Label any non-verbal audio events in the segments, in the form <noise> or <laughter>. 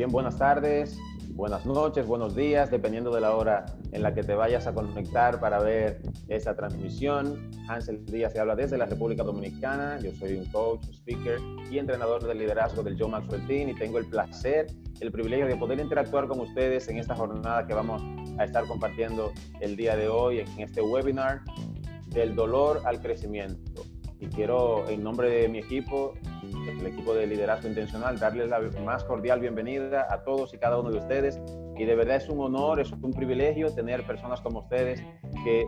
Bien, buenas tardes, buenas noches, buenos días, dependiendo de la hora en la que te vayas a conectar para ver esta transmisión. Hansel Díaz se habla desde la República Dominicana. Yo soy un coach, speaker y entrenador de liderazgo del Joe Maxwell Team y tengo el placer, el privilegio de poder interactuar con ustedes en esta jornada que vamos a estar compartiendo el día de hoy en este webinar del dolor al crecimiento. Y quiero, en nombre de mi equipo, el equipo de liderazgo intencional, darles la más cordial bienvenida a todos y cada uno de ustedes. Y de verdad es un honor, es un privilegio tener personas como ustedes que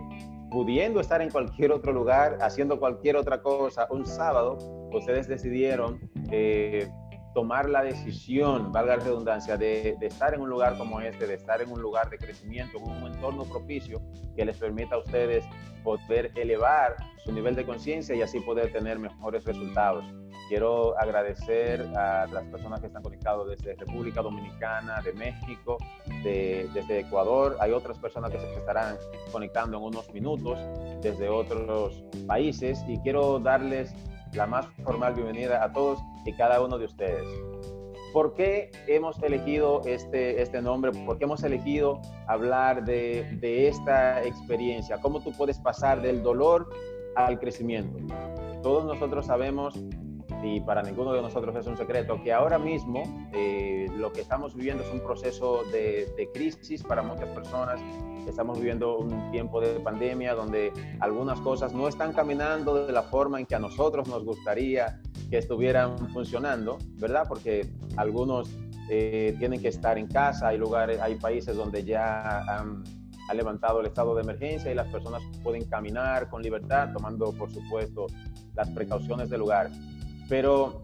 pudiendo estar en cualquier otro lugar, haciendo cualquier otra cosa, un sábado, ustedes decidieron eh, tomar la decisión, valga la redundancia, de, de, estar en un lugar como este, de estar en un lugar de crecimiento, en un entorno propicio que les permita a ustedes poder elevar su nivel de conciencia y así poder tener mejores resultados. Quiero agradecer a las personas que están conectadas desde República Dominicana, de México, de, desde Ecuador. Hay otras personas que se estarán conectando en unos minutos desde otros países y quiero darles la más formal bienvenida a todos y cada uno de ustedes. ¿Por qué hemos elegido este, este nombre? ¿Por qué hemos elegido hablar de, de esta experiencia? ¿Cómo tú puedes pasar del dolor al crecimiento? Todos nosotros sabemos y para ninguno de nosotros es un secreto, que ahora mismo eh, lo que estamos viviendo es un proceso de, de, crisis para muchas personas. Estamos viviendo un tiempo de pandemia donde algunas cosas no están caminando de la forma en que a nosotros nos gustaría que estuvieran funcionando, ¿verdad? Porque algunos eh, tienen que estar en casa, hay lugares, hay países donde ya han, han levantado el estado de emergencia y las personas pueden caminar con libertad, tomando, por supuesto, las precauciones del lugar. Pero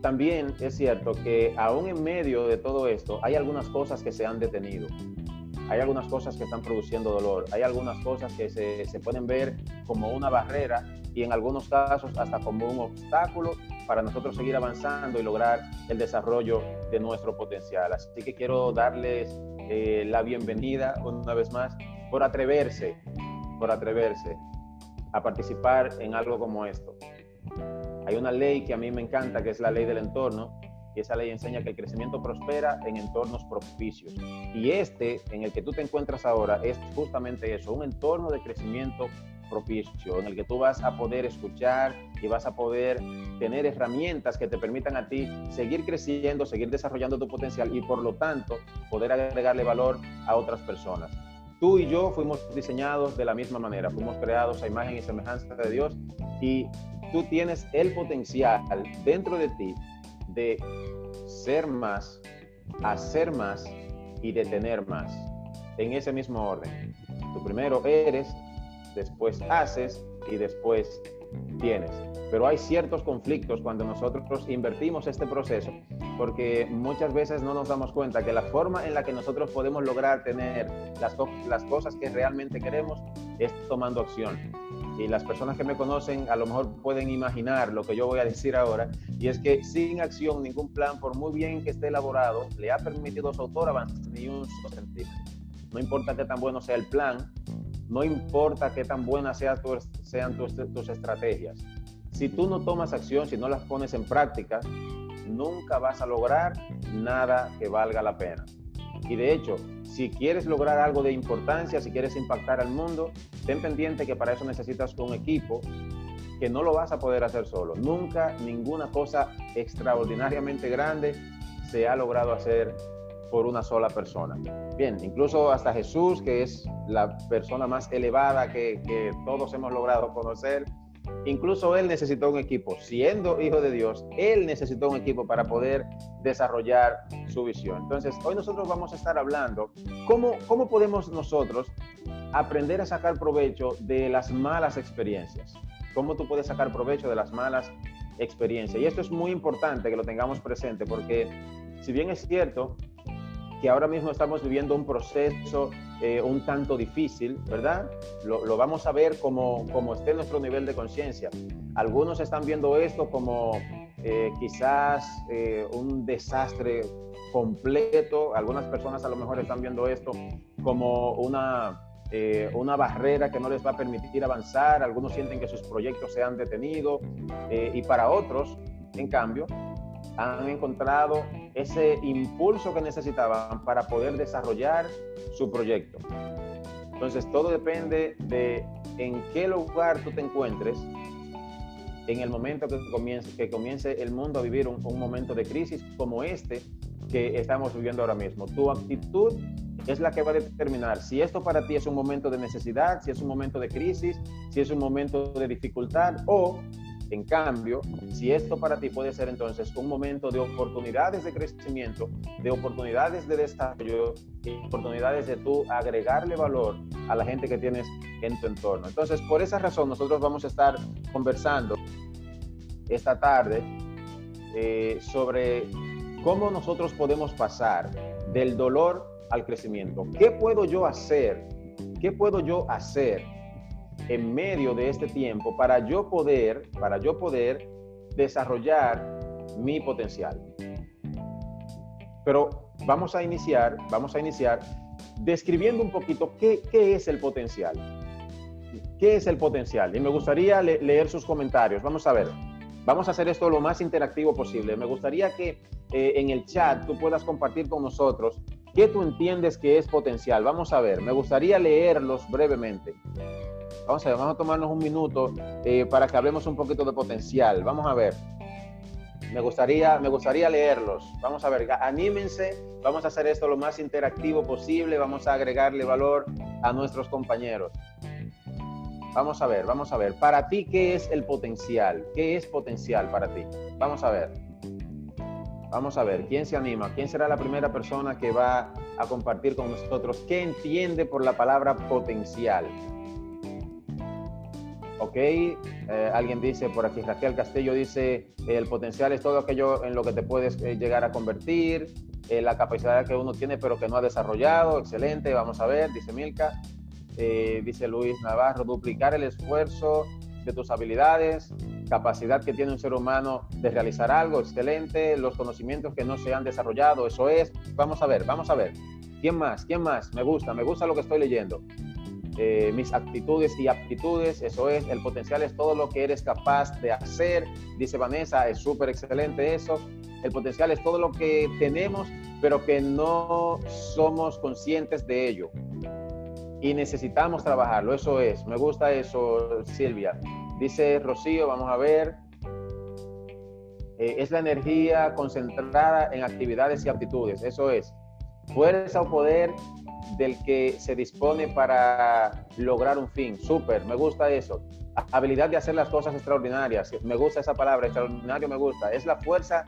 también es cierto que aún en medio de todo esto hay algunas cosas que se han detenido. Hay algunas cosas que están produciendo dolor. Hay algunas cosas que se, se pueden ver como una barrera y en algunos casos hasta como un obstáculo para nosotros seguir avanzando y lograr el desarrollo de nuestro potencial. Así que quiero darles eh, la bienvenida una vez más por atreverse, por atreverse a participar en algo como esto. Hay una ley que a mí me encanta, que es la ley del entorno, y esa ley enseña que el crecimiento prospera en entornos propicios. Y este, en el que tú te encuentras ahora, es justamente eso, un entorno de crecimiento propicio, en el que tú vas a poder escuchar y vas a poder tener herramientas que te permitan a ti seguir creciendo, seguir desarrollando tu potencial y por lo tanto poder agregarle valor a otras personas. Tú y yo fuimos diseñados de la misma manera, fuimos creados a imagen y semejanza de Dios y tú tienes el potencial dentro de ti de ser más, hacer más y de tener más en ese mismo orden. Tú primero eres, después haces y después tienes. Pero hay ciertos conflictos cuando nosotros invertimos este proceso porque muchas veces no nos damos cuenta que la forma en la que nosotros podemos lograr tener las, las cosas que realmente queremos es tomando acción y las personas que me conocen a lo mejor pueden imaginar lo que yo voy a decir ahora, y es que sin acción ningún plan, por muy bien que esté elaborado, le ha permitido a su autor avanzar ni un centímetro. No importa qué tan bueno sea el plan, no importa qué tan buenas sea tu, sean tus, tus estrategias. Si tú no tomas acción, si no las pones en práctica, nunca vas a lograr nada que valga la pena. Y de hecho, si quieres lograr algo de importancia, si quieres impactar al mundo, ten pendiente que para eso necesitas un equipo que no lo vas a poder hacer solo. Nunca ninguna cosa extraordinariamente grande se ha logrado hacer por una sola persona. Bien, incluso hasta Jesús, que es la persona más elevada que, todos hemos logrado conocer, Incluso él necesitó un equipo. Siendo hijo de Dios, él necesitó un equipo para poder desarrollar su visión. Entonces, hoy nosotros vamos a estar hablando cómo, cómo podemos nosotros aprender a sacar provecho de las malas experiencias. Cómo tú puedes sacar provecho de las malas experiencias. Y esto es muy importante que lo tengamos presente porque si bien es cierto que ahora mismo estamos viviendo un proceso eh, un tanto difícil, ¿verdad? Lo, lo, vamos a ver como, como esté nuestro nivel de conciencia. Algunos están viendo esto como eh, quizás eh, un desastre completo, algunas personas a lo mejor están viendo esto como una, eh, una barrera que no les va a permitir avanzar, algunos sienten que sus proyectos se han detenido y para otros, en cambio, han encontrado ese impulso que necesitaban para poder desarrollar su proyecto. Entonces, todo depende de en qué lugar tú te encuentres en el momento que comience, que comience el mundo a vivir un, un momento de crisis como este que estamos viviendo ahora mismo. Tu actitud es la que va a determinar si esto para ti es un momento de necesidad, si es un momento de crisis, si es un momento de dificultad o, en cambio, si esto para ti puede ser entonces un momento de oportunidades de crecimiento, de oportunidades de desarrollo, de oportunidades de tú agregarle valor a la gente que tienes en tu entorno. Entonces, por esa razón, nosotros vamos a estar conversando esta tarde eh, sobre cómo nosotros podemos pasar del dolor al crecimiento. ¿Qué puedo yo hacer? ¿Qué puedo yo hacer en medio de este tiempo para yo poder, para yo poder desarrollar mi potencial? Pero vamos a iniciar, vamos a iniciar describiendo un poquito qué, qué es el potencial. ¿Qué es el potencial? Y me gustaría leer sus comentarios. Vamos a ver. Vamos a hacer esto lo más interactivo posible. Me gustaría que eh, en el chat tú puedas compartir con nosotros qué tú entiendes que es potencial. Vamos a ver, me gustaría leerlos brevemente. Vamos a ver, vamos a tomarnos un minuto eh, para que hablemos un poquito de potencial. Vamos a ver. Me gustaría, me gustaría leerlos. Vamos a ver, anímense. Vamos a hacer esto lo más interactivo posible. Vamos a agregarle valor a nuestros compañeros. Vamos a ver, vamos a ver. Para ti, ¿qué es el potencial? ¿Qué es potencial para ti? Vamos a ver. Vamos a ver, ¿quién se anima? ¿Quién será la primera persona que va a compartir con nosotros? ¿Qué entiende por la palabra potencial? Ok, eh, alguien dice por aquí, Raquel Castillo dice, el potencial es todo aquello en lo que te puedes eh, llegar a convertir, eh, la capacidad que uno tiene pero que no ha desarrollado, excelente, vamos a ver, dice Milka. Dice Luis Navarro, duplicar el esfuerzo de tus habilidades, capacidad que tiene un ser humano de realizar algo, excelente, los conocimientos que no se han desarrollado, eso es. Vamos a ver, vamos a ver. ¿Quién más? ¿Quién más? Me gusta, me gusta lo que estoy leyendo. Eh, mis actitudes y aptitudes, eso es, el potencial es todo lo que eres capaz de hacer, dice Vanessa, es súper excelente eso. El potencial es todo lo que tenemos, pero que no somos conscientes de ello y necesitamos trabajarlo. Eso es, me gusta eso, Silvia. Dice Rocío, vamos a ver. Eh, es la energía concentrada en actividades y aptitudes. Eso es. Fuerza o poder del que se dispone para lograr un fin. Súper, me gusta eso. Habilidad de hacer las cosas extraordinarias. Me gusta esa palabra, extraordinario me gusta. Es la fuerza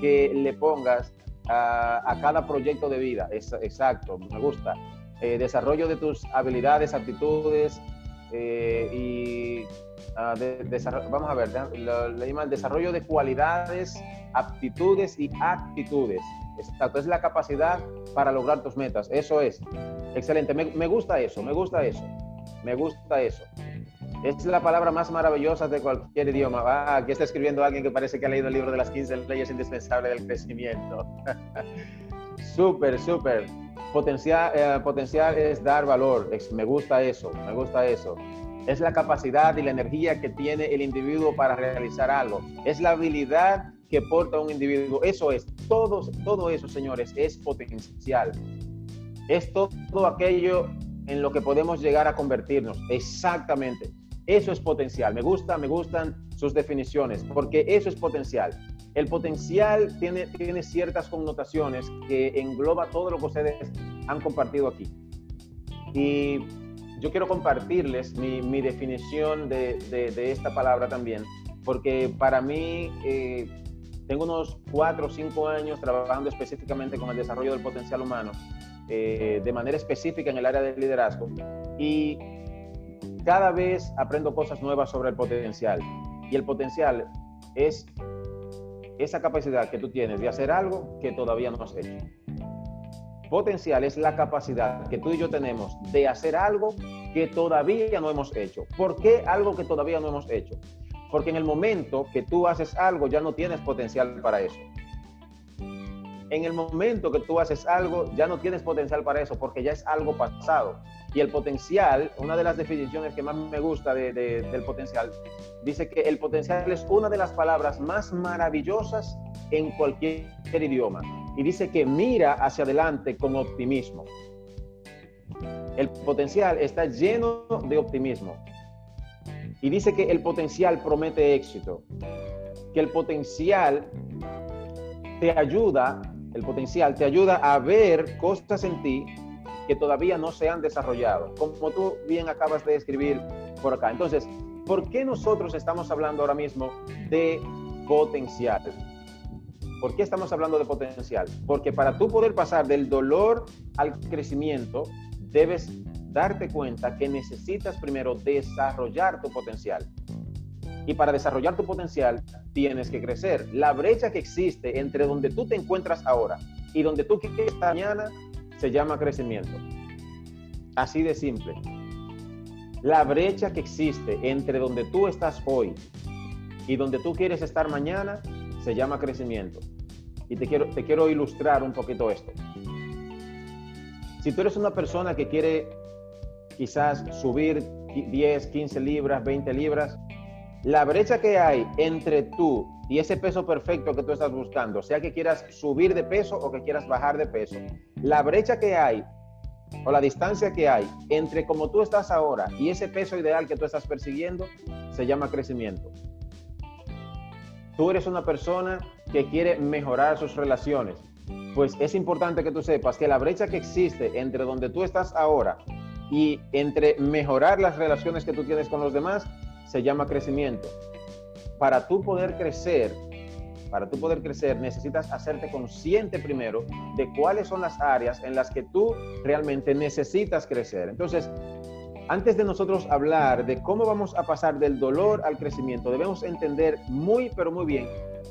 que le pongas a, a cada proyecto de vida. Es, exacto, me gusta. Eh, desarrollo de tus habilidades, actitudes eh, y ah, vamos a ver, le llaman desarrollo de cualidades, aptitudes y actitudes. Es la capacidad para lograr tus metas. Eso es. Excelente, me, me gusta eso, me gusta eso, me gusta eso. Es la palabra más maravillosa de cualquier idioma. Ah, aquí está escribiendo alguien que parece que ha leído el libro de las 15 leyes indispensables del crecimiento. <laughs> súper, súper. Potencial, eh, potencial es dar valor. me gusta eso, me gusta eso. Es la capacidad y la energía que tiene el individuo para realizar algo. Es la habilidad que porta un individuo. Eso es, todo, todo eso, señores, es potencial. Es todo aquello en lo que podemos llegar a convertirnos. Exactamente. Eso es potencial. Me gusta, me gustan sus definiciones, porque eso es potencial. El potencial tiene, tiene ciertas connotaciones que engloba todo lo que ustedes han compartido aquí. Y yo quiero compartirles mi, mi definición de, de, esta palabra también, porque para mí eh, tengo unos cuatro o cinco años trabajando específicamente con el desarrollo del potencial humano, eh, de manera específica en el área del liderazgo, y cada vez aprendo cosas nuevas sobre el potencial. Y el potencial es esa capacidad que tú tienes de hacer algo que todavía no has hecho. Potencial es la capacidad que tú y yo tenemos de hacer algo que todavía no hemos hecho. ¿Por qué algo que todavía no hemos hecho? Porque en el momento que tú haces algo ya no tienes potencial para eso. En el momento que tú haces algo, ya no tienes potencial para eso porque ya es algo pasado. Y el potencial, una de las definiciones que más me gusta del potencial, dice que el potencial es una de las palabras más maravillosas en cualquier idioma. Y dice que mira hacia adelante con optimismo. El potencial está lleno de optimismo. Y dice que el potencial promete éxito. Que el potencial te ayuda, el potencial te ayuda a ver cosas en ti que todavía no se han desarrollado, como tú bien acabas de escribir por acá. Entonces, ¿por qué nosotros estamos hablando ahora mismo de potencial? ¿Por qué estamos hablando de potencial? Porque para tú poder pasar del dolor al crecimiento, debes darte cuenta que necesitas primero desarrollar tu potencial. Y para desarrollar tu potencial tienes que crecer. La brecha que existe entre donde tú te encuentras ahora y donde tú quieres estar mañana se llama crecimiento. Así de simple. La brecha que existe entre donde tú estás hoy y donde tú quieres estar mañana se llama crecimiento. Y te quiero, te quiero ilustrar un poquito esto. Si tú eres una persona que quiere quizás subir 10, 15 libras, 20 libras, la brecha que hay entre tú y ese peso perfecto que tú estás buscando, sea que quieras subir de peso o que quieras bajar de peso, la brecha que hay o la distancia que hay entre como tú estás ahora y ese peso ideal que tú estás persiguiendo, se llama crecimiento. Tú eres una persona que quiere mejorar sus relaciones, pues es importante que tú sepas que la brecha que existe entre donde tú estás ahora y entre mejorar las relaciones que tú tienes con los demás se llama crecimiento. Para tú poder crecer, para tú poder crecer necesitas hacerte consciente primero de cuáles son las áreas en las que tú realmente necesitas crecer. Entonces, antes de nosotros hablar de cómo vamos a pasar del dolor al crecimiento, debemos entender muy, pero muy bien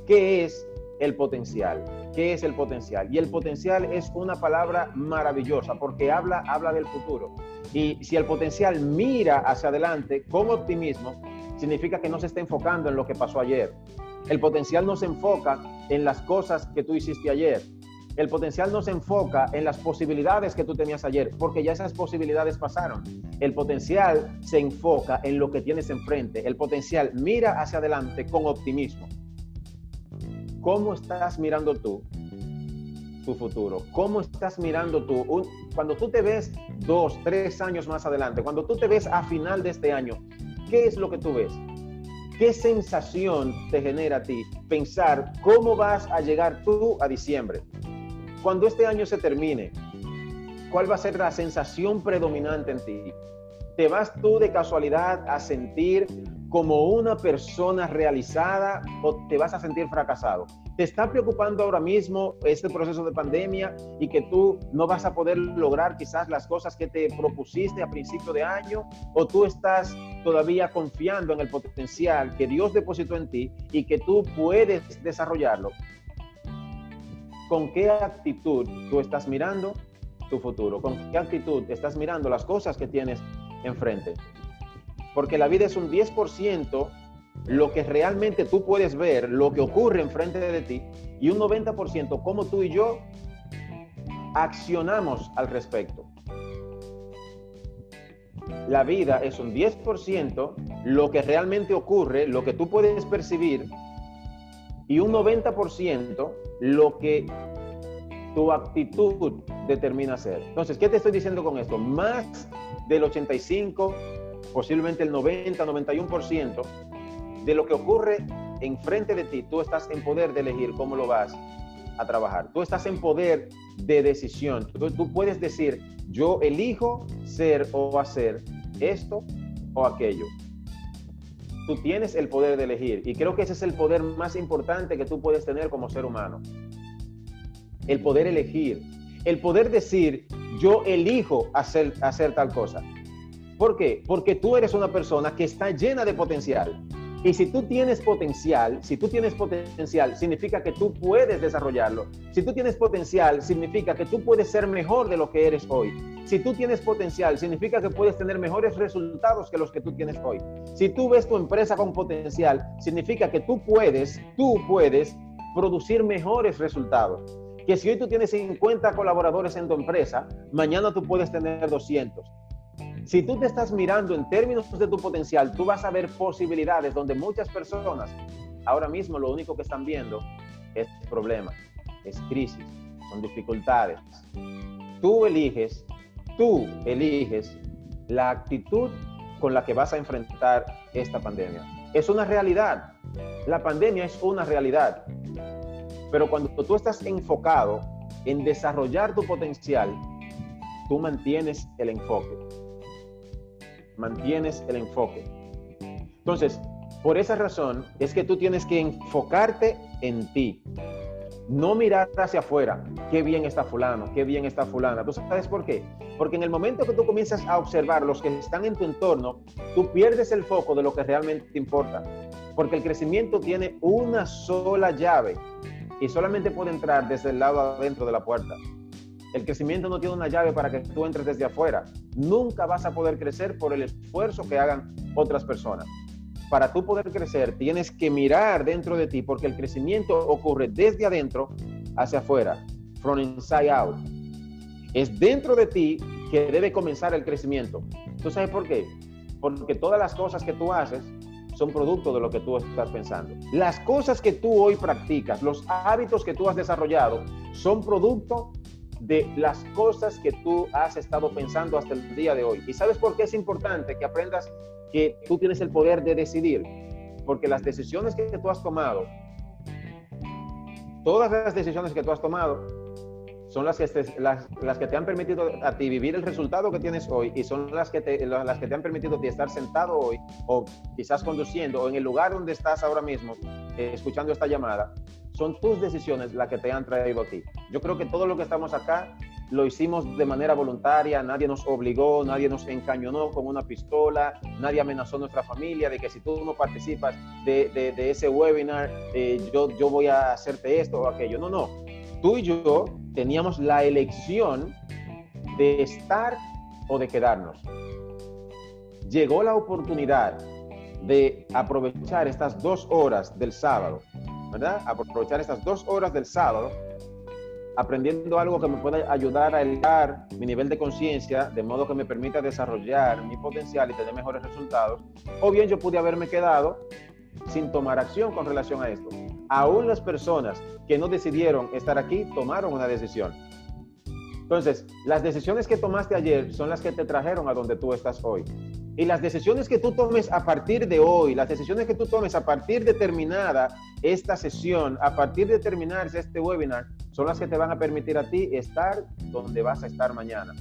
qué es el potencial. ¿Qué es el potencial? Y el potencial es una palabra maravillosa porque habla, habla del futuro. Y si el potencial mira hacia adelante con optimismo, significa que no se está enfocando en lo que pasó ayer. El potencial no se enfoca en las cosas que tú hiciste ayer. El potencial no se enfoca en las posibilidades que tú tenías ayer, porque ya esas posibilidades pasaron. El potencial se enfoca en lo que tienes enfrente. El potencial mira hacia adelante con optimismo. ¿Cómo estás mirando tú tu futuro? ¿Cómo estás mirando tú? cuando tú te ves dos, tres años más adelante, cuando tú te ves a final de este año, ¿qué es lo que tú ves? ¿Qué sensación te genera a ti pensar cómo vas a llegar tú a diciembre? Cuando este año se termine, ¿cuál va a ser la sensación predominante en ti? ¿Te vas tú de casualidad a sentir como una persona realizada o te vas a sentir fracasado? ¿Te está preocupando ahora mismo este proceso de pandemia y que tú no vas a poder lograr quizás las cosas que te propusiste a principio de año? ¿O tú estás todavía confiando en el potencial que Dios depositó en ti y que tú puedes desarrollarlo? ¿Con qué actitud tú estás mirando tu futuro? ¿Con qué actitud estás mirando las cosas que tienes enfrente? Porque la vida es un 10% lo que realmente tú puedes ver, lo que ocurre enfrente de ti, y un 90% cómo tú y yo accionamos al respecto. La vida es un 10% lo que realmente ocurre, lo que tú puedes percibir, y un 90% lo que tu actitud determina ser. Entonces, ¿qué te estoy diciendo con esto? Más del 85, posiblemente el 90, 91% de lo que ocurre enfrente de ti, tú estás en poder de elegir cómo lo vas a trabajar. Tú estás en poder de decisión. Tú, tú puedes decir, yo elijo ser o hacer esto o aquello. Tú tienes el poder de elegir y creo que ese es el poder más importante que tú puedes tener como ser humano. El poder elegir, el poder decir, yo elijo hacer, hacer tal cosa. ¿Por qué? Porque tú eres una persona que está llena de potencial. Y si tú tienes potencial, si tú tienes potencial, significa que tú puedes desarrollarlo. Si tú tienes potencial, significa que tú puedes ser mejor de lo que eres hoy. Si tú tienes potencial, significa que puedes tener mejores resultados que los que tú tienes hoy. Si tú ves tu empresa con potencial, significa que tú puedes, tú puedes producir mejores resultados que si hoy tú tienes 50 colaboradores en tu empresa, mañana tú puedes tener 200. Si tú te estás mirando en términos de tu potencial, tú vas a ver posibilidades donde muchas personas ahora mismo lo único que están viendo es problemas, es crisis, son dificultades. Tú eliges, tú eliges la actitud con la que vas a enfrentar esta pandemia. Es una realidad. La pandemia es una realidad. Pero cuando tú estás enfocado en desarrollar tu potencial, tú mantienes el enfoque. Mantienes el enfoque. Entonces, por esa razón es que tú tienes que enfocarte en ti. No mirar hacia afuera. Qué bien está fulano, qué bien está fulana. ¿Tú sabes por qué? Porque en el momento que tú comienzas a observar los que están en tu entorno, tú pierdes el foco de lo que realmente importa. Porque el crecimiento tiene una sola llave y solamente puede entrar desde el lado adentro de la puerta. El crecimiento no tiene una llave para que tú entres desde afuera. Nunca vas a poder crecer por el esfuerzo que hagan otras personas. Para tú poder crecer, tienes que mirar dentro de ti, porque el crecimiento ocurre desde adentro hacia afuera, from inside out. Es dentro de ti que debe comenzar el crecimiento. ¿Tú sabes por qué? Porque todas las cosas que tú haces son producto de lo que tú estás pensando. Las cosas que tú hoy practicas, los hábitos que tú has desarrollado, son producto de las cosas que tú has estado pensando hasta el día de hoy. ¿Y sabes por qué es importante que aprendas que tú tienes el poder de decidir? Porque las decisiones que tú has tomado, todas las decisiones que tú has tomado, son las que, te, las, las, que te han permitido a ti vivir el resultado que tienes hoy y son las que, te, las que te han permitido a ti estar sentado hoy o quizás conduciendo o en el lugar donde estás ahora mismo eh, escuchando esta llamada. Son tus decisiones las que te han traído a ti. Yo creo que todo lo que estamos acá lo hicimos de manera voluntaria, nadie nos obligó, nadie nos encañonó con una pistola, nadie amenazó a nuestra familia de que si tú no participas de, de, de ese webinar, eh, yo, yo voy a hacerte esto o aquello. No, no. Tú y yo teníamos la elección de estar o de quedarnos. Llegó la oportunidad de aprovechar estas dos horas del sábado, ¿verdad? Aprovechar estas dos horas del sábado aprendiendo algo que me pueda ayudar a elevar mi nivel de conciencia, de modo que me permita desarrollar mi potencial y tener mejores resultados, o bien yo pude haberme quedado sin tomar acción con relación a esto. Aún las personas que no decidieron estar aquí tomaron una decisión. Entonces, las decisiones que tomaste ayer son las que te trajeron a donde tú estás hoy. Y las decisiones que tú tomes a partir de hoy, las decisiones que tú tomes a partir de terminada esta sesión, a partir de terminarse este webinar, son las que te van a permitir a ti estar donde vas a estar mañana.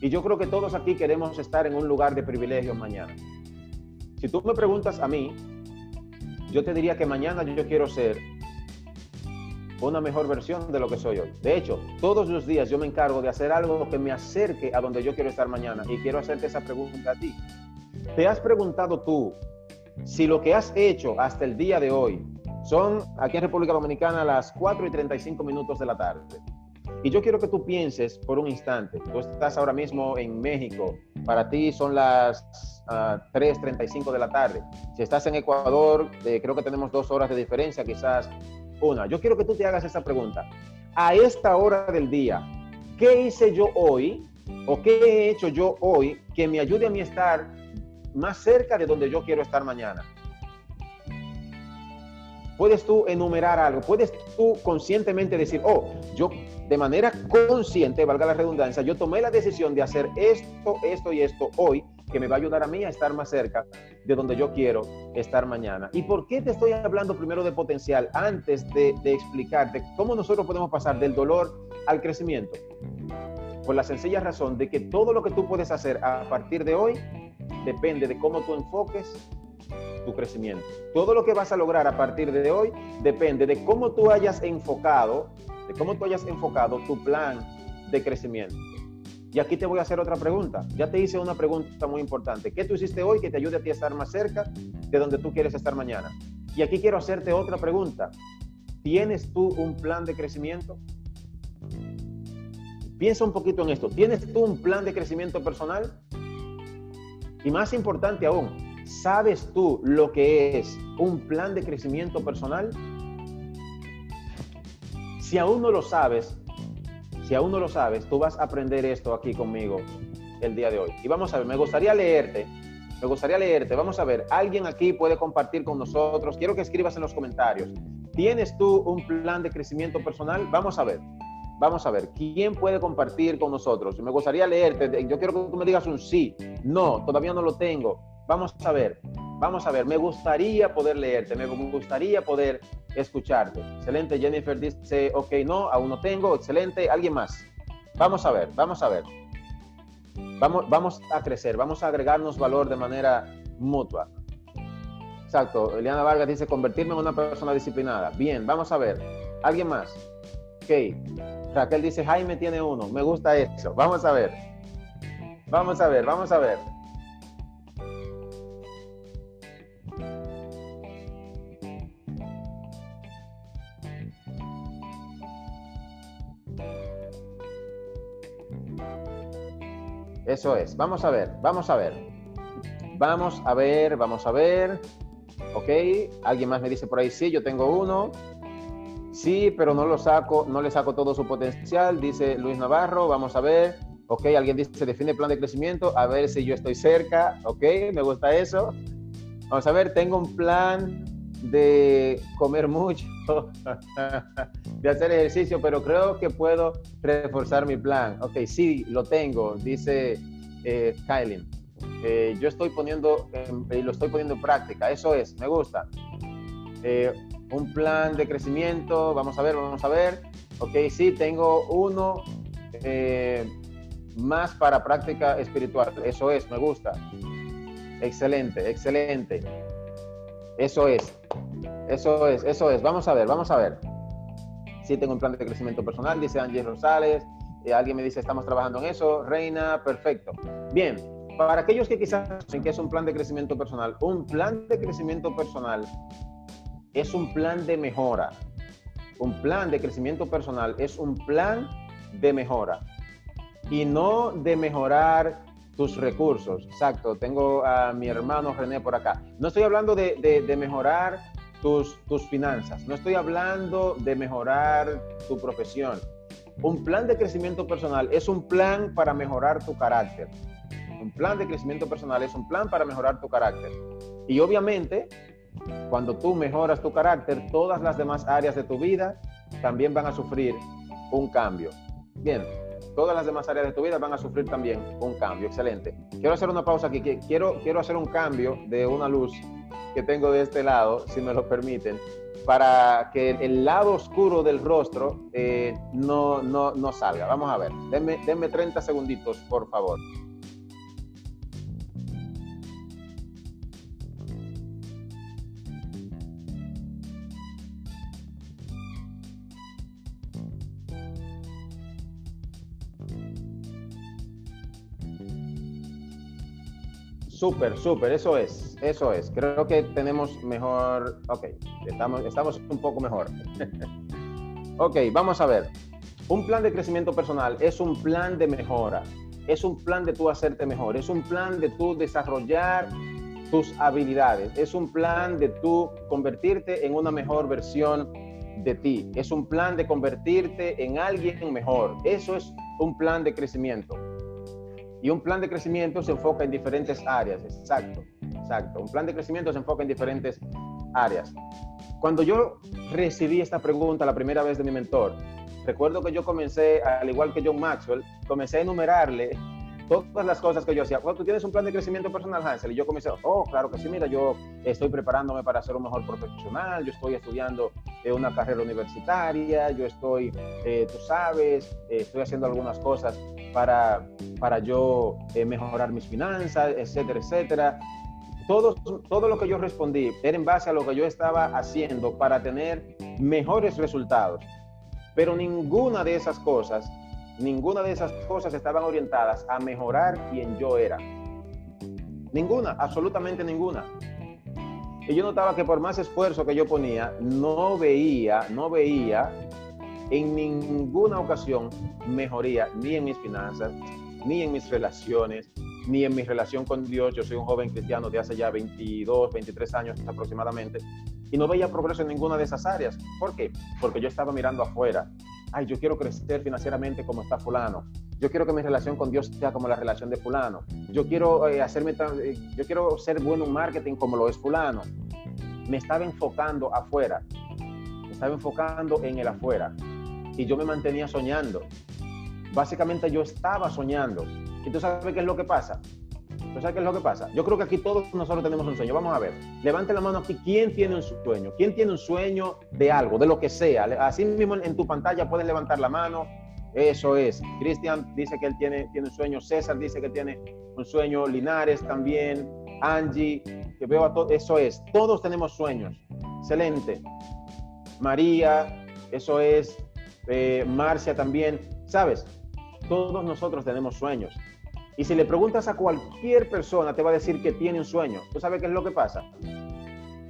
Y yo creo que todos aquí queremos estar en un lugar de privilegio mañana. Si tú me preguntas a mí, yo te diría que mañana yo quiero ser una mejor versión de lo que soy hoy. De hecho, todos los días yo me encargo de hacer algo que me acerque a donde yo quiero estar mañana y quiero hacerte esa pregunta a ti. ¿Te has preguntado tú si lo que has hecho hasta el día de hoy son aquí en República Dominicana las 4 y 35 minutos de la tarde? Y yo quiero que tú pienses por un instante, tú estás ahora mismo en México, para ti son las uh, ah, 3.35 de la tarde. Si estás en Ecuador, creo que tenemos dos horas de diferencia, quizás una. Yo quiero que tú te hagas esa pregunta. A esta hora del día, ¿qué hice yo hoy o qué he hecho yo hoy que me ayude a mí estar más cerca de donde yo quiero estar mañana? Puedes tú enumerar algo, puedes tú conscientemente decir, oh, yo de manera consciente, valga la redundancia, yo tomé la decisión de hacer esto, esto y esto hoy, que me va a ayudar a mí a estar más cerca de donde yo quiero estar mañana. ¿Y por qué te estoy hablando primero de potencial antes de, de explicarte cómo nosotros podemos pasar del dolor al crecimiento? Por la sencilla razón de que todo lo que tú puedes hacer a partir de hoy depende de cómo tú enfoques tu crecimiento. Todo lo que vas a lograr a partir de hoy depende de cómo tú hayas enfocado, de cómo tú hayas enfocado tu plan de crecimiento. Y aquí te voy a hacer otra pregunta. Ya te hice una pregunta muy importante. ¿Qué tú hiciste hoy que te ayude a ti a estar más cerca de donde tú quieres estar mañana? Y aquí quiero hacerte otra pregunta. ¿Tienes tú un plan de crecimiento? Piensa un poquito en esto. ¿Tienes tú un plan de crecimiento personal? Y más importante aún, ¿Sabes tú lo que es un plan de crecimiento personal? Si aún no lo sabes, si aún no lo sabes, tú vas a aprender esto aquí conmigo el día de hoy. Y vamos a ver, me gustaría leerte, me gustaría leerte, vamos a ver, alguien aquí puede compartir con nosotros, quiero que escribas en los comentarios, ¿tienes tú un plan de crecimiento personal? Vamos a ver, vamos a ver, ¿quién puede compartir con nosotros? Me gustaría leerte, yo quiero que tú me digas un sí, no, todavía no lo tengo, vamos a ver, vamos a ver, me gustaría poder leerte, me gustaría poder escucharte. Excelente, Jennifer dice, ok, no, aún no tengo, excelente, alguien más. Vamos a ver, vamos a ver. Vamos, vamos a crecer, vamos a agregarnos valor de manera mutua. Exacto, Eliana Vargas dice, convertirme en una persona disciplinada. Bien, vamos a ver. ¿Alguien más? Ok. Raquel dice, Jaime tiene uno. Me gusta eso. Vamos a ver. Vamos a ver, vamos a ver. Eso es. Vamos a ver, vamos a ver. Vamos a ver, vamos a ver. Ok, alguien más me dice por ahí, sí, yo tengo uno. Sí, pero no lo saco, no le saco todo su potencial, dice Luis Navarro. Vamos a ver. Ok, alguien dice, se define plan de crecimiento, a ver si yo estoy cerca. Ok, me gusta eso. Vamos a ver, tengo un plan de comer mucho, <laughs> de hacer ejercicio, pero creo que puedo reforzar mi plan. Ok, sí, lo tengo, dice eh, Kylie. Eh, yo estoy poniendo, y lo estoy poniendo en práctica, eso es, me gusta. Un plan de crecimiento, vamos a ver, vamos a ver. Ok, sí, tengo uno eh, más para práctica espiritual, eso es, me gusta. Excelente, excelente. Eso es. Eso es, eso es. Vamos a ver, vamos a ver. Sí, tengo un plan de crecimiento personal, dice Angie Rosales. Eh, alguien me dice, estamos trabajando en eso. Reina, perfecto. Bien, para aquellos que quizás saben que es un plan de crecimiento personal, un plan de crecimiento personal es un plan de mejora. Un plan de crecimiento personal es un plan de mejora. Y no de mejorar tus recursos. Exacto, tengo a mi hermano René por acá. No estoy hablando de, de mejorar tus, finanzas. No estoy hablando de mejorar tu profesión. Un plan de crecimiento personal es un plan para mejorar tu carácter. Un plan de crecimiento personal es un plan para mejorar tu carácter. Y obviamente, cuando tú mejoras tu carácter, todas las demás áreas de tu vida también van a sufrir un cambio. Bien, todas las demás áreas de tu vida van a sufrir también un cambio. Excelente. Quiero hacer una pausa aquí. Quiero, quiero hacer un cambio de una luz que tengo de este lado, si me lo permiten, para que el lado oscuro del rostro eh, no, no, no, salga. Vamos a ver, denme, denme 30 segunditos, por favor. Súper, súper, eso es, eso es. Creo que tenemos mejor, ok, estamos, estamos un poco mejor. <laughs> ok, vamos a ver. Un plan de crecimiento personal es un plan de mejora, es un plan de tú hacerte mejor, es un plan de tú desarrollar tus habilidades, es un plan de tú convertirte en una mejor versión de ti, es un plan de convertirte en alguien mejor. Eso es un plan de crecimiento. Y un plan de crecimiento se enfoca en diferentes áreas, exacto, exacto. Un plan de crecimiento se enfoca en diferentes áreas. Cuando yo recibí esta pregunta la primera vez de mi mentor, recuerdo que yo comencé, al igual que John Maxwell, comencé a enumerarle todas las cosas que yo hacía. Bueno, tú tienes un plan de crecimiento personal, Hansel. Y yo comencé, oh, claro que sí, mira, yo estoy preparándome para ser un mejor profesional, yo estoy estudiando eh, una carrera universitaria, yo estoy, eh, tú sabes, eh, estoy haciendo algunas cosas para, para yo mejorar mis finanzas, etcétera, etcétera. Todo, todo lo que yo respondí era en base a lo que yo estaba haciendo para tener mejores resultados. Pero ninguna de esas cosas Ninguna de esas cosas estaban orientadas a mejorar quien yo era. Ninguna, absolutamente ninguna. Y yo notaba que por más esfuerzo que yo ponía, no veía, no veía en ninguna ocasión mejoría ni en mis finanzas, ni en mis relaciones, ni en mi relación con Dios. Yo soy un joven cristiano de hace ya 22, 23 años aproximadamente. y no veía progreso en ninguna de esas áreas. ¿Por qué? Porque yo estaba mirando afuera. Ay, yo quiero crecer financieramente como está fulano. Yo quiero que mi relación con Dios sea como la relación de fulano. Yo quiero eh, hacerme, eh, yo quiero ser bueno en marketing como lo es fulano. Me estaba enfocando afuera. Me estaba enfocando en el afuera. Y yo me mantenía soñando. Básicamente yo estaba soñando. ¿Y tú sabes qué es lo que pasa? ¿Tú sabes qué es lo que pasa? Yo creo que aquí todos nosotros tenemos un sueño. Vamos a ver. Levante la mano aquí. ¿Quién tiene un sueño? ¿Quién tiene un sueño de algo, de lo que sea? Así mismo en tu pantalla pueden levantar la mano. Eso es. Cristian dice que él tiene, tiene un sueño. César dice que tiene un sueño. Linares también. Angie, que veo a todos. Eso es. Todos tenemos sueños. Excelente. María, eso es. Eh, Marcia también. ¿Sabes? Todos nosotros tenemos sueños. Y si le preguntas a cualquier persona, te va a decir que tiene un sueño. ¿Tú sabes qué es lo que pasa?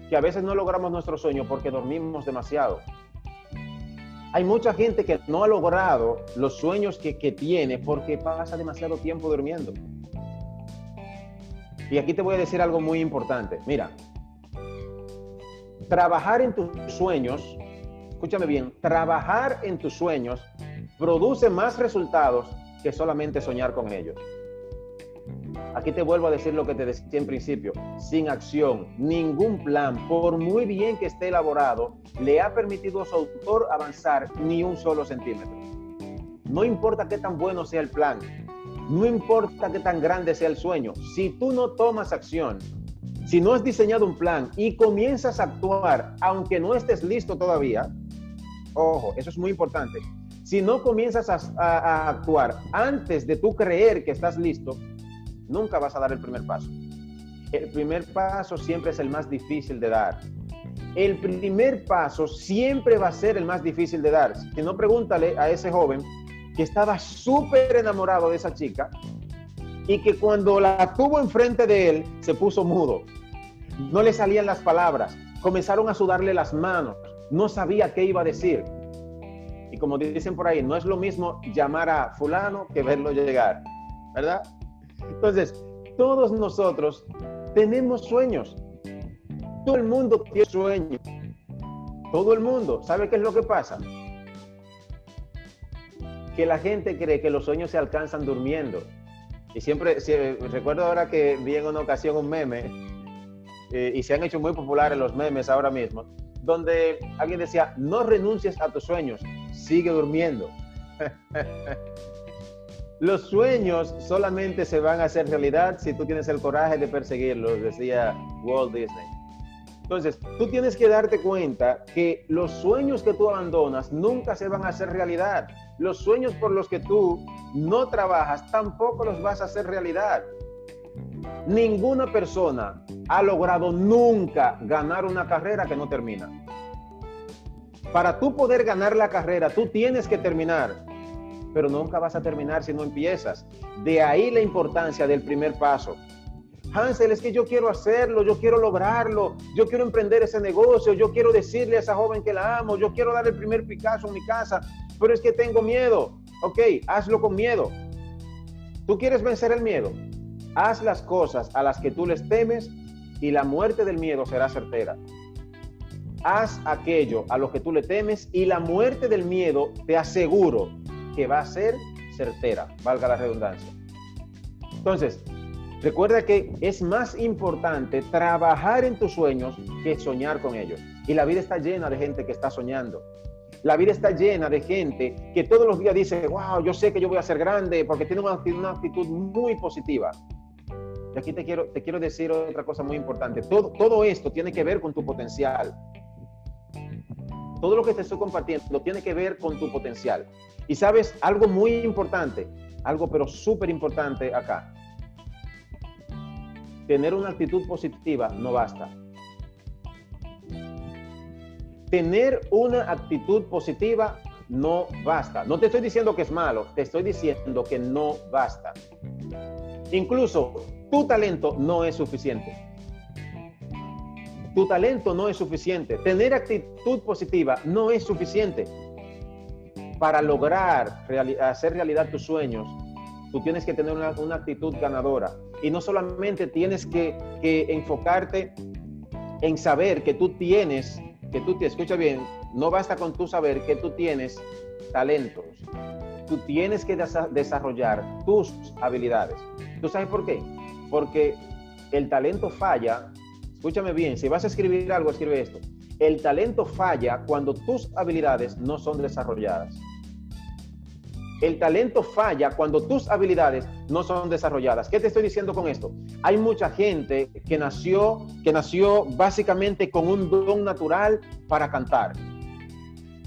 Que a veces no logramos nuestro sueño porque dormimos demasiado. Hay mucha gente que no ha logrado los sueños que, que tiene porque pasa demasiado tiempo durmiendo. Y aquí te voy a decir algo muy importante. Mira, trabajar en tus sueños, escúchame bien, trabajar en tus sueños produce más resultados que solamente soñar con ellos. Aquí te vuelvo a decir lo que te decía en principio. Sin acción, ningún plan, por muy bien que esté elaborado, le ha permitido a su autor avanzar ni un solo centímetro. No importa qué tan bueno sea el plan, no importa qué tan grande sea el sueño, si tú no tomas acción, si no has diseñado un plan y comienzas a actuar aunque no estés listo todavía, ojo, eso es muy importante. Si no comienzas a, a actuar antes de tú creer que estás listo, nunca vas a dar el primer paso. El primer paso siempre es el más difícil de dar. El primer paso siempre va a ser el más difícil de dar. Si no, pregúntale a ese joven que estaba súper enamorado de esa chica y que cuando la tuvo enfrente de él se puso mudo. No le salían las palabras, comenzaron a sudarle las manos, no sabía qué iba a decir. Y como dicen por ahí, no es lo mismo llamar a fulano que verlo llegar, ¿verdad? Entonces, todos nosotros tenemos sueños. Todo el mundo tiene sueños. Todo el mundo. ¿Sabe qué es lo que pasa? Que la gente cree que los sueños se alcanzan durmiendo. Y siempre, recuerdo ahora que vi en una ocasión un meme, eh, y se han hecho muy populares los memes ahora mismo, donde alguien decía, no renuncies a tus sueños, sigue durmiendo. <laughs> Los sueños solamente se van a hacer realidad si tú tienes el coraje de perseguirlos, decía Walt Disney. Entonces, tú tienes que darte cuenta que los sueños que tú abandonas nunca se van a hacer realidad. Los sueños por los que tú no trabajas tampoco los vas a hacer realidad. Ninguna persona ha logrado nunca ganar una carrera que no termina. Para tú poder ganar la carrera, tú tienes que terminar pero nunca vas a terminar si no empiezas. De ahí la importancia del primer paso. Hansel, es que yo quiero hacerlo, yo quiero lograrlo, yo quiero emprender ese negocio, yo quiero decirle a esa joven que la amo, yo quiero dar el primer Picasso en mi casa, pero es que tengo miedo. Ok, hazlo con miedo. ¿Tú quieres vencer el miedo? Haz las cosas a las que tú les temes y la muerte del miedo será certera. Haz aquello a lo que tú le temes y la muerte del miedo, te aseguro, que va a ser certera, valga la redundancia. Entonces, recuerda que es más importante trabajar en tus sueños que soñar con ellos. Y la vida está llena de gente que está soñando. La vida está llena de gente que todos los días dice, wow, yo sé que yo voy a ser grande porque tiene una, una actitud muy positiva. Y aquí te quiero, te quiero decir otra cosa muy importante. Todo, todo esto tiene que ver con tu potencial. Todo lo que te estoy compartiendo tiene que ver con tu potencial. Y sabes, algo muy importante, algo pero súper importante acá. Tener una actitud positiva no basta. Tener una actitud positiva no basta. No te estoy diciendo que es malo, te estoy diciendo que no basta. Incluso tu talento no es suficiente. Tu talento no es suficiente. Tener actitud positiva no es suficiente para lograr hacer realidad tus sueños, tú tienes que tener una, actitud ganadora. Y no solamente tienes que, enfocarte en saber que tú tienes, que tú te escucha bien, no basta con tú saber que tú tienes talentos. Tú tienes que desarrollar tus habilidades. ¿Tú sabes por qué? Porque el talento falla. Escúchame bien, si vas a escribir algo, escribe esto. El talento falla cuando tus habilidades no son desarrolladas. El talento falla cuando tus habilidades no son desarrolladas. ¿Qué te estoy diciendo con esto? Hay mucha gente que nació, que nació básicamente con un don natural para cantar.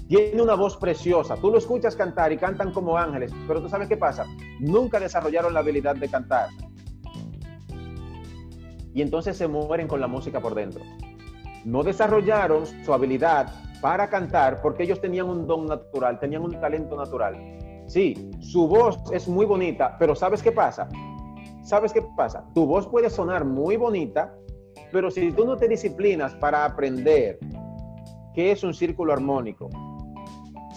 Tiene una voz preciosa. Tú lo escuchas cantar y cantan como ángeles, pero tú sabes qué pasa. Nunca desarrollaron la habilidad de cantar. Y entonces se mueren con la música por dentro. No desarrollaron su habilidad para cantar porque ellos tenían un don natural, tenían un talento natural. Sí, su voz es muy bonita, pero ¿sabes qué pasa? ¿Sabes qué pasa? Tu voz puede sonar muy bonita, pero si tú no te disciplinas para aprender qué es un círculo armónico,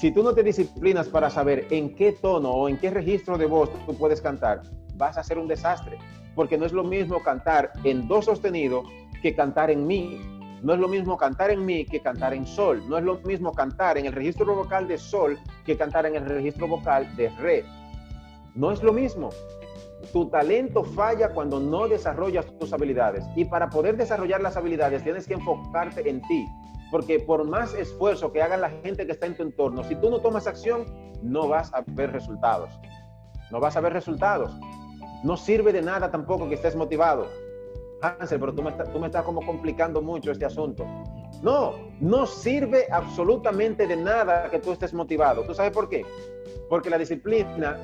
si tú no te disciplinas para saber en qué tono o en qué registro de voz tú puedes cantar, vas a ser un desastre. Porque no es lo mismo cantar en do sostenido que cantar en mi. No es lo mismo cantar en mi que cantar en sol. No es lo mismo cantar en el registro vocal de sol que cantar en el registro vocal de re. No es lo mismo. Tu talento falla cuando no desarrollas tus habilidades. Y para poder desarrollar las habilidades tienes que enfocarte en ti. Porque por más esfuerzo que haga la gente que está en tu entorno, si tú no tomas acción, no vas a ver resultados. No vas a ver resultados. No sirve de nada tampoco que estés motivado. Hansel, pero tú me, tú me estás como complicando mucho este asunto. No, no sirve absolutamente de nada que tú estés motivado. ¿Tú sabes por qué? Porque la disciplina,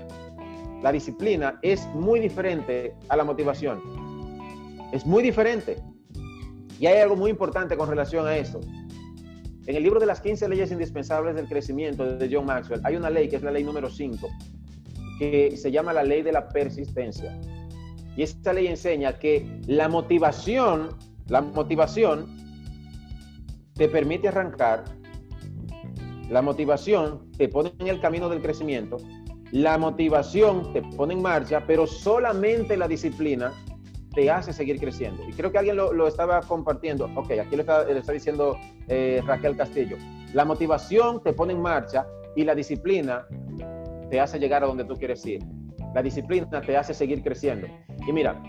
la disciplina es muy diferente a la motivación. Es muy diferente. Y hay algo muy importante con relación a esto. En el libro de las 15 leyes indispensables del crecimiento de John Maxwell hay una ley que es la ley número 5, que se llama la ley de la persistencia. Y esta ley enseña que la motivación, la motivación te permite arrancar, la motivación te pone en el camino del crecimiento, la motivación te pone en marcha, pero solamente la disciplina te hace seguir creciendo. Y creo que alguien lo, estaba compartiendo. Ok, aquí lo está, diciendo eh, Raquel Castillo. La motivación te pone en marcha y la disciplina te hace llegar a donde tú quieres ir. La disciplina te hace seguir creciendo. Y mira,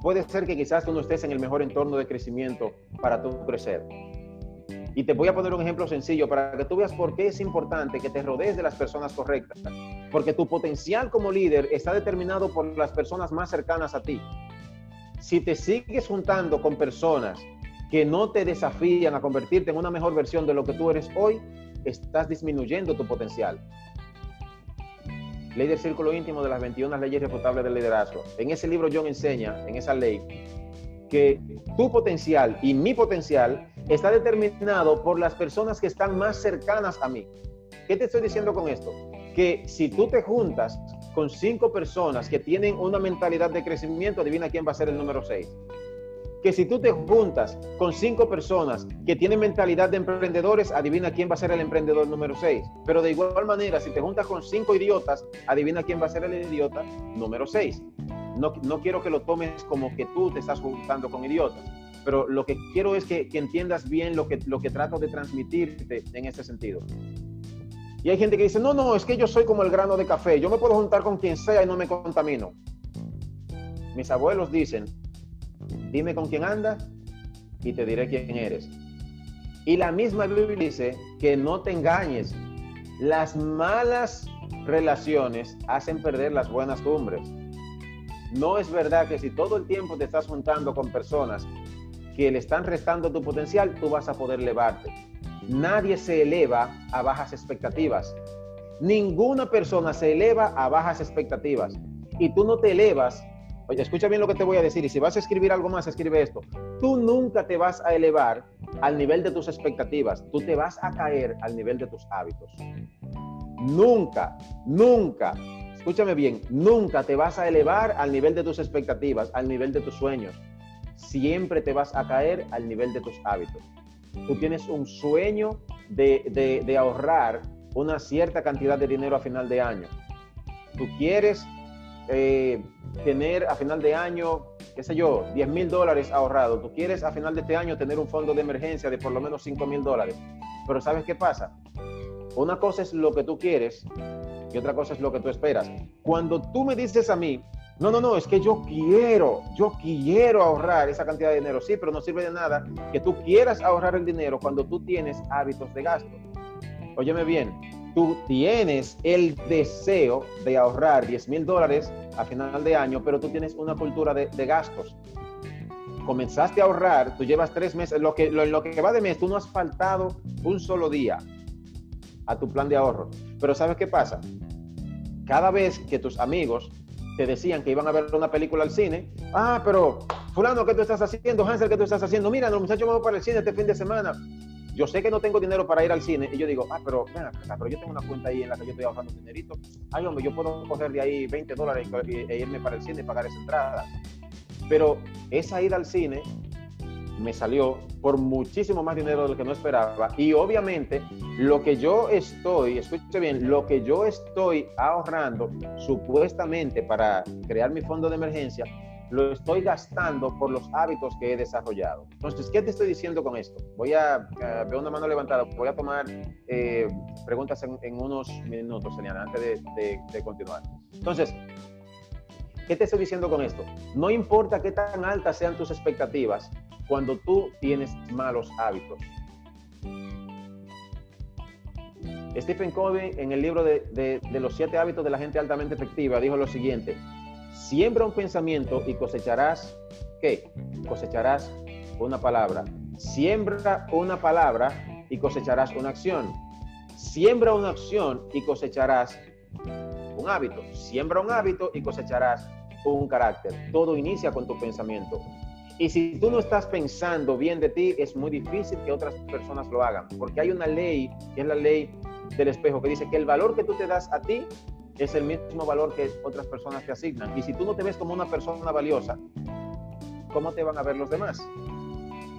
puede ser que quizás tú no estés en el mejor entorno de crecimiento para tú crecer. Y te voy a poner un ejemplo sencillo para que tú veas por qué es importante que te rodees de las personas correctas. Porque tu potencial como líder está determinado por las personas más cercanas a ti si te sigues juntando con personas que no te desafían a convertirte en una mejor versión de lo que tú eres hoy, estás disminuyendo tu potencial. Ley del círculo íntimo de las 21 leyes refutables del liderazgo. En ese libro John enseña, en esa ley, que tu potencial y mi potencial está determinado por las personas que están más cercanas a mí. ¿Qué te estoy diciendo con esto? Que si tú te juntas con cinco personas que tienen una mentalidad de crecimiento, adivina quién va a ser el número seis. Que si tú te juntas con cinco personas que tienen mentalidad de emprendedores, adivina quién va a ser el emprendedor número seis. Pero de igual manera, si te juntas con cinco idiotas, adivina quién va a ser el idiota número seis. No, no quiero que lo tomes como que tú te estás juntando con idiotas, pero lo que quiero es que, que entiendas bien lo que, lo que trato de transmitirte en ese sentido. Y hay gente que dice, no, no, es que yo soy como el grano de café, yo me puedo juntar con quien sea y no me contamino. Mis abuelos dicen, dime con quién andas y te diré quién eres. Y la misma Biblia dice que no te engañes. Las malas relaciones hacen perder las buenas cumbres. No es verdad que si todo el tiempo te estás juntando con personas que le están restando tu potencial, tú vas a poder elevarte. Nadie se eleva a bajas expectativas. Ninguna persona se eleva a bajas expectativas. Y tú no te elevas. Oye, escucha bien lo que te voy a decir. Y si vas a escribir algo más, escribe esto. Tú nunca te vas a elevar al nivel de tus expectativas. Tú te vas a caer al nivel de tus hábitos. Nunca, nunca, escúchame bien, nunca te vas a elevar al nivel de tus expectativas, al nivel de tus sueños. Siempre te vas a caer al nivel de tus hábitos tú tienes un sueño de, ahorrar una cierta cantidad de dinero a final de año. Tú quieres eh, tener a final de año, qué sé yo, 10 mil dólares ahorrado. Tú quieres a final de este año tener un fondo de emergencia de por lo menos 5 mil dólares. Pero ¿sabes qué pasa? Una cosa es lo que tú quieres y otra cosa es lo que tú esperas. Cuando tú me dices a mí, no, no, no, es que yo quiero, yo quiero ahorrar esa cantidad de dinero. Sí, pero no sirve de nada que tú quieras ahorrar el dinero cuando tú tienes hábitos de gasto. Óyeme bien, tú tienes el deseo de ahorrar 10 mil dólares a final de año, pero tú tienes una cultura de, gastos. Comenzaste a ahorrar, tú llevas tres meses, lo que, lo, lo que va de mes, tú no has faltado un solo día a tu plan de ahorro. Pero ¿sabes qué pasa? Cada vez que tus amigos te decían que iban a ver una película al cine, ah, pero fulano, ¿qué tú estás haciendo? Hansel, ¿qué tú estás haciendo? Mira, los muchachos vamos para el cine este fin de semana. Yo sé que no tengo dinero para ir al cine y yo digo, ah, pero ven acá, pero yo tengo una cuenta ahí en la que yo estoy ahorrando dinerito. Ay, hombre, yo puedo coger de ahí 20 dólares e irme para el cine y pagar esa entrada. Pero esa ida al cine me salió por muchísimo más dinero de lo que no esperaba. Y obviamente lo que yo estoy, escuche bien, lo que yo estoy ahorrando supuestamente para crear mi fondo de emergencia, lo estoy gastando por los hábitos que he desarrollado. Entonces, ¿qué te estoy diciendo con esto? Voy a, ver veo una mano levantada, voy a tomar eh, preguntas en, unos minutos, Eliana, antes de, de continuar. Entonces, ¿qué te estoy diciendo con esto? No importa qué tan altas sean tus expectativas, cuando tú tienes malos hábitos. Stephen Covey en el libro de, los siete hábitos de la gente altamente efectiva dijo lo siguiente, siembra un pensamiento y cosecharás, ¿qué? Cosecharás una palabra. Siembra una palabra y cosecharás una acción. Siembra una acción y cosecharás un hábito. Siembra un hábito y cosecharás un carácter. Todo inicia con tu pensamiento. Y si tú no estás pensando bien de ti, es muy difícil que otras personas lo hagan, porque hay una ley, que es la ley del espejo, que dice que el valor que tú te das a ti es el mismo valor que otras personas te asignan. Y si tú no te ves como una persona valiosa, ¿cómo te van a ver los demás?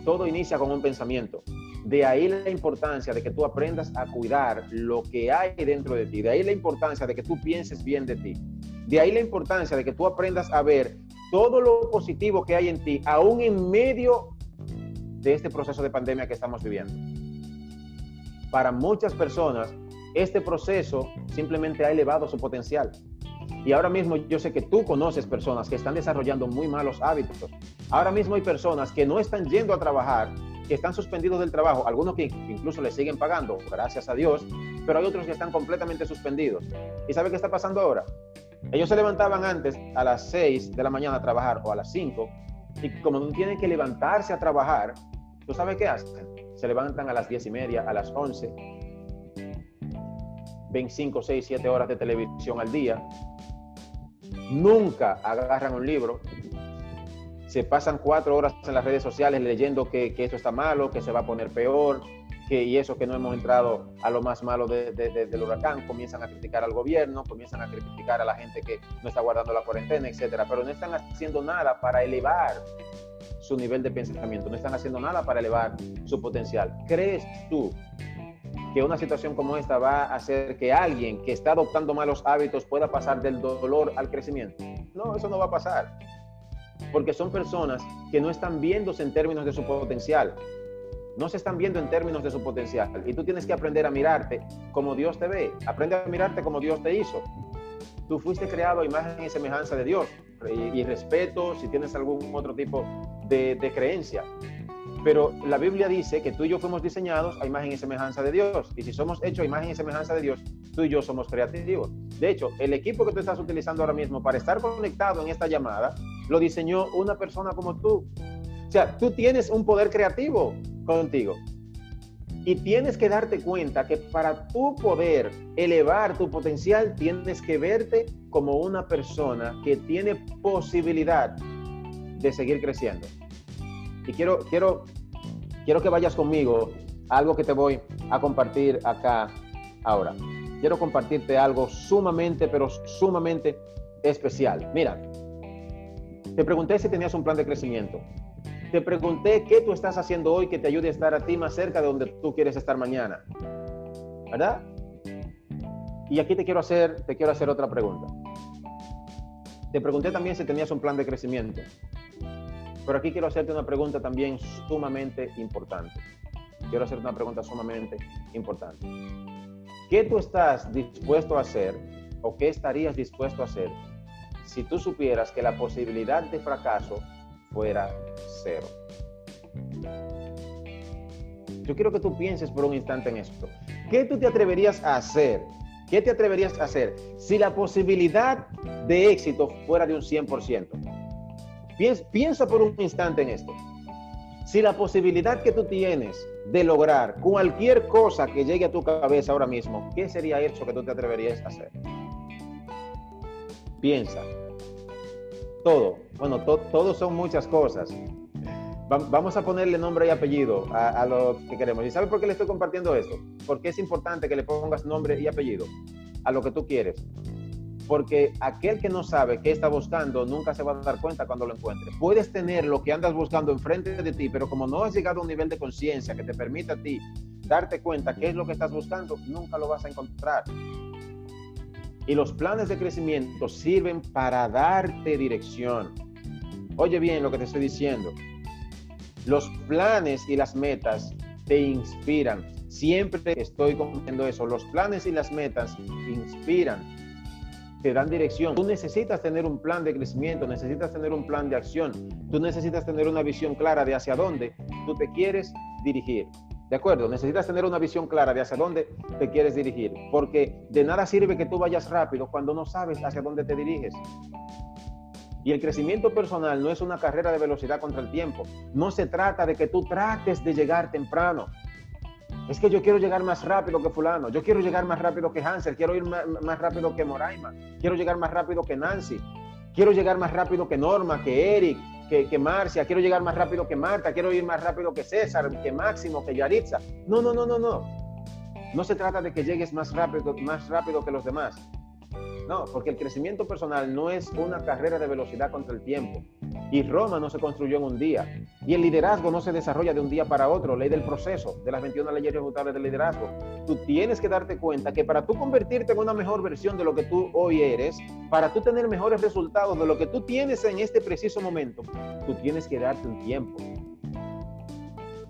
Todo inicia con un pensamiento. De ahí la importancia de que tú aprendas a cuidar lo que hay dentro de ti. De ahí la importancia de que tú pienses bien de ti. De ahí la importancia de que tú aprendas a ver todo lo positivo que hay en ti, aún en medio de este proceso de pandemia que estamos viviendo. Para muchas personas, este proceso simplemente ha elevado su potencial. Y ahora mismo yo sé que tú conoces personas que están desarrollando muy malos hábitos. Ahora mismo hay personas que no están yendo a trabajar, que están suspendidos del trabajo, algunos que incluso le siguen pagando, gracias a Dios, pero hay otros que están completamente suspendidos. ¿Y sabe qué está pasando ahora? Ellos se levantaban antes a las 6 de la mañana a trabajar o a las 5 y como no tienen que levantarse a trabajar, ¿tú sabes qué hacen? Se levantan a las 10 y media, a las 11, ven 5, 6, 7 horas de televisión al día, nunca agarran un libro, se pasan 4 horas en las redes sociales leyendo que, que esto está malo, que se va a poner peor, y eso que no hemos entrado a lo más malo del huracán, comienzan a criticar al gobierno, comienzan a criticar a la gente que no está guardando la cuarentena, etcétera, pero no están haciendo nada para elevar su nivel de pensamiento, no están haciendo nada para elevar su potencial. ¿Crees tú que una situación como esta va a hacer que alguien que está adoptando malos hábitos pueda pasar del dolor al crecimiento? No, eso no va a pasar. Porque son personas que no están viéndose en términos de su potencial, no se están viendo en términos de su potencial. Y tú tienes que aprender a mirarte como Dios te ve. Aprende a mirarte como Dios te hizo. Tú fuiste creado a imagen y semejanza de Dios. Y, respeto si tienes algún otro tipo de, de creencia. Pero la Biblia dice que tú y yo fuimos diseñados a imagen y semejanza de Dios. Y si somos hechos a imagen y semejanza de Dios, tú y yo somos creativos. De hecho, el equipo que tú estás utilizando ahora mismo para estar conectado en esta llamada, lo diseñó una persona como tú. O sea, tú tienes un poder creativo contigo. Y tienes que darte cuenta que para tú poder elevar tu potencial, tienes que verte como una persona que tiene posibilidad de seguir creciendo. Y quiero, quiero, quiero que vayas conmigo a algo que te voy a compartir acá ahora. Quiero compartirte algo sumamente, pero sumamente especial. Mira, te pregunté si tenías un plan de crecimiento. Te pregunté qué tú estás haciendo hoy que te ayude a estar a ti más cerca de donde tú quieres estar mañana. ¿Verdad? Y aquí te quiero hacer, te quiero hacer otra pregunta. Te pregunté también si tenías un plan de crecimiento. Pero aquí quiero hacerte una pregunta también sumamente importante. Quiero hacerte una pregunta sumamente importante. ¿Qué tú estás dispuesto a hacer o qué estarías dispuesto a hacer si tú supieras que la posibilidad de fracaso fuera cero? Yo quiero que tú pienses por un instante en esto. ¿Qué tú te atreverías a hacer? ¿Qué te atreverías a hacer si la posibilidad de éxito fuera de un 100%? Piensa, por un instante en esto. Si la posibilidad que tú tienes de lograr cualquier cosa que llegue a tu cabeza ahora mismo, ¿qué sería eso que tú te atreverías a hacer? Piensa. Todo. Bueno, todo son muchas cosas vamos a ponerle nombre y apellido a, lo que queremos. ¿Y sabes por qué le estoy compartiendo esto? Porque es importante que le pongas nombre y apellido a lo que tú quieres. Porque aquel que no sabe qué está buscando nunca se va a dar cuenta cuando lo encuentre. Puedes tener lo que andas buscando enfrente de ti, pero como no has llegado a un nivel de conciencia que te permita a ti darte cuenta qué es lo que estás buscando, nunca lo vas a encontrar. Y los planes de crecimiento sirven para darte dirección. Oye bien lo que te estoy diciendo. Los planes y las metas te inspiran. Siempre estoy comentando eso. Los planes y las metas te inspiran, te dan dirección. Tú necesitas tener un plan de crecimiento, necesitas tener un plan de acción. Tú necesitas tener una visión clara de hacia dónde tú te quieres dirigir. ¿De acuerdo? Necesitas tener una visión clara de hacia dónde te quieres dirigir. Porque de nada sirve que tú vayas rápido cuando no sabes hacia dónde te diriges. Y el crecimiento personal no es una carrera de velocidad contra el tiempo. No se trata de que tú trates de llegar temprano. Es que yo quiero llegar más rápido que fulano. Yo quiero llegar más rápido que Hansel. Quiero ir más, rápido que Moraima. Quiero llegar más rápido que Nancy. Quiero llegar más rápido que Norma, que Eric, que, que, Marcia. Quiero llegar más rápido que Marta. Quiero ir más rápido que César, que Máximo, que Yaritza. No, no, no, no, no. No se trata de que llegues más rápido, más rápido que los demás. No, porque el crecimiento personal no es una carrera de velocidad contra el tiempo. Y Roma no se construyó en un día. Y el liderazgo no se desarrolla de un día para otro. Ley del proceso, de las 21 leyes ejecutables del liderazgo. Tú tienes que darte cuenta que para tú convertirte en una mejor versión de lo que tú hoy eres, para tú tener mejores resultados de lo que tú tienes en este preciso momento, tú tienes que darte un tiempo.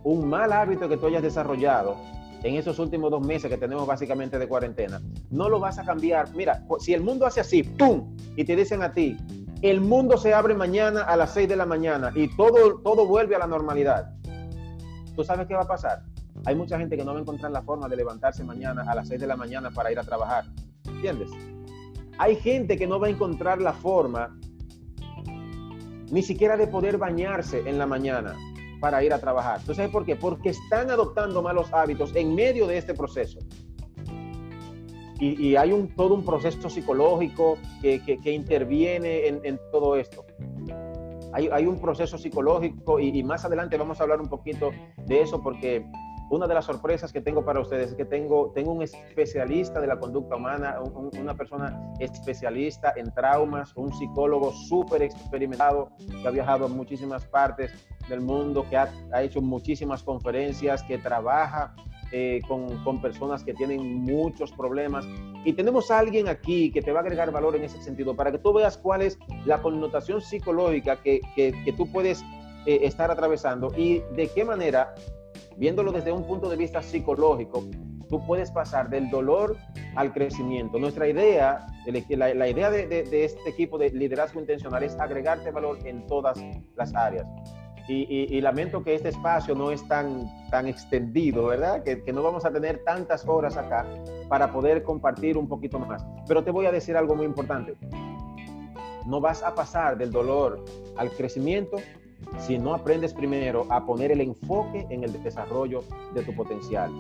Un mal hábito que tú hayas desarrollado en esos últimos dos meses que tenemos básicamente de cuarentena, no lo vas a cambiar. Mira, si el mundo hace así, ¡pum! Y te dicen a ti, el mundo se abre mañana a las 6 de la mañana y todo, todo vuelve a la normalidad. ¿Tú sabes qué va a pasar? Hay mucha gente que no va a encontrar la forma de levantarse mañana a las 6 de la mañana para ir a trabajar. ¿Entiendes? Hay gente que no va a encontrar la forma ni siquiera de poder bañarse en la mañana para ir a trabajar. Entonces, ¿por qué? Porque están adoptando malos hábitos en medio de este proceso. Y, hay un, todo un proceso psicológico que, interviene en, todo esto. Hay, un proceso psicológico y, y, más adelante vamos a hablar un poquito de eso porque una de las sorpresas que tengo para ustedes es que tengo, tengo un especialista de la conducta humana, una persona especialista en traumas, un psicólogo súper experimentado que ha viajado a muchísimas partes del mundo, que ha, ha hecho muchísimas conferencias, que trabaja eh, con, personas que tienen muchos problemas. Y tenemos a alguien aquí que te va a agregar valor en ese sentido, para que tú veas cuál es la connotación psicológica que, que, tú puedes eh, estar atravesando y de qué manera viéndolo desde un punto de vista psicológico, tú puedes pasar del dolor al crecimiento. Nuestra idea, la, la idea de, de, este equipo de liderazgo intencional es agregarte valor en todas las áreas. Y, lamento que este espacio no es tan, tan extendido, ¿verdad? Que, que no vamos a tener tantas horas acá para poder compartir un poquito más. Pero te voy a decir algo muy importante. No vas a pasar del dolor al crecimiento si no aprendes primero a poner el enfoque en el desarrollo de tu potencial.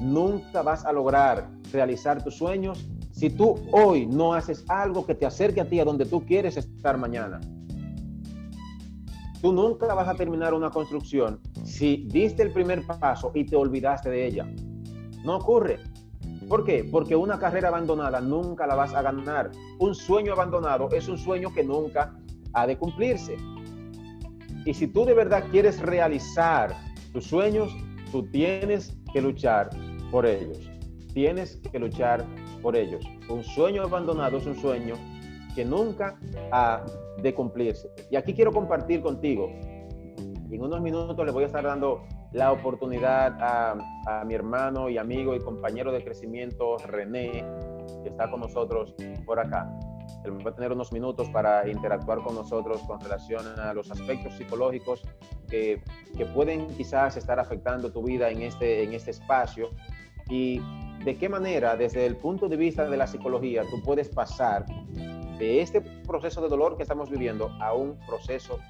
Nunca vas a lograr realizar tus sueños si tú hoy no haces algo que te acerque a ti a donde tú quieres estar mañana. Tú nunca vas a terminar una construcción si diste el primer paso y te olvidaste de ella. No ocurre. ¿Por qué? Porque una carrera abandonada nunca la vas a ganar. Un sueño abandonado es un sueño que nunca ha de cumplirse. Y si tú de verdad quieres realizar tus sueños, tú tienes que luchar por ellos. Tienes que luchar por ellos. Un sueño abandonado es un sueño que nunca ha de cumplirse. Y aquí quiero compartir contigo, en unos minutos le voy a estar dando la oportunidad a, a, mi hermano y amigo y compañero de crecimiento, René, que está con nosotros por acá. Él va a tener unos minutos para interactuar con nosotros con relación a los aspectos psicológicos que, que pueden quizás estar afectando tu vida en este, en este espacio y de qué manera, desde el punto de vista de la psicología, tú puedes pasar de este proceso de dolor que estamos viviendo a un proceso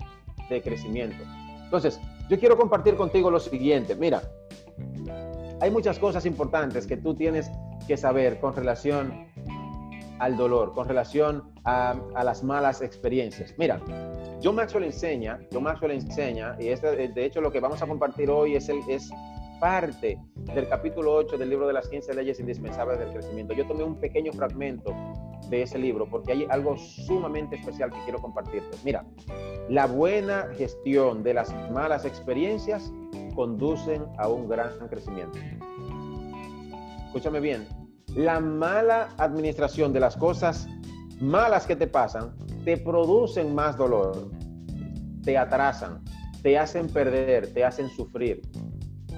de crecimiento. Entonces, yo quiero compartir contigo lo siguiente. Mira, hay muchas cosas importantes que tú tienes que saber con relación al dolor, con relación a, a las malas experiencias. Mira, John Maxwell enseña, John Maxwell enseña, y este, de hecho lo que vamos a compartir hoy es, el, es parte del capítulo 8 del libro de las 15 leyes indispensables del crecimiento. Yo tomé un pequeño fragmento de ese libro porque hay algo sumamente especial que quiero compartirte. Mira, la buena gestión de las malas experiencias conducen a un gran crecimiento. Escúchame bien, la mala administración de las cosas malas que te pasan te producen más dolor, te atrasan, te hacen perder, te hacen sufrir.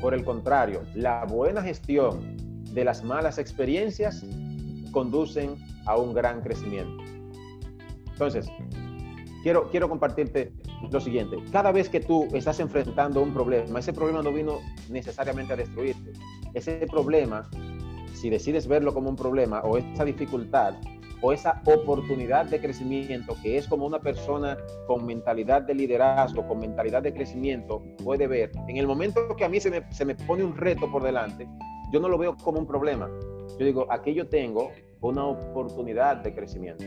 Por el contrario, la buena gestión de las malas experiencias conducen a un gran crecimiento. Entonces, quiero, quiero compartirte lo siguiente. Cada vez que tú estás enfrentando un problema, ese problema no vino necesariamente a destruirte. Ese problema, si decides verlo como un problema o esa dificultad o esa oportunidad de crecimiento que es como una persona con mentalidad de liderazgo, con mentalidad de crecimiento puede ver, en el momento que a mí se me, se me pone un reto por delante, yo no lo veo como un problema. Yo digo, aquí yo tengo una oportunidad de crecimiento.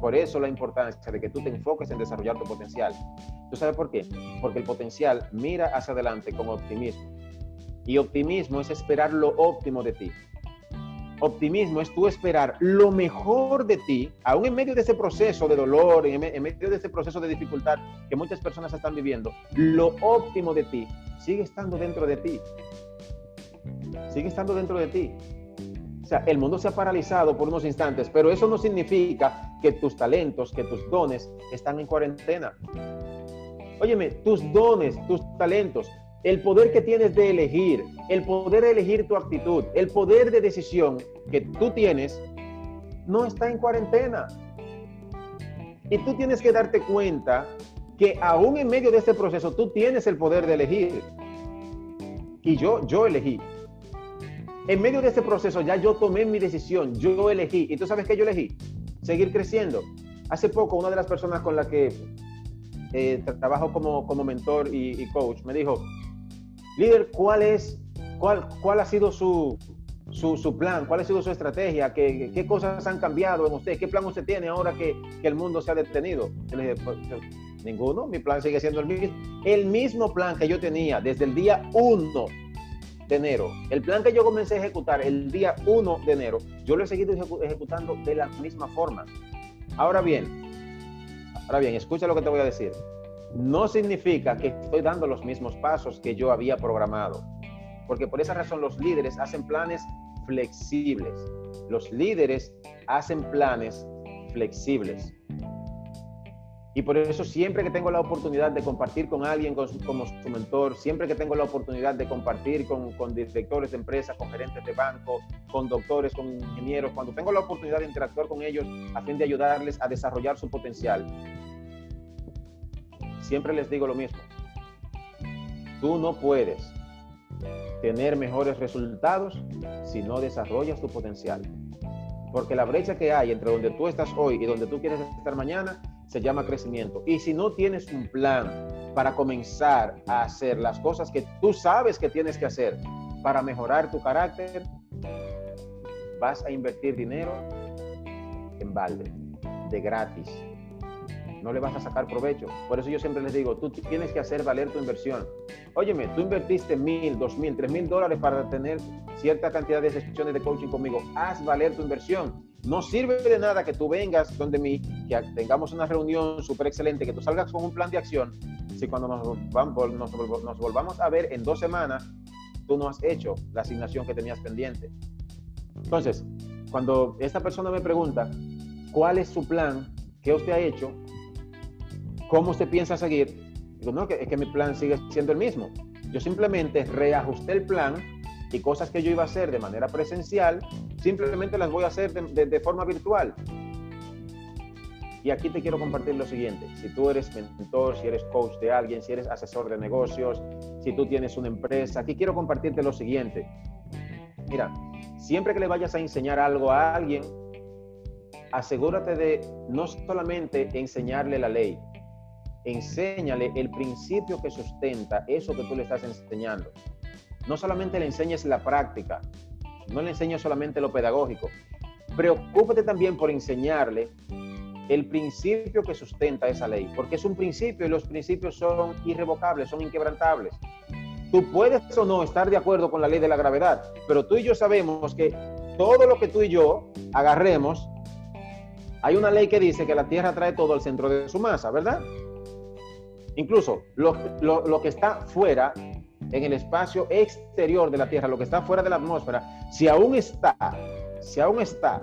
Por eso la importancia de que tú te enfoques en desarrollar tu potencial. ¿Tú sabes por qué? Porque el potencial mira hacia adelante con optimismo. Y optimismo es esperar lo óptimo de ti. Optimismo es tú esperar lo mejor de ti, aún en medio de ese proceso de dolor, en, medio de ese proceso de dificultad que muchas personas están viviendo, lo óptimo de ti sigue estando dentro de ti. Sigue estando dentro de ti. O sea, el mundo se ha paralizado por unos instantes, pero eso no significa que tus talentos, que tus dones están en cuarentena. Óyeme, tus dones, tus talentos, el poder que tienes de elegir, el poder de elegir tu actitud, el poder de decisión que tú tienes, no está en cuarentena. Y tú tienes que darte cuenta que aún en medio de este proceso tú tienes el poder de elegir. Y yo, yo elegí. En medio de este proceso ya yo tomé mi decisión, yo elegí. ¿Y tú sabes qué yo elegí? Seguir creciendo. Hace poco una de las personas con la que eh, trabajo como, como mentor y, y coach me dijo, Líder, ¿cuál es, cuál, cuál ha sido su, su, su, plan? ¿Cuál ha sido su estrategia? ¿Qué, ¿Qué, cosas han cambiado en usted? ¿Qué plan usted tiene ahora que, que el mundo se ha detenido? Yo le dije, pues, pues, ninguno, mi plan sigue siendo el mismo. El mismo plan que yo tenía desde el día 1 de enero, el plan que yo comencé a ejecutar el día 1 de enero, yo lo he seguido ejecutando de la misma forma. Ahora bien, ahora bien, escucha lo que te voy a decir no significa que estoy dando los mismos pasos que yo había programado. Porque por esa razón los líderes hacen planes flexibles. Los líderes hacen planes flexibles. Y por eso siempre que tengo la oportunidad de compartir con alguien como su mentor, siempre que tengo la oportunidad de compartir con, con directores de empresas, con gerentes de banco, con doctores, con ingenieros, cuando tengo la oportunidad de interactuar con ellos a fin de ayudarles a desarrollar su potencial, siempre les digo lo mismo. Tú no puedes tener mejores resultados si no desarrollas tu potencial. Porque la brecha que hay entre donde tú estás hoy y donde tú quieres estar mañana se llama crecimiento. Y si no tienes un plan para comenzar a hacer las cosas que tú sabes que tienes que hacer para mejorar tu carácter, vas a invertir dinero en balde, de gratis no le vas a sacar provecho. Por eso yo siempre les digo, tú tienes que hacer valer tu inversión. Óyeme, tú invertiste mil, dos mil, tres mil dólares para tener cierta cantidad de sesiones de coaching conmigo. Haz valer tu inversión. No sirve de nada que tú vengas donde mí, que tengamos una reunión súper excelente, que tú salgas con un plan de acción. Si cuando nos, vamos, nos, nos volvamos a ver en dos semanas, tú no has hecho la asignación que tenías pendiente. Entonces, cuando esta persona me pregunta, cuál es su plan, qué usted ha hecho, cómo usted piensa seguir. Digo, no, es que mi plan sigue siendo el mismo. Yo simplemente reajusté el plan y cosas que yo iba a hacer de manera presencial, simplemente las voy a hacer de, forma virtual. Y aquí te quiero compartir lo siguiente. Si tú eres mentor, si eres coach de alguien, si eres asesor de negocios, si tú tienes una empresa, aquí quiero compartirte lo siguiente. Mira, siempre que le vayas a enseñar algo a alguien, asegúrate de no solamente enseñarle la ley, enséñale el principio que sustenta eso que tú le estás enseñando. No solamente le enseñes la práctica, no le enseñes solamente lo pedagógico. Preocúpate también por enseñarle el principio que sustenta esa ley, porque es un principio y los principios son irrevocables, son inquebrantables. Tú puedes o no estar de acuerdo con la ley de la gravedad, pero tú y yo sabemos que todo lo que tú y yo agarremos, hay una ley que dice que la Tierra trae todo al centro de su masa, ¿verdad? Incluso lo, lo, que está fuera, en el espacio exterior de la Tierra, lo que está fuera de la atmósfera, si aún está, si aún está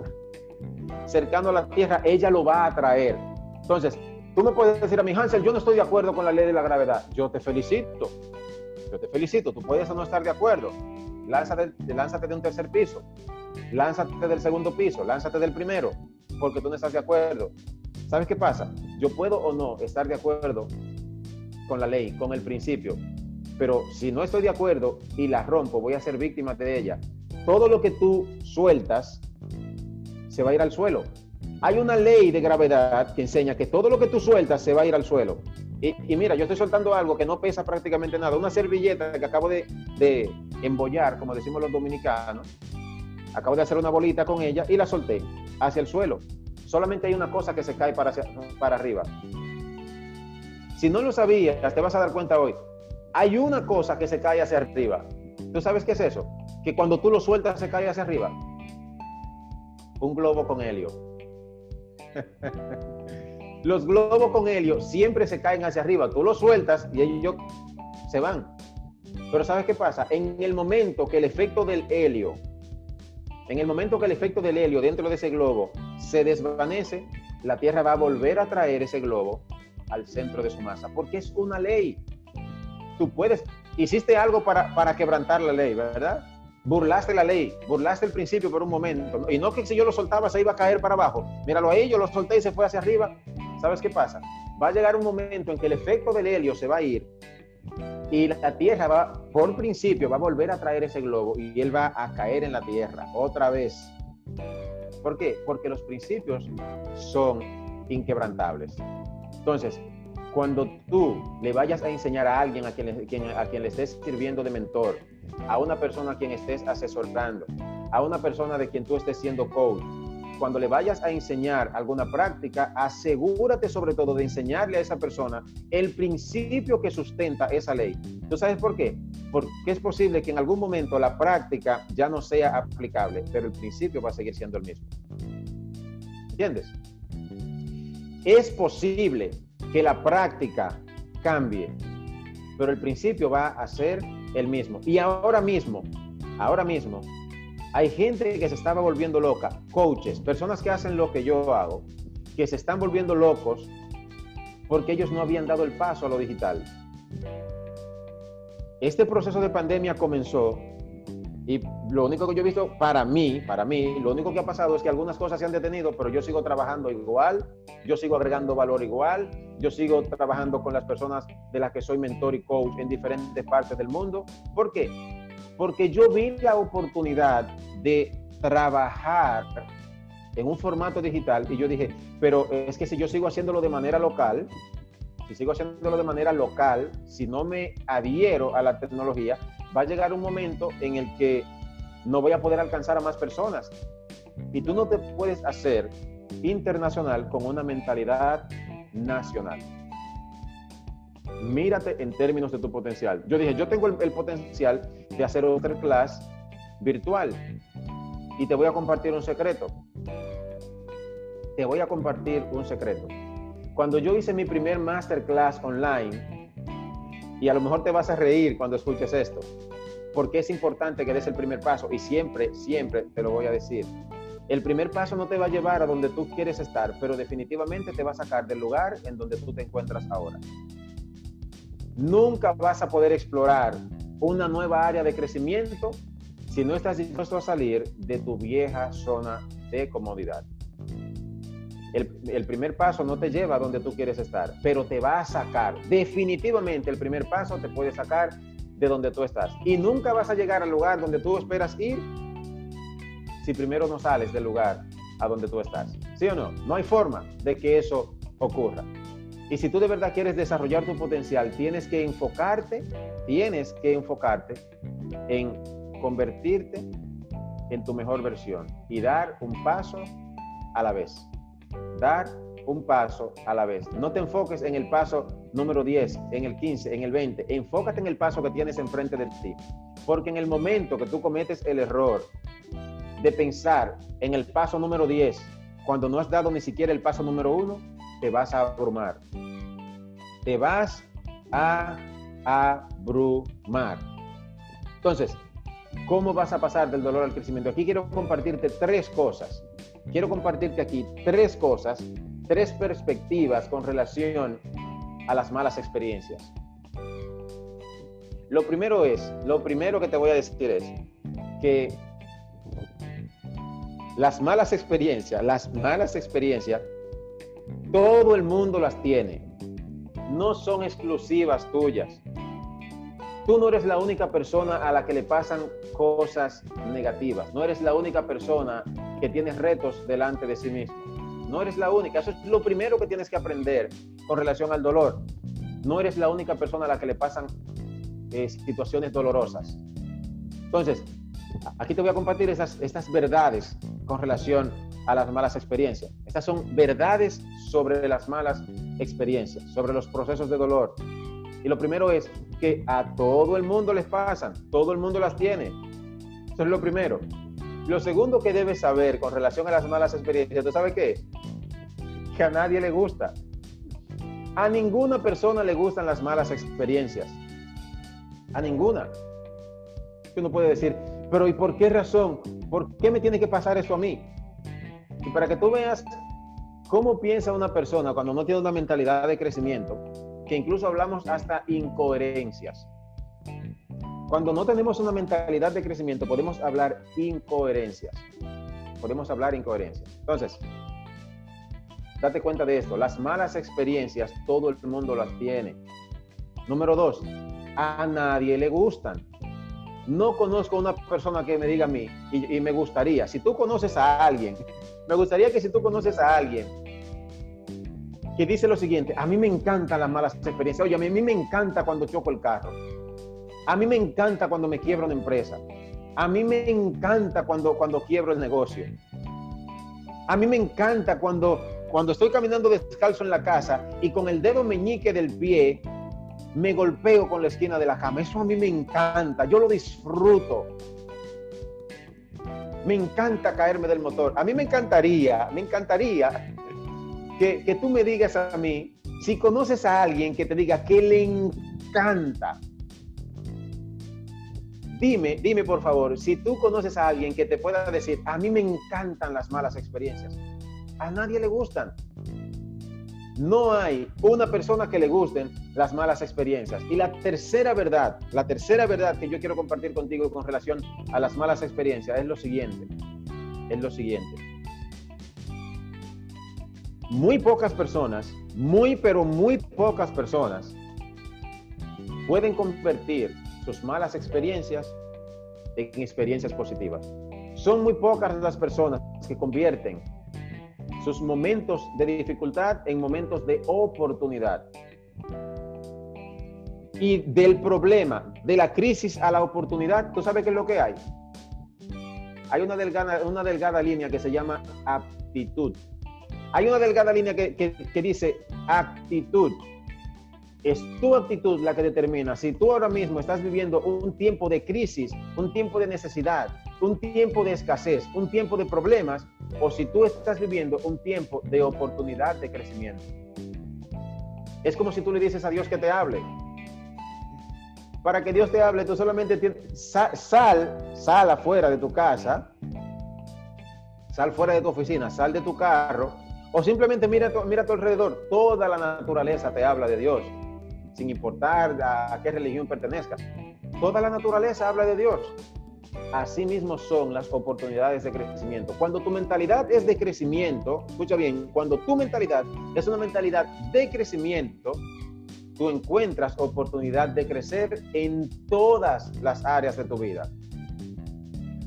cercano a la Tierra, ella lo va a atraer. Entonces, tú me puedes decir a mi Hansel, yo no estoy de acuerdo con la ley de la gravedad. Yo te felicito. Yo te felicito. Tú puedes no estar de acuerdo. Lánzate, lánzate de un tercer piso. Lánzate del segundo piso. Lánzate del primero. Porque tú no estás de acuerdo. ¿Sabes qué pasa? Yo puedo o no estar de acuerdo con la ley, con el principio. Pero si no estoy de acuerdo y la rompo, voy a ser víctima de ella. Todo lo que tú sueltas se va a ir al suelo. Hay una ley de gravedad que enseña que todo lo que tú sueltas se va a ir al suelo. Y, mira, yo estoy soltando algo que no pesa prácticamente nada. Una servilleta que acabo de, de embollar, como decimos los dominicanos. Acabo de hacer una bolita con ella y la solté hacia el suelo. Solamente hay una cosa que se cae para, para arriba. Si no lo sabías, te vas a dar cuenta hoy. Hay una cosa que se cae hacia arriba. ¿Tú sabes qué es eso? Que cuando tú lo sueltas se cae hacia arriba. Un globo con helio. <laughs> Los globos con helio siempre se caen hacia arriba. Tú lo sueltas y ellos se van. Pero ¿sabes qué pasa? En el momento que el efecto del helio, en el momento que el efecto del helio dentro de ese globo se desvanece, la Tierra va a volver a traer ese globo al centro de su masa, porque es una ley. Tú puedes, hiciste algo para, para quebrantar la ley, ¿verdad? Burlaste la ley, burlaste el principio por un momento. Y no que si yo lo soltaba se iba a caer para abajo. Míralo ahí, yo lo solté y se fue hacia arriba. ¿Sabes qué pasa? Va a llegar un momento en que el efecto del helio se va a ir y la Tierra va, por principio, va a volver a traer ese globo y él va a caer en la Tierra otra vez. ¿Por qué? Porque los principios son inquebrantables. Entonces, cuando tú le vayas a enseñar a alguien a quien, le estés sirviendo de mentor, a una persona a quien estés asesorando, a una persona de quien tú estés siendo coach, cuando le vayas a enseñar alguna práctica, asegúrate sobre todo de enseñarle a esa persona el principio que sustenta esa ley. ¿Tú sabes por qué? Porque es posible que en algún momento la práctica ya no sea aplicable, pero el principio va a seguir siendo el mismo. ¿Entiendes? Es posible que la práctica cambie, pero el principio va a ser el mismo. Y ahora mismo, ahora mismo, hay gente que se estaba volviendo loca, coaches, personas que hacen lo que yo hago, que se están volviendo locos porque ellos no habían dado el paso a lo digital. Este proceso de pandemia comenzó y lo único que yo he visto para mí, para mí, lo único que ha pasado es que algunas cosas se han detenido, pero yo sigo trabajando igual, yo sigo agregando valor igual, yo sigo trabajando con las personas de las que soy mentor y coach en diferentes partes del mundo. ¿Por qué? Porque yo vi la oportunidad de trabajar en un formato digital y yo dije, pero es que si yo sigo haciéndolo de manera local, si sigo haciéndolo de manera local, si no me adhiero a la tecnología, va a llegar un momento en el que no voy a poder alcanzar a más personas. Y tú no te puedes hacer internacional con una mentalidad nacional. Mírate en términos de tu potencial. Yo dije, yo tengo el, potencial de hacer otra clase virtual. Y te voy a compartir un secreto. Te voy a compartir un secreto. Cuando yo hice mi primer masterclass online, y a lo mejor te vas a reír cuando escuches esto, porque es importante que des el primer paso y siempre, siempre te lo voy a decir. El primer paso no te va a llevar a donde tú quieres estar, pero definitivamente te va a sacar del lugar en donde tú te encuentras ahora. Nunca vas a poder explorar una nueva área de crecimiento si no estás dispuesto a salir de tu vieja zona de comodidad. El, primer paso no te lleva a donde tú quieres estar, pero te va a sacar. Definitivamente el primer paso te puede sacar de donde tú estás. Y nunca vas a llegar al lugar donde tú esperas ir si primero no sales del lugar a donde tú estás. ¿Sí o no? No hay forma de que eso ocurra. Y si tú de verdad quieres desarrollar tu potencial, tienes que enfocarte, tienes que enfocarte en convertirte en tu mejor versión y dar un paso a la vez. Dar un paso a la vez. No te enfoques en el paso número 10, en el 15, en el 20. Enfócate en el paso que tienes enfrente de ti. Porque en el momento que tú cometes el error de pensar en el paso número 10, cuando no has dado ni siquiera el paso número 1, te vas a abrumar. Te vas a abrumar. Entonces, ¿cómo vas a pasar del dolor al crecimiento? Aquí quiero compartirte tres cosas. Quiero compartirte aquí tres cosas, tres perspectivas con relación a las malas experiencias. Lo primero es, lo primero que te voy a decir es que las malas experiencias, las malas experiencias, todo el mundo las tiene. No son exclusivas tuyas. Tú no eres la única persona a la que le pasan cosas negativas. No eres la única persona que tiene retos delante de sí mismo. No eres la única. Eso es lo primero que tienes que aprender con relación al dolor. No eres la única persona a la que le pasan eh, situaciones dolorosas. Entonces, aquí te voy a compartir estas verdades con relación a las malas experiencias. Estas son verdades sobre las malas experiencias, sobre los procesos de dolor. Y lo primero es que a todo el mundo les pasan, todo el mundo las tiene. Eso es lo primero. Lo segundo que debes saber con relación a las malas experiencias, ¿tú sabes qué? Que a nadie le gusta. A ninguna persona le gustan las malas experiencias. A ninguna. Uno puede decir, pero ¿y por qué razón? ¿Por qué me tiene que pasar eso a mí? Y para que tú veas cómo piensa una persona cuando no tiene una mentalidad de crecimiento, que incluso hablamos hasta incoherencias. Cuando no tenemos una mentalidad de crecimiento, podemos hablar incoherencias. Podemos hablar incoherencias. Entonces, date cuenta de esto. Las malas experiencias, todo el mundo las tiene. Número dos, a nadie le gustan no conozco a una persona que me diga a mí y, me gustaría, si tú conoces a alguien, me gustaría que si tú conoces a alguien que dice lo siguiente, a mí me encantan las malas experiencias, oye, a mí, me encanta cuando choco el carro, a mí me encanta cuando me quiebra una empresa, a mí me encanta cuando, cuando quiebro el negocio, a mí me encanta cuando, cuando estoy caminando descalzo en la casa y con el dedo meñique del pie me golpeo con la esquina de la cama. Eso a mí me encanta, yo lo disfruto. Me encanta caerme del motor. A mí me encantaría, me encantaría que, que tú me digas a mí, si conoces a alguien que te diga que le encanta, dime, dime por favor, si tú conoces a alguien que te pueda decir, a mí me encantan las malas experiencias. A nadie le gustan. No hay una persona que le gusten las malas experiencias. Y la tercera verdad, la tercera verdad que yo quiero compartir contigo con relación a las malas experiencias es lo siguiente. Es lo siguiente. Muy pocas personas, muy pero muy pocas personas pueden convertir sus malas experiencias en experiencias positivas. Son muy pocas las personas que convierten sus momentos de dificultad en momentos de oportunidad. Y del problema, de la crisis a la oportunidad, ¿tú sabes qué es lo que hay? Hay una delgada, una delgada línea que se llama aptitud. Hay una delgada línea que, que dice actitud. Es tu actitud la que determina si tú ahora mismo estás viviendo un tiempo de crisis, un tiempo de necesidad, un tiempo de escasez, un tiempo de problemas, o si tú estás viviendo un tiempo de oportunidad de crecimiento. Es como si tú le dices a Dios que te hable. Para que Dios te hable, tú solamente tienes, sal, sal afuera de tu casa, sal fuera de tu oficina, sal de tu carro, o simplemente mira, mira a tu alrededor. Toda la naturaleza te habla de Dios, sin importar a, qué religión pertenezcas. Toda la naturaleza habla de Dios. Así mismo son las oportunidades de crecimiento. Cuando tu mentalidad es de crecimiento, escucha bien, cuando tu mentalidad es una mentalidad de crecimiento, tú encuentras oportunidad de crecer en todas las áreas de tu vida.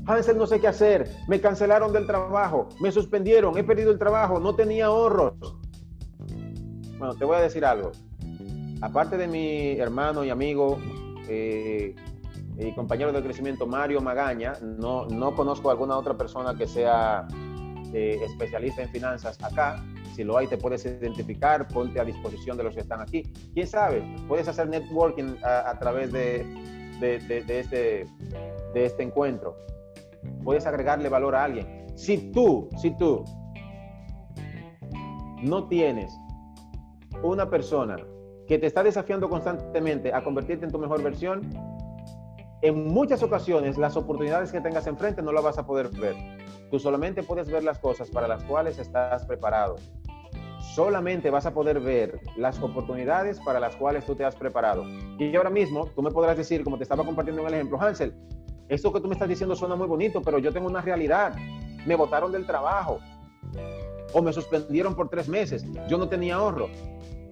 Hansel no sé qué hacer, me cancelaron del trabajo, me suspendieron, he perdido el trabajo, no tenía ahorros. Bueno, te voy a decir algo. Aparte de mi hermano y amigo eh, y compañero de crecimiento Mario Magaña, no, no conozco alguna otra persona que sea eh, especialista en finanzas acá. Si lo hay, te puedes identificar, ponte a disposición de los que están aquí. ¿Quién sabe? Puedes hacer networking a, través de, de, este, de este encuentro puedes agregarle valor a alguien. Si tú, si tú no tienes una persona que te está desafiando constantemente a convertirte en tu mejor versión, en muchas ocasiones las oportunidades que tengas enfrente no las vas a poder ver. Tú solamente puedes ver las cosas para las cuales estás preparado. Solamente vas a poder ver las oportunidades para las cuales tú te has preparado. Y ahora mismo tú me podrás decir, como te estaba compartiendo en el ejemplo, Hansel, esto que tú me estás diciendo suena muy bonito, pero yo tengo una realidad. Me botaron del trabajo o me suspendieron por tres meses. Yo no tenía ahorro.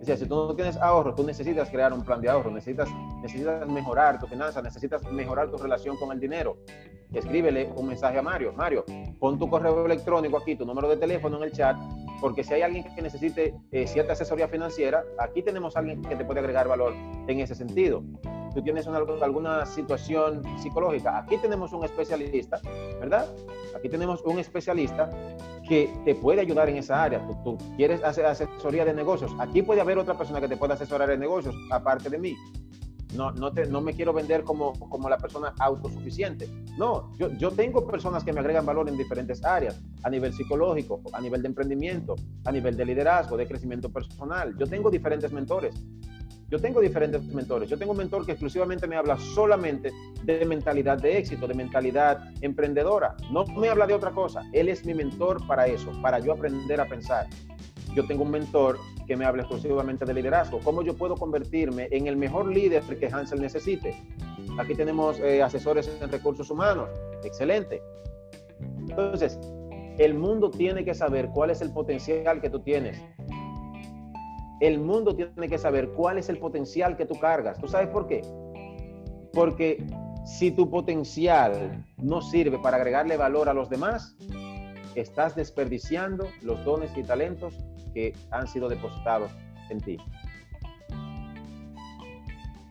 O sea, si tú no tienes ahorro, tú necesitas crear un plan de ahorro, necesitas, necesitas mejorar tu finanza, necesitas mejorar tu relación con el dinero. Escríbele un mensaje a Mario. Mario, pon tu correo electrónico aquí, tu número de teléfono en el chat, porque si hay alguien que necesite eh, cierta asesoría financiera, aquí tenemos a alguien que te puede agregar valor en ese sentido tú tienes alguna situación psicológica, aquí tenemos un especialista, ¿verdad? Aquí tenemos un especialista que te puede ayudar en esa área. Tú, quieres hacer asesoría de negocios, aquí puede haber otra persona que te pueda asesorar en negocios, aparte de mí. No, no, te, no me quiero vender como, como la persona autosuficiente. No, yo, yo tengo personas que me agregan valor en diferentes áreas, a nivel psicológico, a nivel de emprendimiento, a nivel de liderazgo, de crecimiento personal. Yo tengo diferentes mentores. Yo tengo diferentes mentores. Yo tengo un mentor que exclusivamente me habla solamente de mentalidad de éxito, de mentalidad emprendedora. No me habla de otra cosa. Él es mi mentor para eso, para yo aprender a pensar. Yo tengo un mentor que me habla exclusivamente de liderazgo. ¿Cómo yo puedo convertirme en el mejor líder que Hansel necesite? Aquí tenemos eh, asesores en recursos humanos. Excelente. Entonces, el mundo tiene que saber cuál es el potencial que tú tienes el mundo tiene que saber cuál es el potencial que tú cargas. ¿Tú sabes por qué? Porque si tu potencial no sirve para agregarle valor a los demás, estás desperdiciando los dones y talentos que han sido depositados en ti.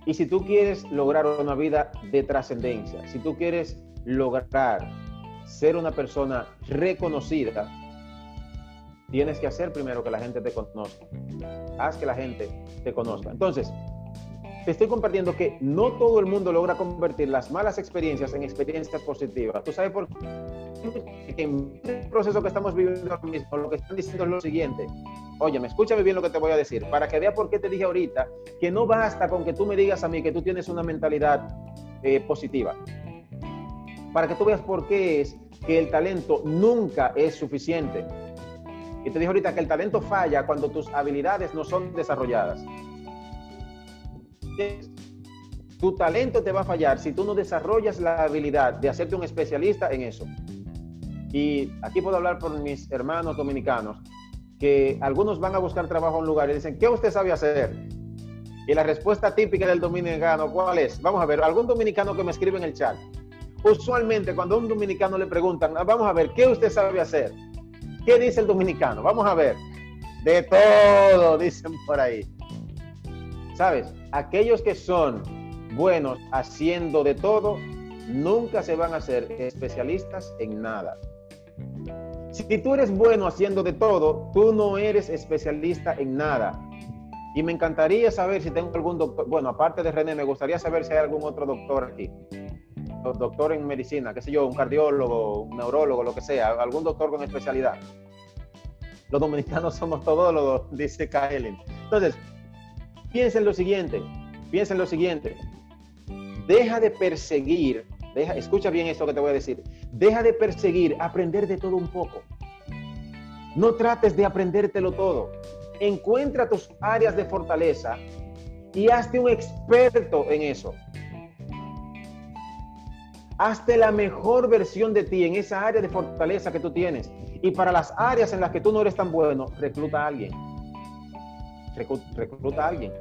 Y si tú quieres lograr una vida de trascendencia, si tú quieres lograr ser una persona reconocida, tienes que hacer primero que la gente te conozca. Haz que la gente te conozca. Entonces, te estoy compartiendo que no todo el mundo logra convertir las malas experiencias en experiencias positivas. ¿Tú sabes por qué? En el proceso que estamos viviendo ahora mismo, lo que están diciendo es lo siguiente. Oye, me escúchame bien lo que te voy a decir, para que vea por qué te dije ahorita que no basta con que tú me digas a mí que tú tienes una mentalidad eh, positiva. Para que tú veas por qué es que el talento nunca es suficiente. Y te dije ahorita que el talento falla cuando tus habilidades no son desarrolladas. Tu talento te va a fallar si tú no desarrollas la habilidad de hacerte un especialista en eso. Y aquí puedo hablar por mis hermanos dominicanos, que algunos van a buscar trabajo en un lugar y dicen, ¿qué usted sabe hacer? Y la respuesta típica del dominicano, ¿cuál es? Vamos a ver, algún dominicano que me escribe en el chat. Usualmente cuando a un dominicano le preguntan, vamos a ver, ¿qué usted sabe hacer? ¿Qué dice el dominicano? Vamos a ver. De todo, <laughs> dicen por ahí. ¿Sabes? Aquellos que son buenos haciendo de todo, nunca se van a ser especialistas en nada. Si tú eres bueno haciendo de todo, tú no eres especialista en nada. Y me encantaría saber si tengo algún doctor, bueno, aparte de René, me gustaría saber si hay algún otro doctor aquí. Doctor en medicina, qué sé yo, un cardiólogo, un neurólogo, lo que sea, algún doctor con especialidad. Los dominicanos <laughs> somos todólogos, dice Kaelin. Entonces, piensa en lo siguiente, piensa en lo siguiente. Deja de perseguir, escucha bien esto que te voy a decir. Deja de perseguir, aprender de todo un poco. No trates de aprendértelo todo. Encuentra tus áreas de fortaleza y hazte un experto en eso. Hazte la mejor versión de ti en esa área de fortaleza que tú tienes. Y para las áreas en las que tú no eres tan bueno, recluta a alguien. Recluta a alguien.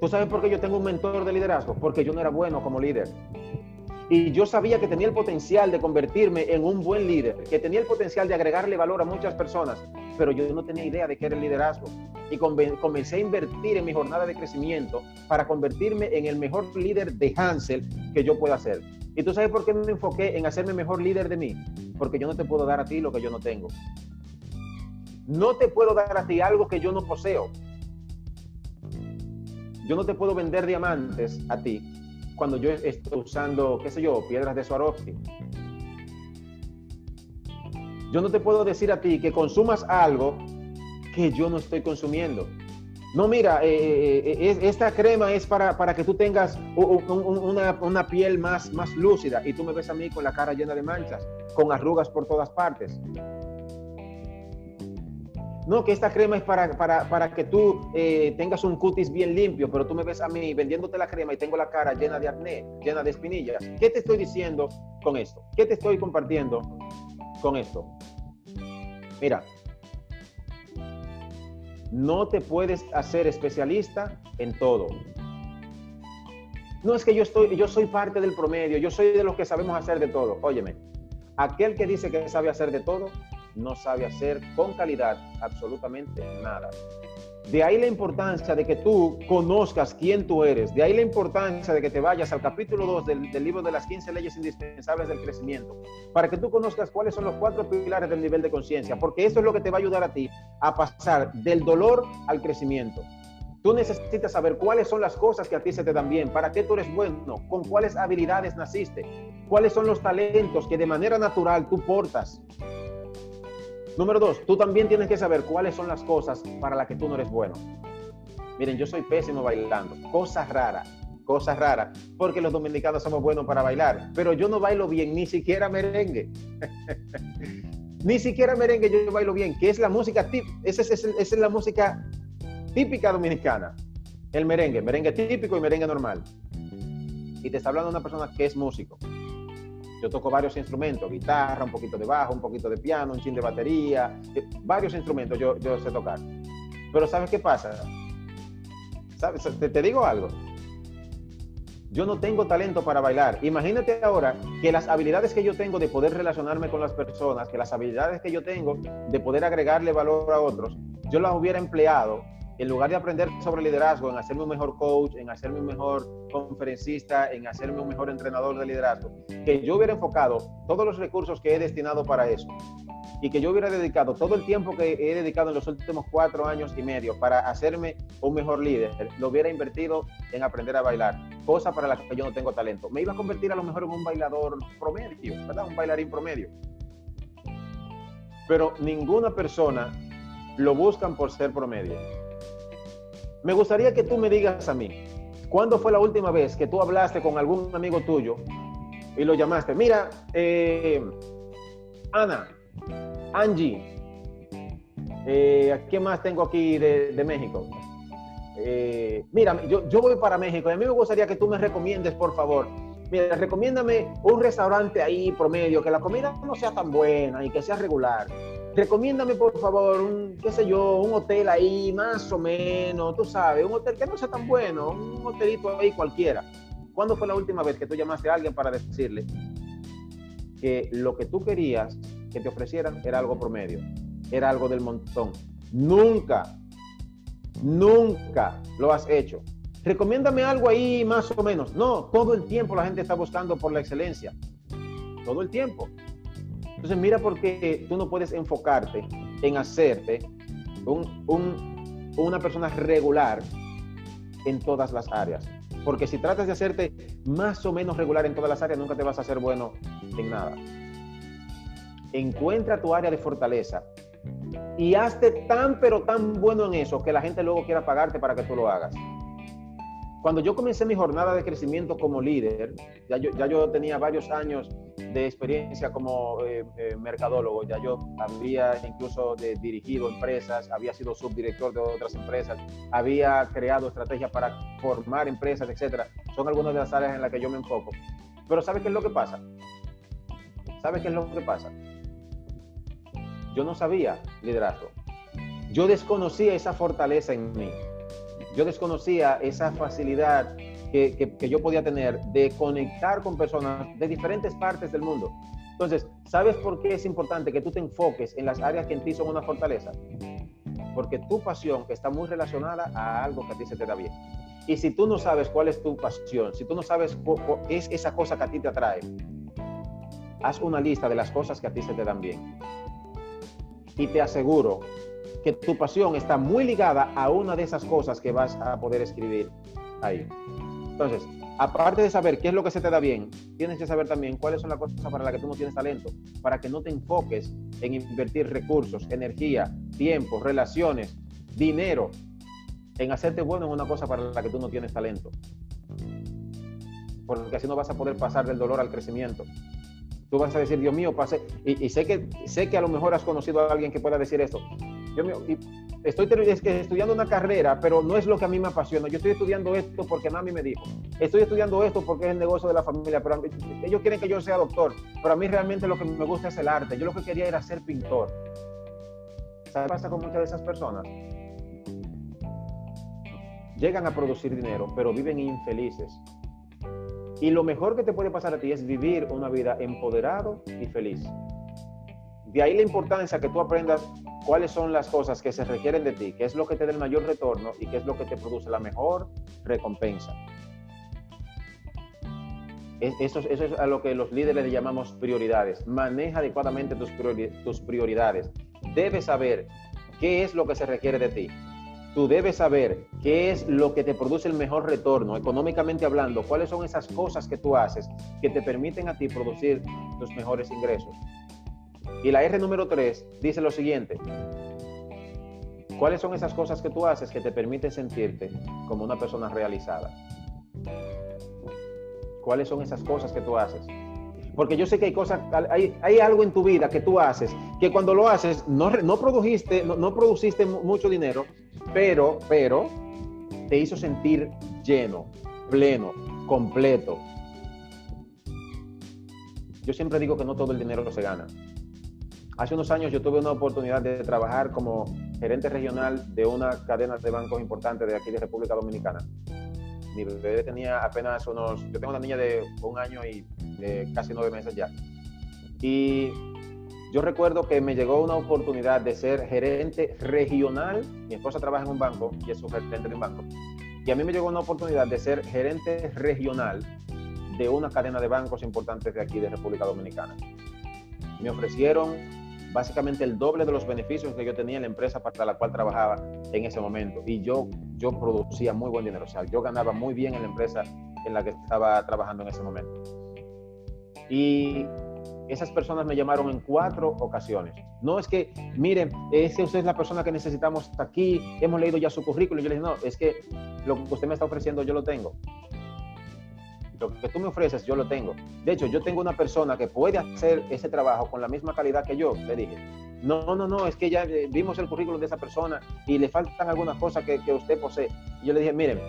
¿Tú sabes por qué yo tengo un mentor de liderazgo? Porque yo no era bueno como líder. Y yo sabía que tenía el potencial de convertirme en un buen líder, que tenía el potencial de agregarle valor a muchas personas, pero yo no tenía idea de qué era el liderazgo. Y comencé a invertir en mi jornada de crecimiento para convertirme en el mejor líder de Hansel que yo pueda ser. ¿Y tú sabes por qué me enfoqué en hacerme mejor líder de mí? Porque yo no te puedo dar a ti lo que yo no tengo. No te puedo dar a ti algo que yo no poseo. Yo no te puedo vender diamantes a ti cuando yo estoy usando, qué sé yo, piedras de Swarovski. Yo no te puedo decir a ti que consumas algo que yo no estoy consumiendo. No, mira, eh, eh, eh, esta crema es para, para que tú tengas una, una, piel más, más lúcida y tú me ves a mí con la cara llena de manchas, con arrugas por todas partes. No, que esta crema es para, para, que tú eh, tengas un cutis bien limpio, pero tú me ves a mí vendiéndote la crema y tengo la cara llena de acné, llena de espinillas. ¿Qué te estoy diciendo con esto? ¿Qué te estoy compartiendo con esto? Mira, no te puedes hacer especialista en todo. No es que yo estoy, yo soy parte del promedio, yo soy de los que sabemos hacer de todo. Óyeme, aquel que dice que sabe hacer de todo no sabe hacer con calidad absolutamente nada. De ahí la importancia de que tú conozcas quién tú eres. De ahí la importancia de que te vayas al capítulo 2 del, libro de las 15 leyes indispensables del crecimiento. Para que tú conozcas cuáles son los cuatro pilares del nivel de conciencia. Porque eso es lo que te va a ayudar a ti a pasar del dolor al crecimiento. Tú necesitas saber cuáles son las cosas que a ti se te dan bien, para qué tú eres bueno, con cuáles habilidades naciste, cuáles son los talentos que de manera natural tú portas. Número dos, tú también tienes que saber cuáles son las cosas para las que tú no eres bueno. Miren, yo soy pésimo bailando, cosas raras, cosas raras, porque los dominicanos somos buenos para bailar, pero yo no bailo bien, ni siquiera merengue. <laughs> ni siquiera merengue yo bailo bien, que es la música tip, esa es, es la música típica dominicana, el merengue, merengue típico y merengue normal. Y te está hablando una persona que es músico. Yo toco varios instrumentos, guitarra, un poquito de bajo, un poquito de piano, un chin de batería, eh, varios instrumentos yo, yo sé tocar. Pero ¿sabes qué pasa? ¿Sabes? Te, te digo algo. Yo no tengo talento para bailar. Imagínate ahora que las habilidades que yo tengo de poder relacionarme con las personas, que las habilidades que yo tengo de poder agregarle valor a otros, yo las hubiera empleado en lugar de aprender sobre liderazgo, en hacerme un mejor coach, en hacerme un mejor conferencista, en hacerme un mejor entrenador de liderazgo, que yo hubiera enfocado todos los recursos que he destinado para eso y que yo hubiera dedicado todo el tiempo que he dedicado en los últimos cuatro años y medio para hacerme un mejor líder, lo hubiera invertido en aprender a bailar, cosa para la que yo no tengo talento. Me iba a convertir a lo mejor en un bailador promedio, ¿verdad? Un bailarín promedio. Pero ninguna persona lo buscan por ser promedio me gustaría que tú me digas a mí, ¿cuándo fue la última vez que tú hablaste con algún amigo tuyo y lo llamaste? Mira, eh, Ana, Angie, eh, ¿qué más tengo aquí de, México? Eh, mira, yo, yo voy para México y a mí me gustaría que tú me recomiendes, por favor, mira, recomiéndame un restaurante ahí promedio, que la comida no sea tan buena y que sea regular recomiéndame por favor un, qué sé yo, un hotel ahí más o menos, tú sabes, un hotel que no sea tan bueno, un hotelito ahí cualquiera. ¿Cuándo fue la última vez que tú llamaste a alguien para decirle que lo que tú querías que te ofrecieran era algo promedio, era algo del montón? Nunca, nunca lo has hecho. Recomiéndame algo ahí más o menos. No, todo el tiempo la gente está buscando por la excelencia. Todo el tiempo. Entonces mira por qué tú no puedes enfocarte en hacerte una persona regular en todas las áreas. Porque si tratas de hacerte más o menos regular en todas las áreas, nunca te vas a hacer bueno en nada. Encuentra tu área de fortaleza y hazte tan pero tan bueno en eso que la gente luego quiera pagarte para que tú lo hagas. Cuando yo comencé mi jornada de crecimiento como líder, ya yo, ya yo tenía varios años de experiencia como eh, eh, mercadólogo. Ya yo había incluso dirigido empresas, había sido subdirector de otras empresas, había creado estrategias para formar empresas, etcétera. Son algunas de las áreas en las que yo me enfoco. Pero ¿sabe qué es lo que pasa? ¿Sabe qué es lo que pasa? Yo no sabía liderazgo. Yo desconocía esa fortaleza en mí. Yo desconocía esa facilidad que, yo podía tener de conectar con personas de diferentes partes del mundo. Entonces, ¿sabes por qué es importante que tú te enfoques en las áreas que en ti son una fortaleza? Porque tu pasión está muy relacionada a algo que a ti se te da bien. Y si tú no sabes cuál es tu pasión, si tú no sabes qué es esa cosa que a ti te atrae, haz una lista de las cosas que a ti se te dan bien. Y te aseguro que tu pasión está muy ligada a una de esas cosas que vas a poder escribir ahí. Entonces, aparte de saber qué es lo que se te da bien, tienes que saber también cuáles son las cosas para las que tú no tienes talento, para que no te enfoques en invertir recursos, energía, tiempo, relaciones, dinero, en hacerte bueno en una cosa para la que tú no tienes talento. Porque así no vas a poder pasar del dolor al crecimiento. Tú vas a decir, Dios mío, pase. Y, sé, que, sé que a lo mejor has conocido a alguien que pueda decir esto. Dios mío, y estoy estudiando una carrera, pero no es lo que a mí me apasiona. Yo estoy estudiando esto porque mami me dijo. Estoy estudiando esto porque es el negocio de la familia, pero ellos quieren que yo sea doctor. Pero a mí realmente lo que me gusta es el arte. Yo lo que quería era ser pintor. ¿Sabes qué pasa con muchas de esas personas? Llegan a producir dinero, pero viven infelices. Y lo mejor que te puede pasar a ti es vivir una vida empoderado y feliz. De ahí la importancia que tú aprendas cuáles son las cosas que se requieren de ti, qué es lo que te da el mayor retorno y qué es lo que te produce la mejor recompensa. Eso, es a lo que los líderes le llamamos prioridades. Maneja adecuadamente tus, tus prioridades. Debes saber qué es lo que se requiere de ti. Tú debes saber qué es lo que te produce el mejor retorno, económicamente hablando, cuáles son esas cosas que tú haces que te permiten a ti producir tus mejores ingresos. Y la R número 3 dice lo siguiente. ¿Cuáles son esas cosas que tú haces que te permiten sentirte como una persona realizada? ¿Cuáles son esas cosas que tú haces? Porque yo sé que hay cosas, hay, algo en tu vida que tú haces, que cuando lo haces no, no produjiste, no, no mucho dinero, pero, pero te hizo sentir lleno, pleno, completo. Yo siempre digo que no todo el dinero se gana. Hace unos años yo tuve una oportunidad de trabajar como gerente regional de una cadena de bancos importante de aquí de República Dominicana. Mi bebé tenía apenas unos, yo tengo una niña de un año y casi nueve meses ya. Y yo recuerdo que me llegó una oportunidad de ser gerente regional. Mi esposa trabaja en un banco y es su gerente de un banco. Y a mí me llegó una oportunidad de ser gerente regional de una cadena de bancos importantes de aquí de República Dominicana. Me ofrecieron básicamente el doble de los beneficios que yo tenía en la empresa para la cual trabajaba en ese momento. Y yo, yo producía muy buen dinero, o sea, yo ganaba muy bien en la empresa en la que estaba trabajando en ese momento. Y esas personas me llamaron en cuatro ocasiones. No es que, miren, es que usted es la persona que necesitamos aquí, hemos leído ya su currículum. Yo les dije, no, es que lo que usted me está ofreciendo yo lo tengo lo que tú me ofreces, yo lo tengo. De hecho, yo tengo una persona que puede hacer ese trabajo con la misma calidad que yo, le dije. No, no, no, es que ya eh, vimos el currículum de esa persona y le faltan algunas cosas que, que usted posee. Y yo le dije, miren,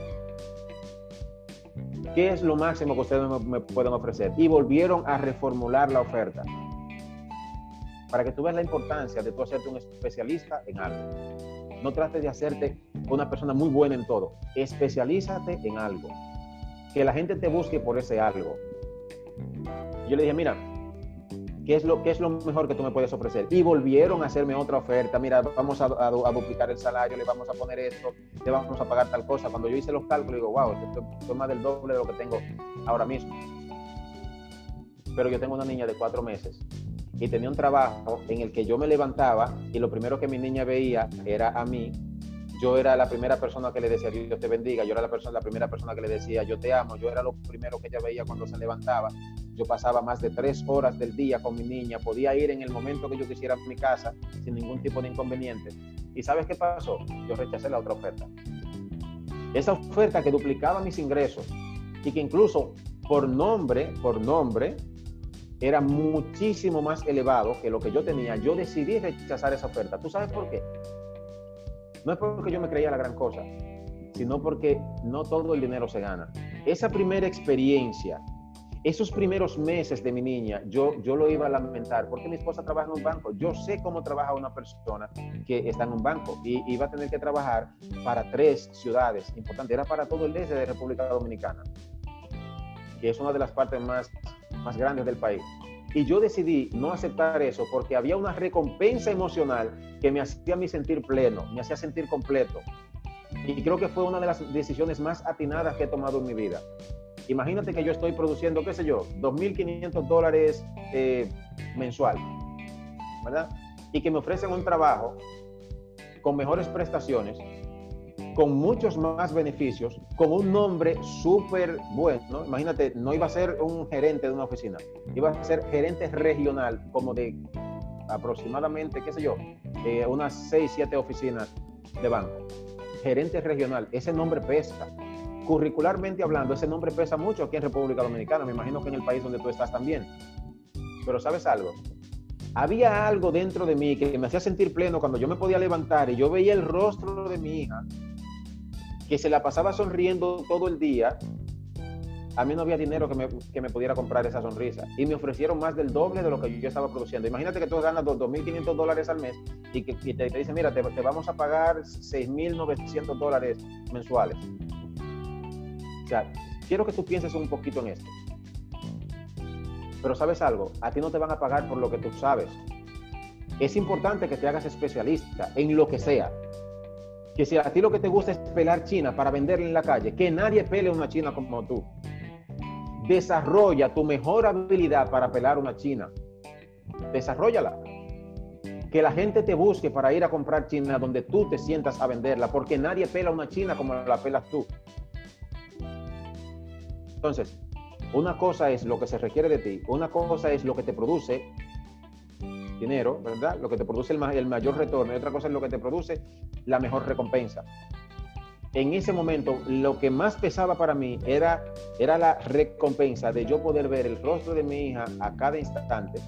¿qué es lo máximo que ustedes me, me pueden ofrecer? Y volvieron a reformular la oferta para que tú veas la importancia de tú hacerte un especialista en algo. No trates de hacerte una persona muy buena en todo. Especialízate en algo que la gente te busque por ese algo. Yo le dije, mira, ¿qué es lo, qué es lo mejor que tú me puedes ofrecer? Y volvieron a hacerme otra oferta, mira, vamos a, duplicar el salario, le vamos a poner esto, le vamos a pagar tal cosa. Cuando yo hice los cálculos, digo, wow, esto, es más del doble de lo que tengo ahora mismo. Pero yo tengo una niña de cuatro meses y tenía un trabajo en el que yo me levantaba y lo primero que mi niña veía era a mí yo era la primera persona que le decía Dios te bendiga, yo era la, persona, la primera persona que le decía yo te amo, yo era lo primero que ella veía cuando se levantaba. Yo pasaba más de tres horas del día con mi niña, podía ir en el momento que yo quisiera a mi casa sin ningún tipo de inconveniente. ¿Y sabes qué pasó? Yo rechacé la otra oferta. Esa oferta que duplicaba mis ingresos y que incluso por nombre, por nombre, era muchísimo más elevado que lo que yo tenía, yo decidí rechazar esa oferta. ¿Tú sabes por qué? No es porque yo me creía la gran cosa, sino porque no todo el dinero se gana. Esa primera experiencia, esos primeros meses de mi niña, yo, yo lo iba a lamentar porque mi esposa trabaja en un banco. Yo sé cómo trabaja una persona que está en un banco y iba a tener que trabajar para tres ciudades importantes. Era para todo el este de República Dominicana, que es una de las partes más más grandes del país. Y yo decidí no aceptar eso porque había una recompensa emocional que me hacía a mí sentir pleno, me hacía sentir completo. Y creo que fue una de las decisiones más atinadas que he tomado en mi vida. Imagínate que yo estoy produciendo, qué sé yo, 2.500 dólares eh, mensual, ¿verdad? Y que me ofrecen un trabajo con mejores prestaciones, con muchos más beneficios, con un nombre súper bueno. Imagínate, no iba a ser un gerente de una oficina, iba a ser gerente regional, como de aproximadamente, qué sé yo, eh, unas 6, 7 oficinas de banco. Gerente regional, ese nombre pesa. Curricularmente hablando, ese nombre pesa mucho aquí en República Dominicana, me imagino que en el país donde tú estás también. Pero sabes algo, había algo dentro de mí que me hacía sentir pleno cuando yo me podía levantar y yo veía el rostro de mi hija que se la pasaba sonriendo todo el día, a mí no había dinero que me, que me, pudiera comprar esa sonrisa. Y me ofrecieron más del doble de lo que yo estaba produciendo. Imagínate que tú ganas 2.500 dólares al mes y que te, te, dicen, mira, te, te, vamos a pagar 6.900 dólares mensuales. O sea, quiero que tú pienses un poquito en esto. Pero sabes algo, a ti no te van a pagar por lo que tú sabes. Es importante que te hagas especialista en lo que sea que si a ti lo que te gusta es pelar china para venderla en la calle, que nadie pele una china como tú. Desarrolla tu mejor habilidad para pelar una china. Desarrollala. Que la gente te busque para ir a comprar china donde tú te sientas a venderla, porque nadie pela una china como la pelas tú. Entonces, una cosa es lo que se requiere de ti, una cosa es lo que te produce dinero, ¿verdad? Lo que te produce el, el mayor retorno y otra cosa es lo que te produce la mejor recompensa. En ese momento, lo que más pesaba para mí era, era la recompensa de yo poder ver el rostro de mi hija a cada instante.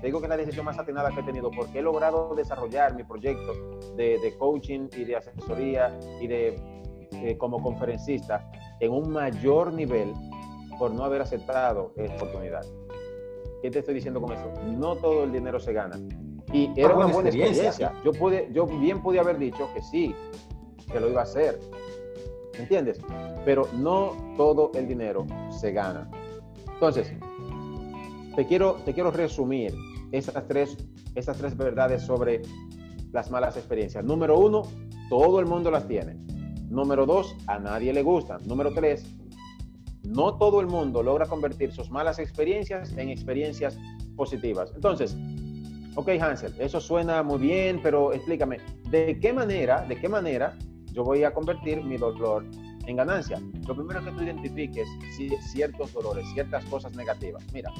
Te digo que es la decisión más atinada que he tenido porque he logrado desarrollar mi proyecto de, de coaching y de asesoría y de eh, como conferencista en un mayor nivel por no haber aceptado esta oportunidad. ¿Qué te estoy diciendo con eso? No todo el dinero se gana. Y era una buena experiencia. Yo, pude, yo bien podía haber dicho que sí, que lo iba a hacer. ¿Entiendes? Pero no todo el dinero se gana. Entonces, te quiero, te quiero resumir esas tres, esas tres verdades sobre las malas experiencias. Número uno, todo el mundo las tiene. Número dos, a nadie le gustan. Número tres, no todo el mundo logra convertir sus malas experiencias en experiencias positivas. Entonces, ok Hansel, eso suena muy bien, pero explícame, ¿de qué manera, de qué manera yo voy a convertir mi dolor en ganancia? Lo primero que tú identifiques ciertos dolores, ciertas cosas negativas. Mira,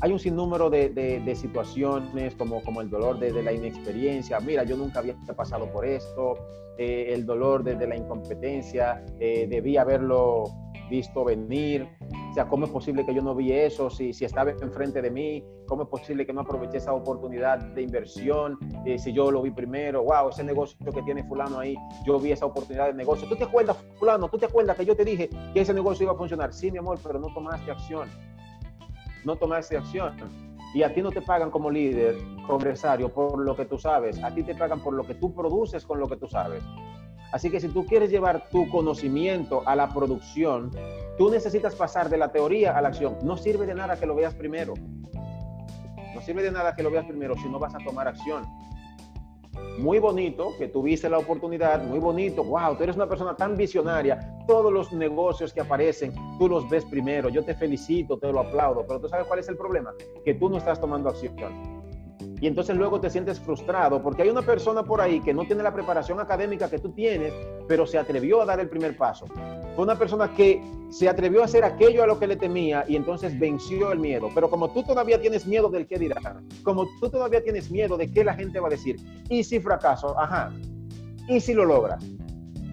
hay un sinnúmero de, situaciones como, como el dolor de, la inexperiencia. Mira, yo nunca había pasado por esto. Eh, el dolor de, la incompetencia. Eh, debí haberlo visto venir. O sea, ¿cómo es posible que yo no vi eso si, si estaba enfrente de mí? ¿Cómo es posible que no aproveché esa oportunidad de inversión eh, si yo lo vi primero? Wow, ese negocio que tiene fulano ahí, yo vi esa oportunidad de negocio. ¿Tú te acuerdas, fulano? ¿Tú te acuerdas que yo te dije que ese negocio iba a funcionar? Sí, mi amor, pero no tomaste acción no tomaste acción. Y a ti no te pagan como líder, como empresario, por lo que tú sabes. A ti te pagan por lo que tú produces con lo que tú sabes. Así que si tú quieres llevar tu conocimiento a la producción, tú necesitas pasar de la teoría a la acción. No sirve de nada que lo veas primero. No sirve de nada que lo veas primero si no vas a tomar acción muy bonito que tuviste la oportunidad, muy bonito, wow, tú eres una persona tan visionaria, todos los negocios que aparecen, tú los ves primero, yo te felicito, te lo aplaudo, pero tú sabes cuál es el problema, que tú no estás tomando acción. Y entonces luego te sientes frustrado porque hay una persona por ahí que no tiene la preparación académica que tú tienes, pero se atrevió a dar el primer paso. Fue una persona que se atrevió a hacer aquello a lo que le temía y entonces venció el miedo. Pero como tú todavía tienes miedo del que dirán, como tú todavía tienes miedo de qué la gente va a decir, y si fracaso, ajá, y si lo logras,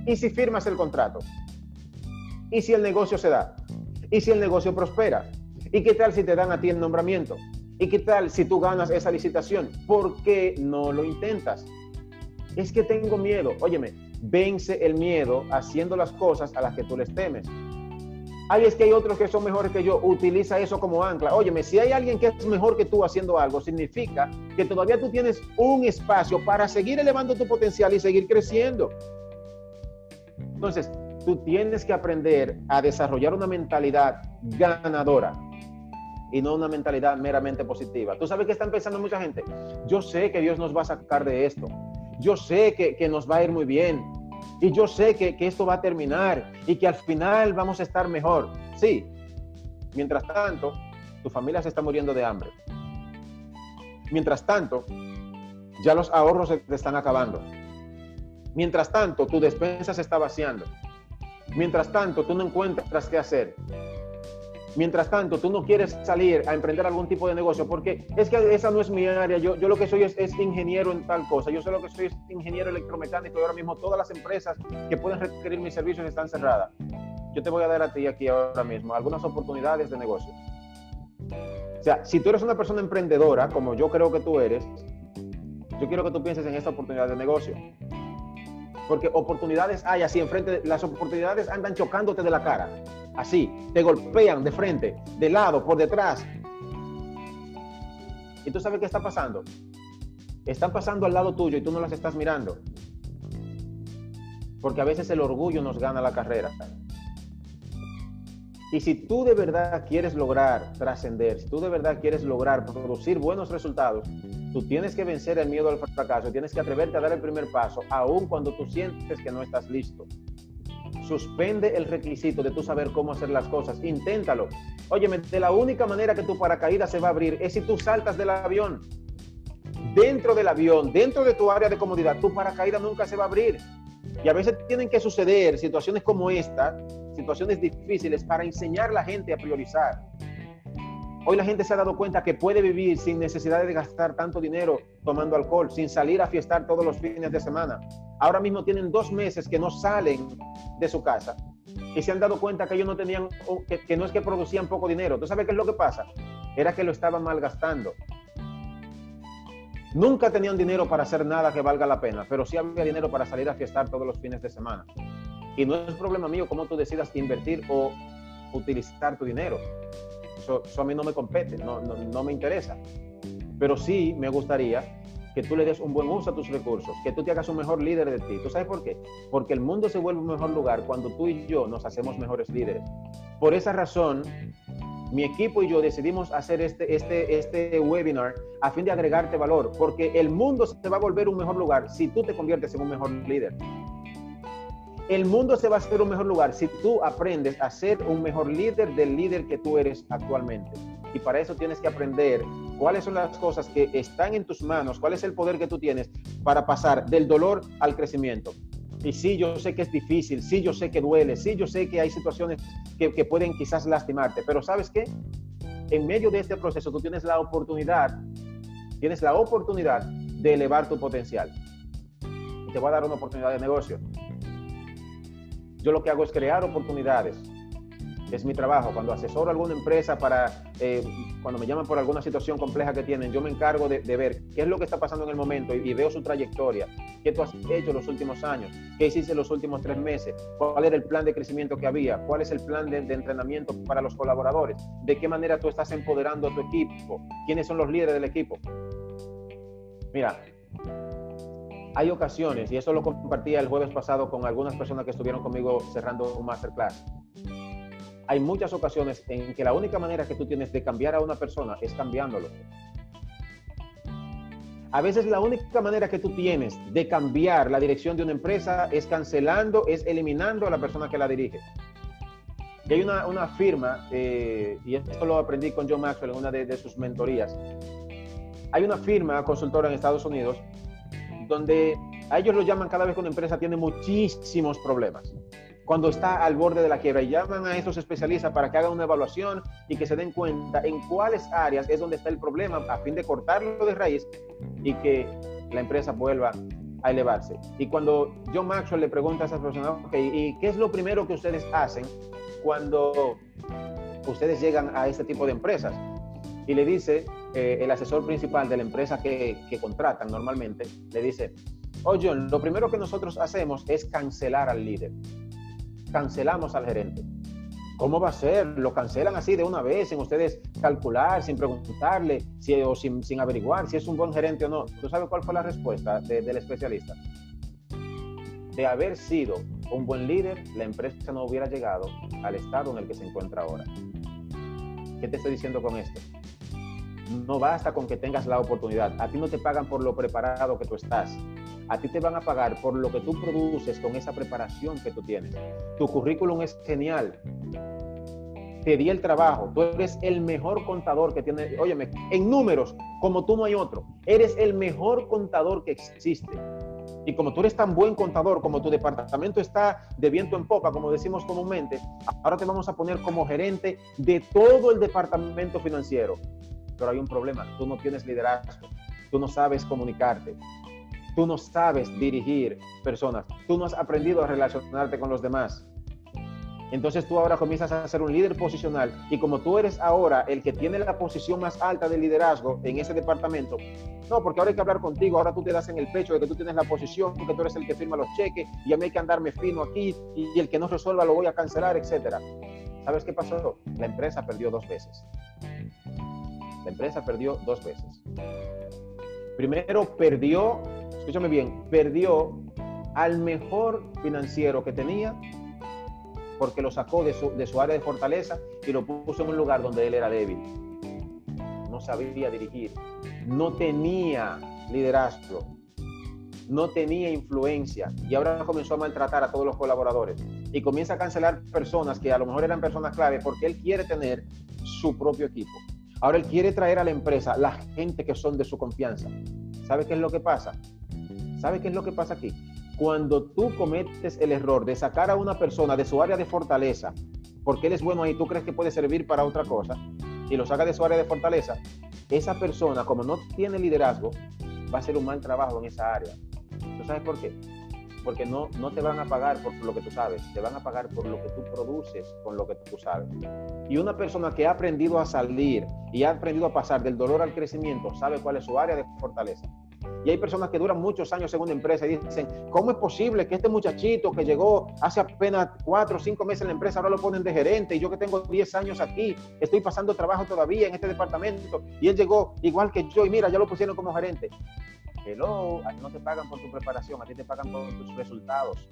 y si firmas el contrato, y si el negocio se da, y si el negocio prospera, ¿Y qué tal si te dan a ti el nombramiento? ¿Y qué tal si tú ganas esa licitación? ¿Por qué no lo intentas? Es que tengo miedo. Óyeme, vence el miedo haciendo las cosas a las que tú les temes. Ay, es que hay otros que son mejores que yo. Utiliza eso como ancla. Óyeme, si hay alguien que es mejor que tú haciendo algo, significa que todavía tú tienes un espacio para seguir elevando tu potencial y seguir creciendo. Entonces, tú tienes que aprender a desarrollar una mentalidad ganadora y no una mentalidad meramente positiva. Tú sabes que están pensando mucha gente. Yo sé que Dios nos va a sacar de esto. Yo sé que, que nos va a ir muy bien. Y yo sé que, que esto va a terminar y que al final vamos a estar mejor. Sí. Mientras tanto, tu familia se está muriendo de hambre. Mientras tanto, ya los ahorros se te están acabando. Mientras tanto, tu despensa se está vaciando. Mientras tanto, tú no encuentras qué hacer. Mientras tanto, tú no quieres salir a emprender algún tipo de negocio porque es que esa no es mi área. Yo, yo lo que soy es, ingeniero en tal cosa. Yo sé lo que soy es ingeniero electromecánico y ahora mismo todas las empresas que pueden requerir mis servicios están cerradas. Yo te voy a dar a ti aquí ahora mismo algunas oportunidades de negocio. O sea, si tú eres una persona emprendedora, como yo creo que tú eres, yo quiero que tú pienses en esta oportunidad de negocio. Porque oportunidades hay así enfrente, las oportunidades andan chocándote de la cara así, te golpean de frente, de lado, por detrás. ¿Y tú sabes qué está pasando? Están pasando al lado tuyo y tú no las estás mirando. Porque a veces el orgullo nos gana la carrera. Y si tú de verdad quieres lograr trascender, si tú de verdad quieres lograr producir buenos resultados, tú tienes que vencer el miedo al fracaso, tienes que atreverte a dar el primer paso, aun cuando tú sientes que no estás listo. Suspende el requisito de tú saber cómo hacer las cosas. Inténtalo. Óyeme, de la única manera que tu paracaídas se va a abrir es si tú saltas del avión. Dentro del avión, dentro de tu área de comodidad, tu paracaídas nunca se va a abrir. Y a veces tienen que suceder situaciones como esta, situaciones difíciles, para enseñar a la gente a priorizar. Hoy la gente se ha dado cuenta que puede vivir sin necesidad de gastar tanto dinero tomando alcohol, sin salir a fiestar todos los fines de semana. Ahora mismo tienen dos meses que no salen de su casa y se han dado cuenta que ellos no tenían, que, no es que producían poco dinero. ¿Tú sabes qué es lo que pasa? Era que lo estaban malgastando. Nunca tenían dinero para hacer nada que valga la pena, pero sí había dinero para salir a fiestar todos los fines de semana. Y no es problema mío cómo tú decidas invertir o utilizar tu dinero. Eso, a mí no me compete, no, no, me interesa. Pero sí me gustaría que tú le des un buen uso a tus recursos, que tú te hagas un mejor líder de ti. ¿Tú sabes por qué? Porque el mundo se vuelve un mejor lugar cuando tú y yo nos hacemos mejores líderes. Por esa razón, mi equipo y yo decidimos hacer este, este, este webinar a fin de agregarte valor, porque el mundo se va a volver un mejor lugar si tú te conviertes en un mejor líder. El mundo se va a hacer un mejor lugar si tú aprendes a ser un mejor líder del líder que tú eres actualmente. Y para eso tienes que aprender cuáles son las cosas que están en tus manos, cuál es el poder que tú tienes para pasar del dolor al crecimiento. Y sí, yo sé que es difícil, sí, yo sé que duele, sí, yo sé que hay situaciones que, pueden quizás lastimarte, pero ¿sabes qué? En medio de este proceso tú tienes la oportunidad, tienes la oportunidad de elevar tu potencial. Y te voy a dar una oportunidad de negocio. Yo lo que hago es crear oportunidades. Es mi trabajo. Cuando asesoro a alguna empresa para, eh, cuando me llaman por alguna situación compleja que tienen, yo me encargo de, ver qué es lo que está pasando en el momento y, veo su trayectoria. ¿Qué tú has hecho los últimos años? ¿Qué hiciste los últimos tres meses? ¿Cuál era el plan de crecimiento que había? ¿Cuál es el plan de, de entrenamiento para los colaboradores? ¿De qué manera tú estás empoderando a tu equipo? ¿Quiénes son los líderes del equipo? Mira, hay ocasiones, y eso lo compartía el jueves pasado con algunas personas que estuvieron conmigo cerrando un masterclass. Hay muchas ocasiones en que la única manera que tú tienes de cambiar a una persona es cambiándolo. A veces la única manera que tú tienes de cambiar la dirección de una empresa es cancelando, es eliminando a la persona que la dirige. Hay una, firma, eh, y esto lo aprendí con John Maxwell en una de sus mentorías. Hay una firma consultora en Estados Unidos donde a ellos lo llaman cada vez que una empresa tiene muchísimos problemas. Cuando está al borde de la quiebra y llaman a esos especialistas para que hagan una evaluación y que se den cuenta en cuáles áreas es donde está el problema a fin de cortarlo de raíz y que la empresa vuelva a elevarse. Y cuando John Maxwell le pregunta a esas personas, ¿y qué es lo primero que ustedes hacen cuando ustedes llegan a este tipo de empresas y le dice eh, el asesor principal de la empresa que, contratan normalmente, le dice, oye, lo primero que nosotros hacemos es cancelar al líder. Cancelamos al gerente. ¿Cómo va a ser? Lo cancelan así de una vez, sin ustedes calcular, sin preguntarle si, o sin averiguar si es un buen gerente o no. ¿Tú sabes cuál fue la respuesta del especialista? De haber sido un buen líder, la empresa no hubiera llegado al estado en el que se encuentra ahora. ¿Qué te estoy diciendo con esto? No basta con que tengas la oportunidad. A ti no te pagan por lo preparado que tú estás. A ti te van a pagar por lo que tú produces con esa preparación que tú tienes. Tu currículum es genial. Te di el trabajo. Tú eres el mejor contador que tiene. Óyeme, en números, como tú no hay otro. Eres el mejor contador que existe. Y como tú eres tan buen contador, como tu departamento está de viento en popa, como decimos comúnmente, ahora te vamos a poner como gerente de todo el departamento financiero. Pero hay un problema, tú no tienes liderazgo, tú no sabes comunicarte, tú no sabes dirigir personas, tú no has aprendido a relacionarte con los demás. Entonces tú ahora comienzas a ser un líder posicional y como tú eres ahora el que tiene la posición más alta de liderazgo en ese departamento, no, porque ahora hay que hablar contigo, ahora tú te das en el pecho de que tú tienes la posición, que tú eres el que firma los cheques y a mí hay que andarme fino aquí y, el que no resuelva lo voy a cancelar, etcétera. ¿Sabes qué pasó? La empresa perdió dos veces. La empresa perdió dos veces. Primero perdió, escúchame bien, perdió al mejor financiero que tenía porque lo sacó de su, de su área de fortaleza y lo puso en un lugar donde él era débil. No sabía dirigir, no tenía liderazgo, no tenía influencia y ahora comenzó a maltratar a todos los colaboradores y comienza a cancelar personas que a lo mejor eran personas clave porque él quiere tener su propio equipo. Ahora él quiere traer a la empresa la gente que son de su confianza. ¿Sabe qué es lo que pasa? ¿Sabe qué es lo que pasa aquí? Cuando tú cometes el error de sacar a una persona de su área de fortaleza, porque él es bueno ahí, tú crees que puede servir para otra cosa, y lo saca de su área de fortaleza, esa persona, como no tiene liderazgo, va a hacer un mal trabajo en esa área. ¿Tú sabes por qué? Porque no, no te van a pagar por lo que tú sabes, te van a pagar por lo que tú produces con lo que tú sabes. Y una persona que ha aprendido a salir y ha aprendido a pasar del dolor al crecimiento, sabe cuál es su área de fortaleza. Y hay personas que duran muchos años en una empresa y dicen, ¿cómo es posible que este muchachito que llegó hace apenas cuatro o cinco meses en la empresa ahora lo ponen de gerente y yo que tengo 10 años aquí, estoy pasando trabajo todavía en este departamento y él llegó igual que yo y mira, ya lo pusieron como gerente? Hello, a ti no te pagan por tu preparación, a ti te pagan por tus resultados.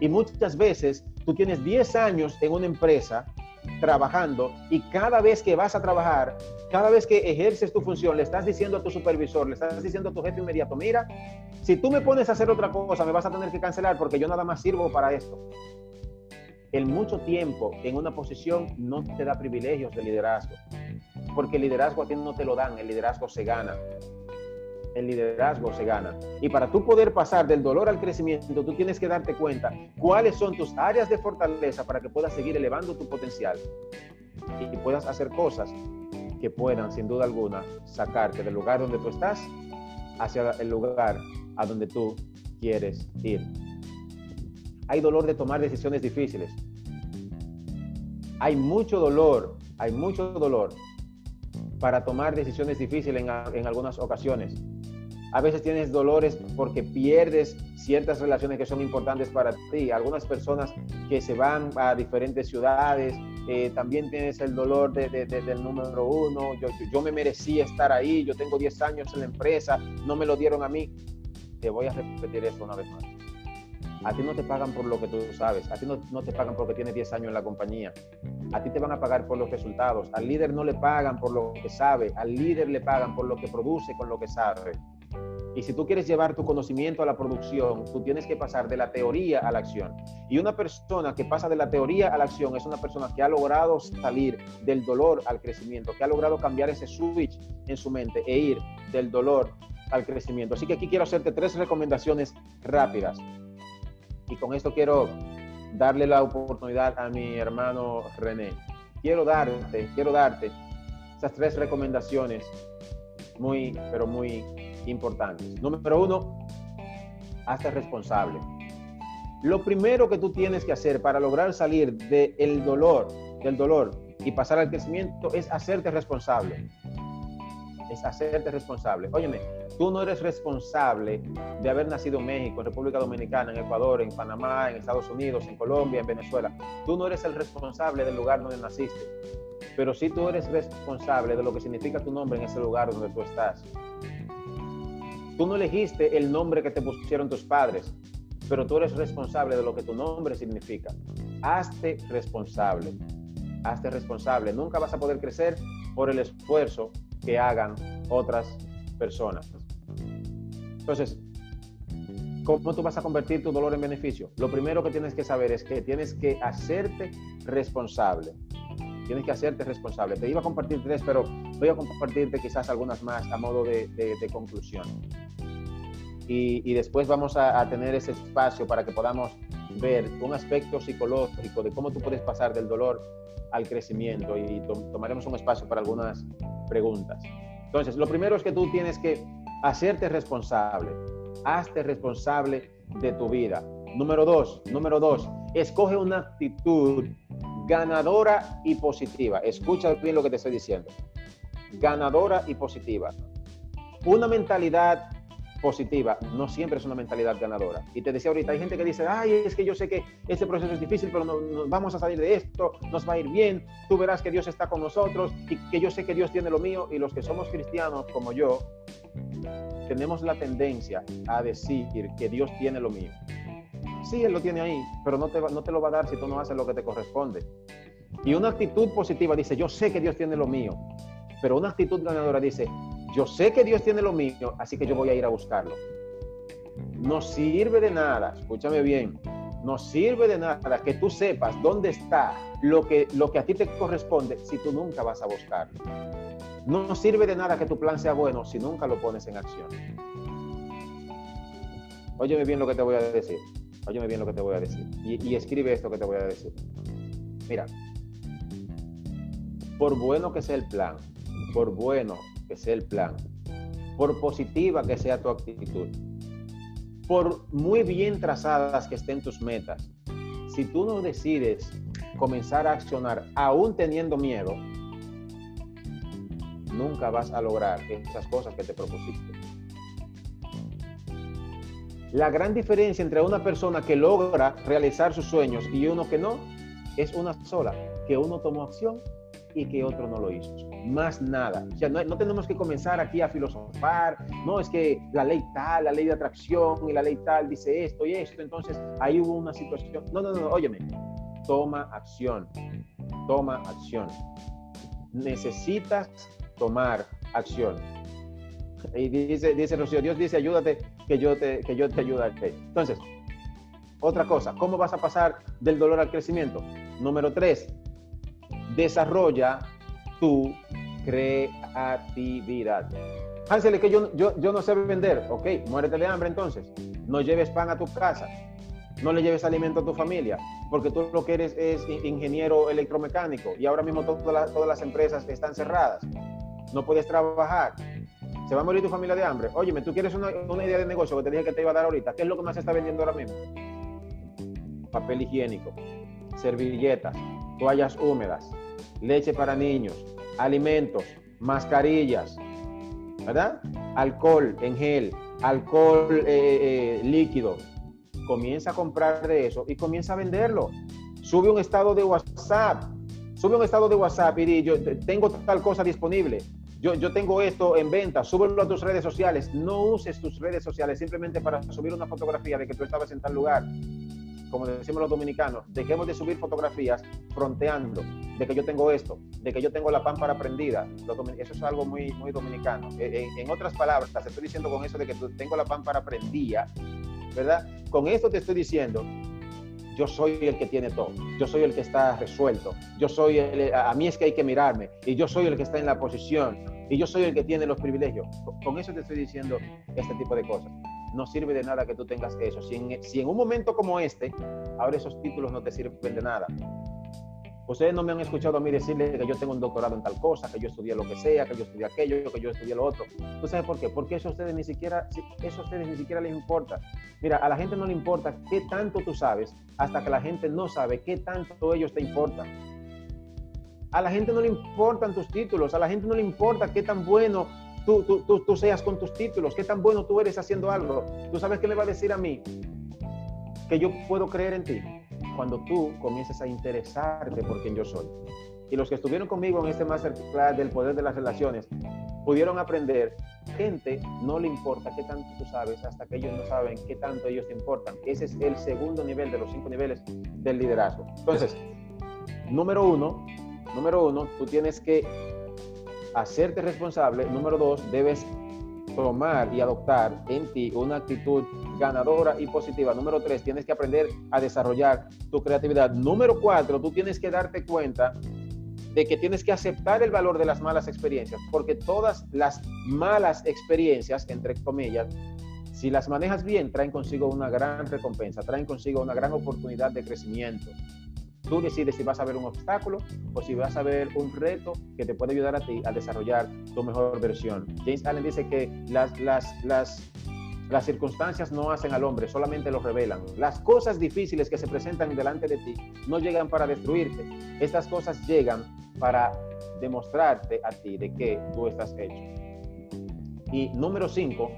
Y muchas veces tú tienes 10 años en una empresa trabajando y cada vez que vas a trabajar, cada vez que ejerces tu función, le estás diciendo a tu supervisor, le estás diciendo a tu jefe inmediato, mira, si tú me pones a hacer otra cosa, me vas a tener que cancelar porque yo nada más sirvo para esto. El mucho tiempo en una posición no te da privilegios de liderazgo, porque el liderazgo a ti no te lo dan, el liderazgo se gana el liderazgo se gana. Y para tú poder pasar del dolor al crecimiento, tú tienes que darte cuenta cuáles son tus áreas de fortaleza para que puedas seguir elevando tu potencial y puedas hacer cosas que puedan, sin duda alguna, sacarte del lugar donde tú estás hacia el lugar a donde tú quieres ir. Hay dolor de tomar decisiones difíciles. Hay mucho dolor, hay mucho dolor para tomar decisiones difíciles en, en algunas ocasiones. A veces tienes dolores porque pierdes ciertas relaciones que son importantes para ti. Algunas personas que se van a diferentes ciudades, eh, también tienes el dolor de, del número uno. Yo, yo me merecía estar ahí, yo tengo 10 años en la empresa, no me lo dieron a mí. Te voy a repetir eso una vez más. A ti no te pagan por lo que tú sabes, a ti no, no, te pagan porque tienes 10 años en la compañía. A ti te van a pagar por los resultados. Al líder no le pagan por lo que sabe, al líder le pagan por lo que produce con lo que sabe. Y si tú quieres llevar tu conocimiento a la producción, tú tienes que pasar de la teoría a la acción. Y una persona que pasa de la teoría a la acción es una persona que ha logrado salir del dolor al crecimiento, que ha logrado cambiar ese switch en su mente e ir del dolor al crecimiento. Así que aquí quiero hacerte tres recomendaciones rápidas. Y con esto quiero darle la oportunidad a mi hermano René. Quiero darte, quiero darte esas tres recomendaciones muy, pero muy importantes. Número uno, hazte responsable. Lo primero que tú tienes que hacer para lograr salir del dolor del dolor y pasar al crecimiento es hacerte responsable. Es hacerte responsable. Óyeme, tú no eres responsable de haber nacido en México, en República Dominicana, en Ecuador, en Panamá, en Estados Unidos, en Colombia, en Venezuela. Tú no eres el responsable del lugar donde naciste, pero sí tú eres responsable de lo que significa tu nombre en ese lugar donde tú estás. Tú no elegiste el nombre que te pusieron tus padres, pero tú eres responsable de lo que tu nombre significa. Hazte responsable. Hazte responsable. Nunca vas a poder crecer por el esfuerzo que hagan otras personas. Entonces, ¿cómo tú vas a convertir tu dolor en beneficio? Lo primero que tienes que saber es que tienes que hacerte responsable. Tienes que hacerte responsable. Te iba a compartir tres, pero voy a compartirte quizás algunas más a modo de, conclusión. Y, después vamos a, tener ese espacio para que podamos ver un aspecto psicológico de cómo tú puedes pasar del dolor al crecimiento y tomaremos un espacio para algunas preguntas. Entonces, lo primero es que tú tienes que hacerte responsable. Hazte responsable de tu vida. Número dos, número dos, escoge una actitud ganadora y positiva. Escucha bien lo que te estoy diciendo. Ganadora y positiva. Una mentalidad positiva no siempre es una mentalidad ganadora. Y te decía ahorita, hay gente que dice, ay, es que yo sé que este proceso es difícil, pero no, vamos a salir de esto, nos va a ir bien, tú verás que Dios está con nosotros y que yo sé que Dios tiene lo mío. Y los que somos cristianos como yo, tenemos la tendencia a decir que Dios tiene lo mío. Sí, Él lo tiene ahí, pero no te, no te lo va a dar si tú no haces lo que te corresponde. Y una actitud positiva dice, yo sé que Dios tiene lo mío. Pero una actitud ganadora dice, yo sé que Dios tiene lo mío, así que yo voy a ir a buscarlo. No sirve de nada, escúchame bien, no sirve de nada que tú sepas dónde está lo que, lo que a ti te corresponde si tú nunca vas a buscarlo. No sirve de nada que tu plan sea bueno si nunca lo pones en acción. Óyeme bien lo que te voy a decir. Óyeme bien lo que te voy a decir. Y, escribe esto que te voy a decir. Mira, por bueno que sea el plan, por bueno que sea el plan, por positiva que sea tu actitud, por muy bien trazadas que estén tus metas, si tú no decides comenzar a accionar aún teniendo miedo, nunca vas a lograr esas cosas que te propusiste. La gran diferencia entre una persona que logra realizar sus sueños y uno que no es una sola, que uno tomó acción y que otro no lo hizo. Más nada. O sea, no, tenemos que comenzar aquí a filosofar, no es que la ley tal, la ley de atracción y la ley tal dice esto y esto, entonces ahí hubo una situación. No, no, no, óyeme, toma acción, toma acción. Necesitas tomar acción. Y dice, dice Rocío, Dios dice, ayúdate, que yo te, que yo te ayudaré. Entonces, otra cosa, ¿cómo vas a pasar del dolor al crecimiento? Número tres, desarrolla tu creatividad. Hansel, es que yo, yo, yo no sé vender. Ok, muérete de hambre entonces. No lleves pan a tu casa. No le lleves alimento a tu familia, porque tú lo que eres es ingeniero electromecánico y ahora mismo todas todas las empresas están cerradas. No puedes trabajar se va a morir tu familia de hambre. Óyeme, tú quieres una, idea de negocio que te dije que te iba a dar ahorita. ¿Qué es lo que más se está vendiendo ahora mismo? Papel higiénico, servilletas, toallas húmedas, leche para niños, alimentos, mascarillas, ¿verdad? Alcohol en gel, alcohol eh, eh, líquido. Comienza a comprar de eso y comienza a venderlo. Sube un estado de WhatsApp. Sube un estado de WhatsApp y di, yo tengo tal cosa disponible yo, yo tengo esto en venta, súbelo a tus redes sociales. No uses tus redes sociales simplemente para subir una fotografía de que tú estabas en tal lugar. Como decimos los dominicanos, dejemos de subir fotografías fronteando de que yo tengo esto, de que yo tengo la pámpara prendida. Eso es algo muy, muy dominicano. E, e, en, otras palabras, te estoy diciendo con eso de que tengo la pámpara prendida, ¿verdad? Con esto te estoy diciendo yo soy el que tiene todo, yo soy el que está resuelto, yo soy el, a mí es que hay que mirarme y yo soy el que está en la posición y yo soy el que tiene los privilegios. Con eso te estoy diciendo este tipo de cosas. No sirve de nada que tú tengas eso. Si en, si en un momento como este, ahora esos títulos no te sirven de nada. Ustedes no me han escuchado a mí decirle que yo tengo un doctorado en tal cosa, que yo estudié lo que sea, que yo estudié aquello, que yo estudié lo otro. ¿Tú sabes por qué? Porque eso a ustedes ni siquiera, eso a ustedes ni siquiera les importa. Mira, a la gente no le importa qué tanto tú sabes hasta que la gente no sabe qué tanto ellos te importan. A la gente no le importan tus títulos, a la gente no le importa qué tan bueno tú, tú, tú, seas con tus títulos, qué tan bueno tú eres haciendo algo. ¿Tú sabes qué me va a decir a mí? Que yo puedo creer en ti cuando tú comiences a interesarte por quien yo soy. Y los que estuvieron conmigo en este masterclass del poder de las relaciones pudieron aprender gente no le importa qué tanto tú sabes hasta que ellos no saben qué tanto ellos te importan. Ese es el segundo nivel de los cinco niveles del liderazgo. Entonces, número uno, número uno, tú tienes que hacerte responsable. Número dos, debes tomar y adoptar en ti una actitud ganadora y positiva. Número tres, tienes que aprender a desarrollar tu creatividad. Número cuatro, tú tienes que darte cuenta de que tienes que aceptar el valor de las malas experiencias, porque todas las malas experiencias, entre comillas, si las manejas bien, traen consigo una gran recompensa, traen consigo una gran oportunidad de crecimiento. Tú decides si vas a ver un obstáculo o si vas a ver un reto que te puede ayudar a ti a desarrollar tu mejor versión. James Allen dice que las, las, las, las circunstancias no hacen al hombre, solamente lo revelan. Las cosas difíciles que se presentan delante de ti no llegan para destruirte. Estas cosas llegan para demostrarte a ti de qué tú estás hecho. Y número cinco,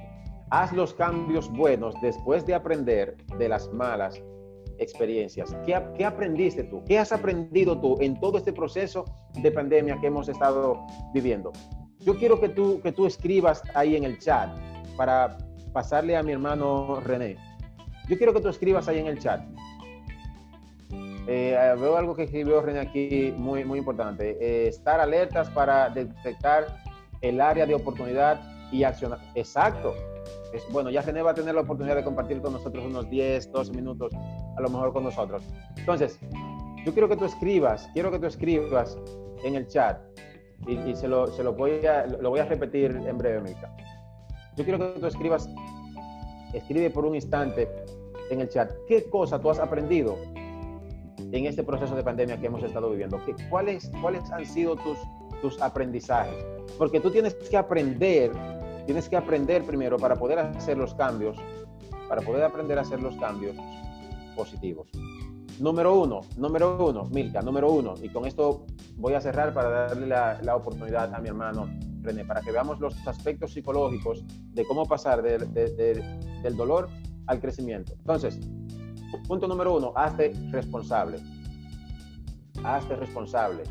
haz los cambios buenos después de aprender de las malas experiencias. ¿Qué, aprendiste tú? ¿Qué has aprendido tú en todo este proceso de pandemia que hemos estado viviendo? Yo quiero que tú, que tú escribas ahí en el chat para pasarle a mi hermano René. Yo quiero que tú escribas ahí en el chat. Eh, veo algo que escribió René aquí muy, muy importante. Eh, estar alertas para detectar el área de oportunidad y accionar. Exacto bueno, ya René va a tener la oportunidad de compartir con nosotros unos 10, 12 minutos, a lo mejor con nosotros. Entonces, yo quiero que tú escribas, quiero que tú escribas en el chat, y, se, lo, se, lo, voy a, lo voy a repetir en breve, Mica. Yo quiero que tú escribas, escribe por un instante en el chat, ¿qué cosa tú has aprendido en este proceso de pandemia que hemos estado viviendo? ¿Qué, cuáles, ¿Cuáles han sido tus, tus aprendizajes? Porque tú tienes que aprender Tienes que aprender primero para poder hacer los cambios, para poder aprender a hacer los cambios positivos. Número uno, número uno, Milka, número uno. Y con esto voy a cerrar para darle la, oportunidad a mi hermano René, para que veamos los aspectos psicológicos de cómo pasar del dolor al crecimiento. Entonces, punto número uno, hazte responsable. Hazte responsable.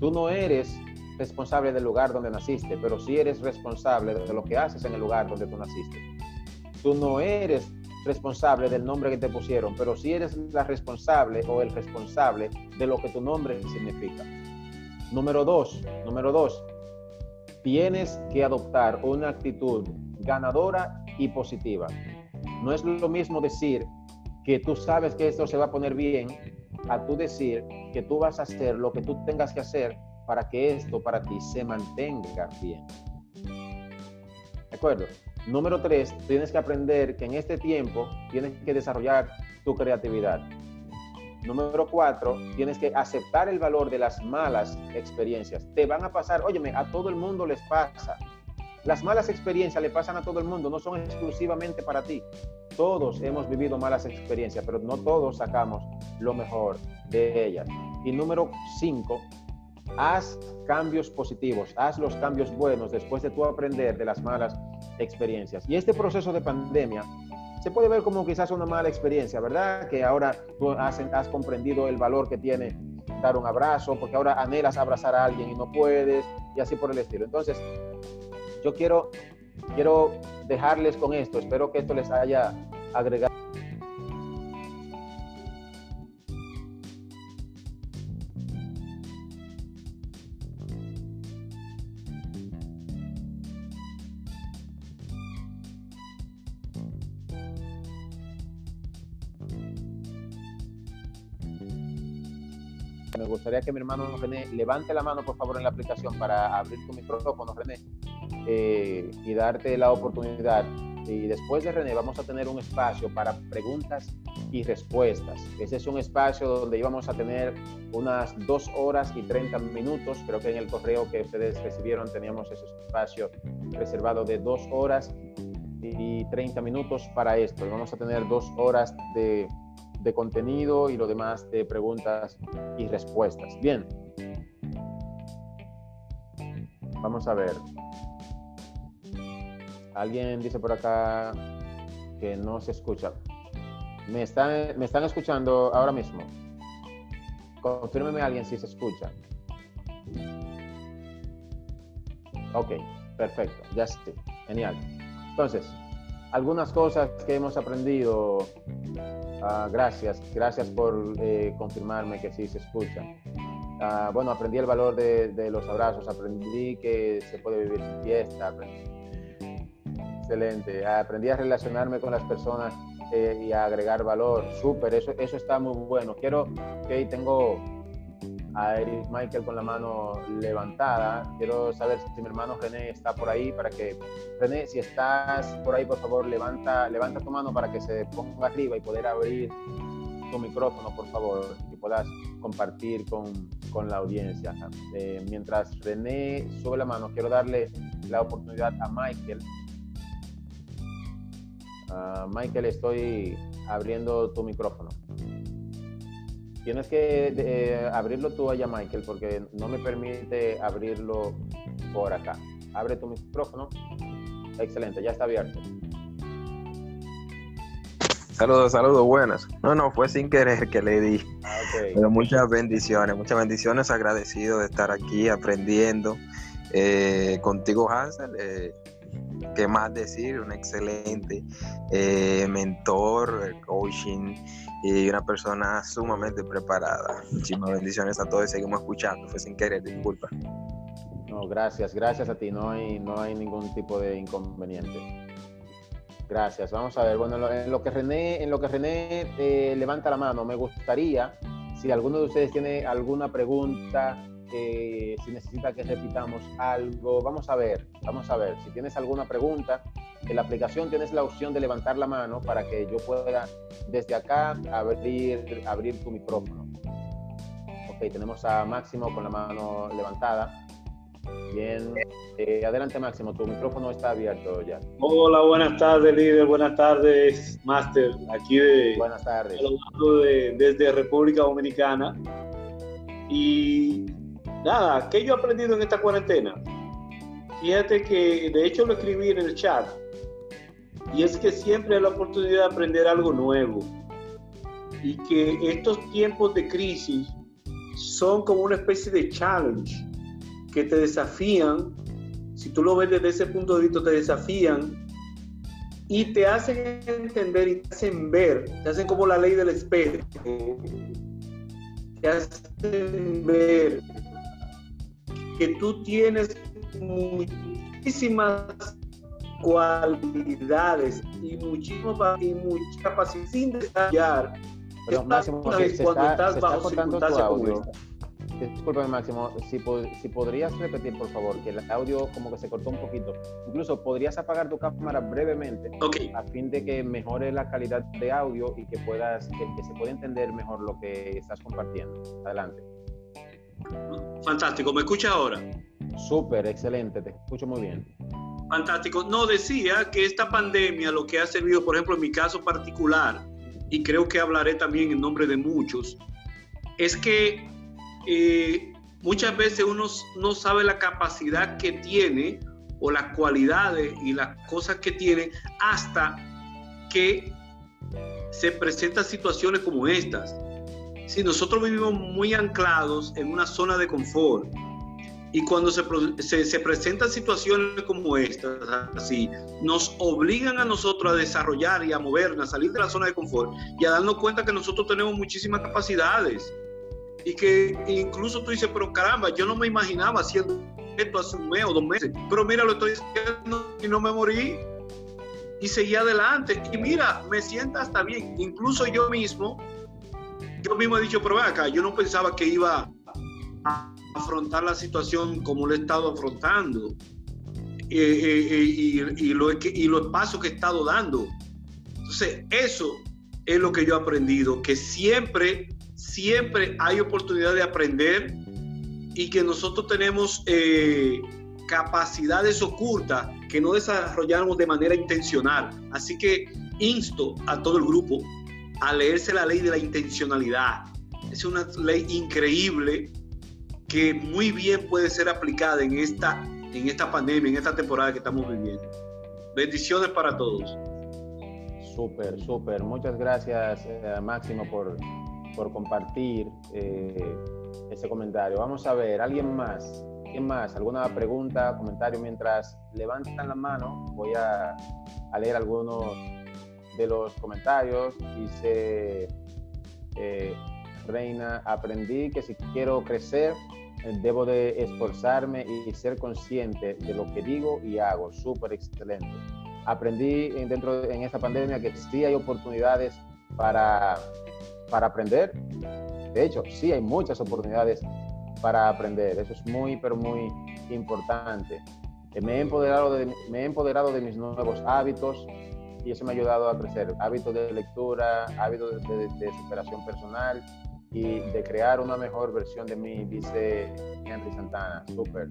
Tú no eres responsable del lugar donde naciste, pero sí eres responsable de lo que haces en el lugar donde tú naciste. Tú no eres responsable del nombre que te pusieron, pero sí eres la responsable o el responsable de lo que tu nombre significa. Número dos, número dos, tienes que adoptar una actitud ganadora y positiva. No es lo mismo decir que tú sabes que esto se va a poner bien a tú decir que tú vas a hacer lo que tú tengas que hacer para que esto para ti se mantenga bien. ¿De acuerdo? Número tres, tienes que aprender que en este tiempo tienes que desarrollar tu creatividad. Número cuatro, tienes que aceptar el valor de las malas experiencias. Te van a pasar, óyeme, a todo el mundo les pasa. Las malas experiencias le pasan a todo el mundo, no son exclusivamente para ti. Todos hemos vivido malas experiencias, pero no todos sacamos lo mejor de ellas. Y número cinco, haz cambios positivos, haz los cambios buenos después de tú aprender de las malas experiencias. Y este proceso de pandemia se puede ver como quizás una mala experiencia, ¿verdad? Que ahora tú has, comprendido el valor que tiene dar un abrazo, porque ahora anhelas abrazar a alguien y no puedes, y así por el estilo. Entonces, yo quiero, quiero dejarles con esto, espero que esto les haya agregado. Me gustaría que mi hermano René levante la mano, por favor, en la aplicación para abrir tu micrófono, René, eh, y darte la oportunidad. Y después de René vamos a tener un espacio para preguntas y respuestas. Ese es un espacio donde íbamos a tener unas dos horas y 30 minutos. Creo que en el correo que ustedes recibieron teníamos ese espacio reservado de dos horas y 30 minutos para esto. Vamos a tener dos horas de de contenido y lo demás de preguntas y respuestas. Bien, Vamos a ver. Alguien dice por acá que no se escucha. ¿Me están, ¿Me están escuchando ahora mismo? Confírmeme alguien si se escucha. Ok, perfecto, ya sí, genial. Entonces, algunas cosas que hemos aprendido. Ah, gracias, gracias por eh, confirmarme que sí se escucha. Ah, bueno, aprendí el valor de, los abrazos, aprendí que se puede vivir sin fiesta. Excelente, aprendí a relacionarme con las personas eh, y a agregar valor. Súper, eso, eso está muy bueno. Quiero, que tengo a Eric Michael con la mano levantada. Quiero saber si mi hermano René está por ahí para que, René, si estás por ahí, por favor, levanta, levanta tu mano para que se ponga arriba y poder abrir tu micrófono, por favor, y puedas compartir con, con la audiencia. Eh, mientras René sube la mano, quiero darle la oportunidad a Michael. Uh, Michael, estoy abriendo tu micrófono. Tienes que eh, abrirlo tú allá, Michael, porque no me permite abrirlo por acá. Abre tu micrófono. Excelente, ya está abierto. Saludos, saludos, buenas. No, no, fue sin querer que le di. Ah, Pero muchas bendiciones, muchas bendiciones, agradecido de estar aquí aprendiendo eh, contigo, Hansel. Eh, ¿Qué más decir? Un excelente eh, mentor, coaching y una persona sumamente preparada. Muchísimas bendiciones a todos y seguimos escuchando. Fue sin querer, disculpa. No, gracias, gracias a ti. No hay, no hay ningún tipo de inconveniente. Gracias. Vamos a ver. Bueno, en lo, que René, en lo que René eh, levanta la mano, me gustaría, si alguno de ustedes tiene alguna pregunta, eh, si necesita que repitamos algo, vamos a ver, vamos a ver. Si tienes alguna pregunta, en la aplicación tienes la opción de levantar la mano para que yo pueda desde acá abrir, abrir tu micrófono. Ok, tenemos a Máximo con la mano levantada. Bien, eh, adelante Máximo, tu micrófono está abierto ya. Hola, buenas tardes líder, buenas tardes Master, aquí de... Buenas tardes. desde República Dominicana. Y nada, ¿qué yo he aprendido en esta cuarentena? Fíjate que de hecho lo escribí en el chat. Y es que siempre hay la oportunidad de aprender algo nuevo. Y que estos tiempos de crisis son como una especie de challenge que te desafían. Si tú lo ves desde ese punto de vista, te desafían y te hacen entender y te hacen ver, te hacen como la ley del espejo, te hacen ver que tú tienes muchísimas cualidades y muchísimo y mucha capacidad sin desarrollar Pero, Máximo, cuando estás bajo circunstancias como Máximo, si, si, podrías repetir, por favor, que el audio como que se cortó un poquito. Incluso podrías apagar tu cámara brevemente a fin de que mejore la calidad de audio y que puedas, que, que se pueda entender mejor lo que estás compartiendo. Adelante. Fantástico, ¿me escucha ahora? Súper, excelente, te escucho muy bien. Fantástico. No, decía que esta pandemia lo que ha servido, por ejemplo, en mi caso particular, y creo que hablaré también en nombre de muchos, es que eh, muchas veces uno no sabe la capacidad que tiene o las cualidades y las cosas que tiene hasta que se presentan situaciones como estas. Si nosotros vivimos muy anclados en una zona de confort. Y cuando se, se, presentan situaciones como estas, así, nos obligan a nosotros a desarrollar y a movernos, a salir de la zona de confort y a darnos cuenta que nosotros tenemos muchísimas capacidades. Y que incluso tú dices, pero caramba, yo no me imaginaba haciendo esto hace un mes o dos meses, pero mira, lo estoy haciendo y no me morí y seguí adelante. Y mira, me sienta hasta bien, incluso yo mismo yo mismo he dicho, pero acá, yo no pensaba que iba a afrontar la situación como lo he estado afrontando eh, eh, eh, y, lo, y los pasos que he estado dando. Entonces, eso es lo que yo he aprendido, que siempre, siempre hay oportunidad de aprender y que nosotros tenemos capacidades ocultas que no desarrollamos de manera intencional. Así que insto a todo el grupo a leerse la ley de la intencionalidad. Es una ley increíble que muy bien puede ser aplicada en esta, en esta pandemia, en esta temporada que estamos viviendo. Bendiciones para todos. Súper, súper. Muchas gracias, eh, Máximo, por, por compartir eh, ese comentario. Vamos a ver, ¿alguien más? ¿Quién más? ¿Alguna pregunta, comentario? Mientras levantan la mano, voy a, a leer algunos de los comentarios. Dice eh, Reina, aprendí que si quiero crecer, debo de esforzarme y ser consciente de lo que digo y hago. Súper excelente aprendí dentro en esta pandemia que sí hay oportunidades para, para aprender. De hecho, sí hay muchas oportunidades para aprender. Eso es muy, pero muy importante. Eh, me he empoderado de, me he empoderado de mis nuevos hábitos y eso me ha ayudado a crecer. Hábitos de lectura, hábitos de, superación personal y de crear una mejor versión de mí, dice Henry Santana. Súper.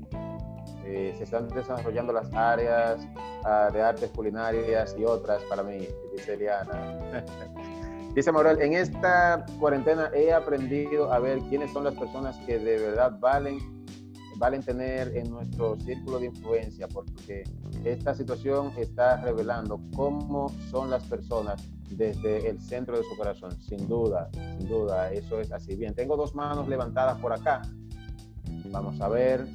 Eh, se están desarrollando las áreas uh, de artes culinarias y otras para mí, dice Eliana. <laughs> dice Manuel, en esta cuarentena he aprendido a ver quiénes son las personas que de verdad valen, valen tener en nuestro círculo de influencia, porque esta situación está revelando cómo son las personas desde el centro de su corazón, sin duda, sin duda, eso es así. Bien, tengo dos manos levantadas por acá. Vamos a ver,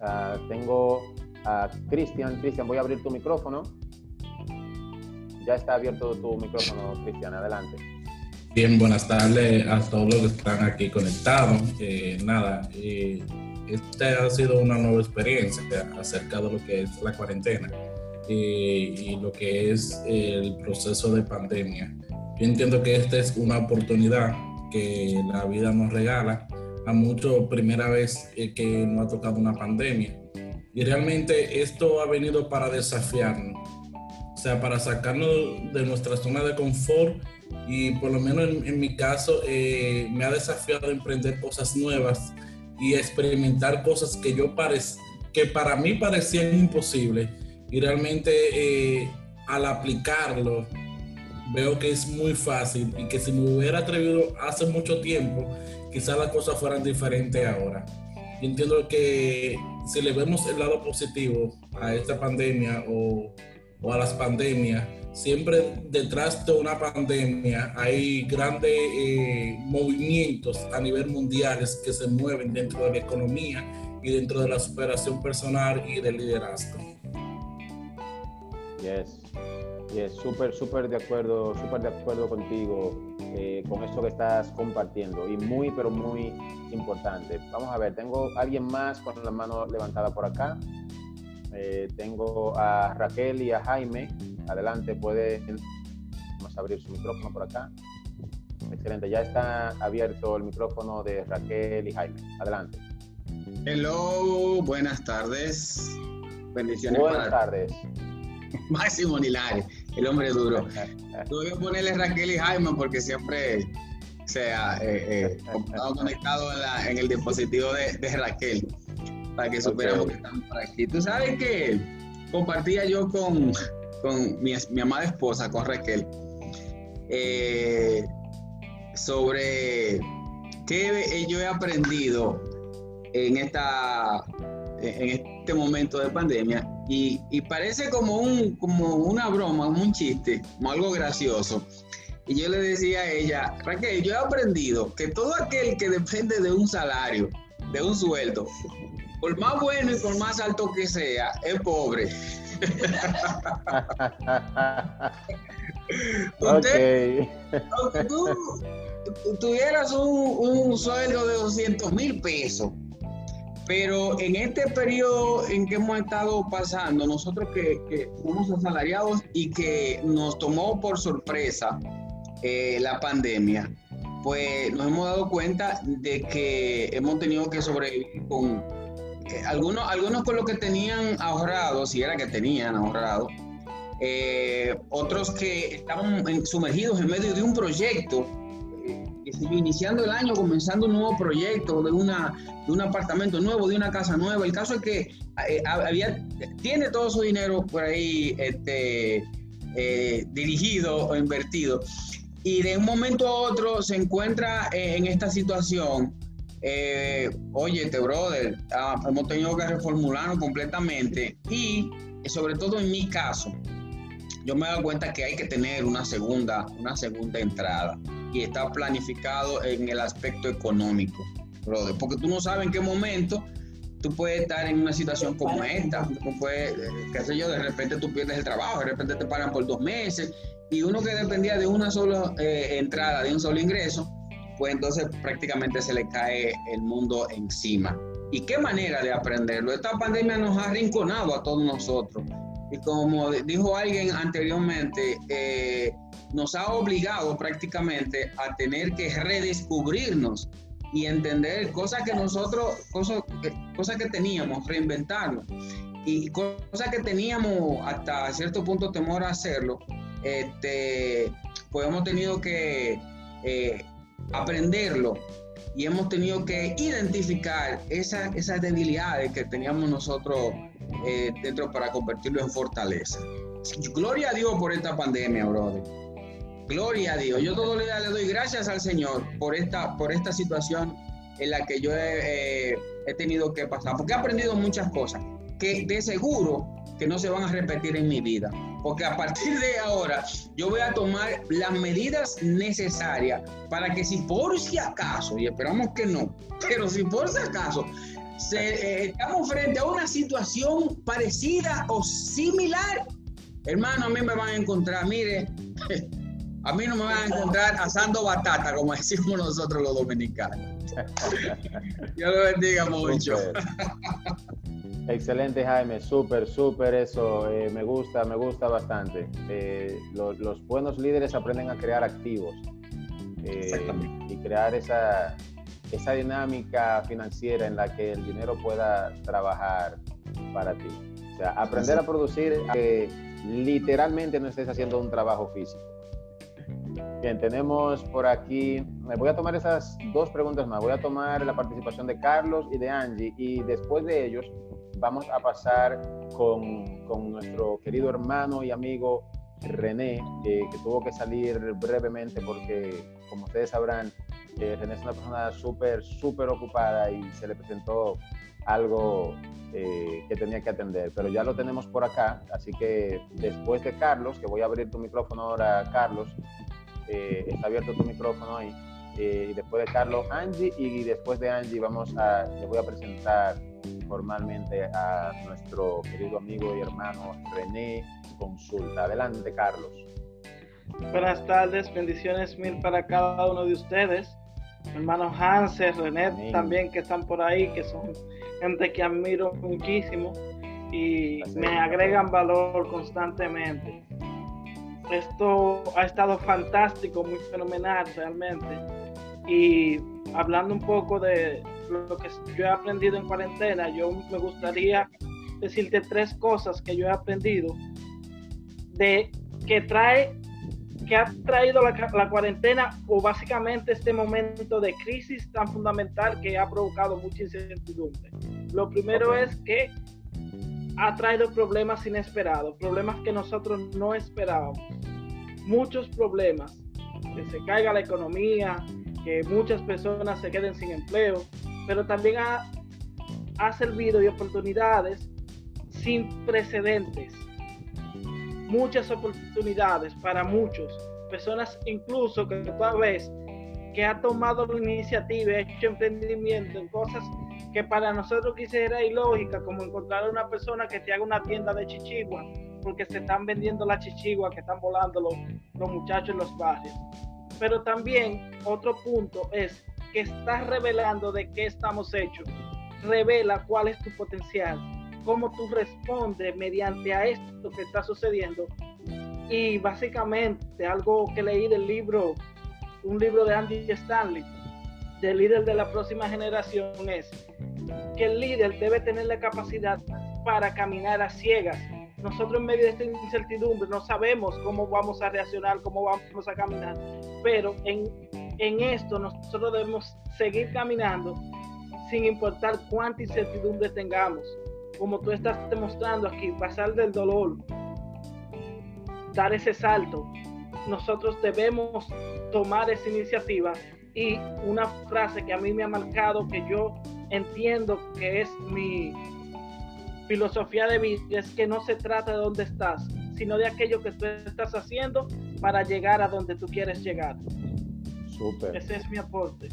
Ah, tengo a Cristian. Cristian, voy a abrir tu micrófono. Ya está abierto tu micrófono, Cristian. Adelante. Bien, buenas tardes a todos los que están aquí conectados. Eh, nada, eh, esta ha sido una nueva experiencia acerca de lo que es la cuarentena eh, y lo que es el proceso de pandemia. Yo entiendo que esta es una oportunidad que la vida nos regala a mucho primera vez eh, que nos ha tocado una pandemia. Y realmente esto ha venido para desafiarnos, o sea, para sacarnos de nuestra zona de confort y por lo menos en, mi caso eh, me ha desafiado a emprender cosas nuevas y experimentar cosas que yo parece, que para mí parecían imposibles y realmente eh, al aplicarlo veo que es muy fácil y que si me hubiera atrevido hace mucho tiempo quizás las cosas fueran diferentes ahora. Entiendo que si le vemos el lado positivo a esta pandemia o, o a las pandemias, siempre detrás de una pandemia hay grandes eh, movimientos a nivel mundial que se mueven dentro de la economía y dentro de la superación personal y del liderazgo. Yes, yes, súper, súper de acuerdo, súper de acuerdo contigo, eh, con esto que estás compartiendo y muy, pero muy importante. Vamos a ver, tengo alguien más con la mano levantada por acá. Eh, tengo a Raquel y a Jaime. Adelante, puede vamos a abrir su micrófono por acá. Excelente, ya está abierto el micrófono de Raquel y Jaime. Adelante. Hello, buenas tardes. Bendiciones. Buenas tardes. <laughs> Máximo Nilari, el hombre duro. <laughs> Tuve que ponerle Raquel y Jaime porque siempre se ha eh, eh, <laughs> conectado en, el dispositivo de, Raquel para que supiéramos que estamos por aquí. Tú sabes que compartía yo con, con mi, amada esposa, con Raquel, eh, sobre qué yo he aprendido en, esta, en este momento de pandemia y, parece como, un, como una broma, como un chiste, como algo gracioso. Y yo le decía a ella, Raquel, yo he aprendido que todo aquel que depende de un salario, de un sueldo, por más bueno y por más alto que sea, es pobre. <laughs> Usted, tú tuvieras un, un sueldo de 200 mil pesos pero en este periodo en que hemos estado pasando, nosotros que, somos asalariados y que nos tomó por sorpresa eh, la pandemia, pues nos hemos dado cuenta de que hemos tenido que sobrevivir con eh, algunos, algunos con lo que tenían ahorrado, si era que tenían ahorrado, eh, otros que estaban sumergidos en medio de un proyecto iniciando el año, comenzando un nuevo proyecto de, una, de un apartamento nuevo, de una casa nueva. El caso es que eh, había, tiene todo su dinero por ahí este, eh, dirigido o invertido. Y de un momento a otro se encuentra en esta situación. Eh, óyete, brother, ah, hemos tenido que reformularnos completamente y sobre todo en mi caso, yo me he dado cuenta que hay que tener una segunda, una segunda entrada y está planificado en el aspecto económico, brother, porque tú no sabes en qué momento tú puedes estar en una situación como esta, tú puedes, eh, qué sé yo, de repente tú pierdes el trabajo, de repente te pagan por dos meses y uno que dependía de una sola eh, entrada, de un solo ingreso, pues entonces prácticamente se le cae el mundo encima. ¿Y qué manera de aprenderlo? Esta pandemia nos ha arrinconado a todos nosotros. Y como dijo alguien anteriormente, eh, nos ha obligado prácticamente a tener que redescubrirnos y entender cosas que nosotros, cosas, cosas que teníamos, reinventarlo. Y cosas que teníamos hasta cierto punto temor a hacerlo, este, pues hemos tenido que eh, aprenderlo y hemos tenido que identificar esa, esas debilidades que teníamos nosotros eh, dentro para convertirlo en fortaleza. Gloria a Dios por esta pandemia, brother. Gloria a Dios. Yo todo le, doy gracias al Señor por esta, por esta situación en la que yo he, eh, he tenido que pasar, porque he aprendido muchas cosas que de seguro que no se van a repetir en mi vida. Porque a partir de ahora yo voy a tomar las medidas necesarias para que si por si acaso, y esperamos que no, <laughs> pero si por si acaso eh, estamos frente a una situación parecida o similar, hermano, a mí me van a encontrar, mire, <laughs> a mí no me van a encontrar asando batata, como decimos nosotros los dominicanos. Dios lo bendiga mucho. Excelente, Jaime, súper, súper eso, eh, me gusta, me gusta bastante. Eh, los buenos líderes aprenden a crear activos eh, y crear esa, esa dinámica financiera en la que el dinero pueda trabajar para ti. O sea, aprender a producir que literalmente no estés haciendo un trabajo físico. Bien, tenemos por aquí, me voy a tomar esas dos preguntas más. Voy a tomar la participación de Carlos y de Angie y después de ellos vamos a pasar con, con nuestro querido hermano y amigo René, que tuvo que salir brevemente porque, como ustedes sabrán, eh, René es una persona súper, súper ocupada y se le presentó algo eh, que tenía que atender, pero ya lo tenemos por acá, así que después de Carlos, que voy a abrir tu micrófono ahora, Carlos, eh, está abierto tu micrófono ahí, y después de Carlos, Angie, y después de Angie vamos a, le voy a presentar formalmente a nuestro querido amigo y hermano René Consulta. Adelante, Carlos. Buenas tardes, bendiciones mil para cada uno de ustedes. Hermano Hanser, René también que están por ahí, que son gente que admiro muchísimo y me agregan valor constantemente. Esto ha estado fantástico, muy fenomenal realmente. Y hablando un poco de, lo que yo he aprendido en cuarentena, yo me gustaría decirte tres cosas que yo he aprendido de que trae que ha traído la, cuarentena o básicamente este momento de crisis tan fundamental que ha provocado mucha incertidumbre. Lo primero es que ha traído problemas inesperados, problemas que nosotros no esperábamos. Muchos problemas, que se caiga la economía, que muchas personas se queden sin empleo, pero también ha, ha servido de oportunidades sin precedentes. Muchas oportunidades para muchos, personas incluso que toda vez que ha tomado la iniciativa, hecho emprendimiento en cosas que para nosotros quisiera ilógica, como encontrar a una persona que te haga una tienda de chichigua, porque se están vendiendo la chichigua que están volando los, los muchachos en los barrios. Pero también otro punto es que estás revelando de qué estamos hechos. Revela cuál es tu potencial, cómo tú respondes mediante a esto que está sucediendo. Y básicamente algo que leí del libro, un libro de Andy Stanley, del líder de la próxima generación, es que el líder debe tener la capacidad para caminar a ciegas. Nosotros en medio de esta incertidumbre no sabemos cómo vamos a reaccionar, cómo vamos a caminar, pero en en esto nosotros debemos seguir caminando sin importar cuánta incertidumbre tengamos. Como tú estás demostrando aquí, pasar del dolor, dar ese salto. Nosotros debemos tomar esa iniciativa Y una frase que a mí me ha marcado, que yo entiendo que es mi filosofía de vida, es que no se trata de dónde estás, sino de aquello que tú estás haciendo para llegar a donde tú quieres llegar. Súper. Ese es mi aporte.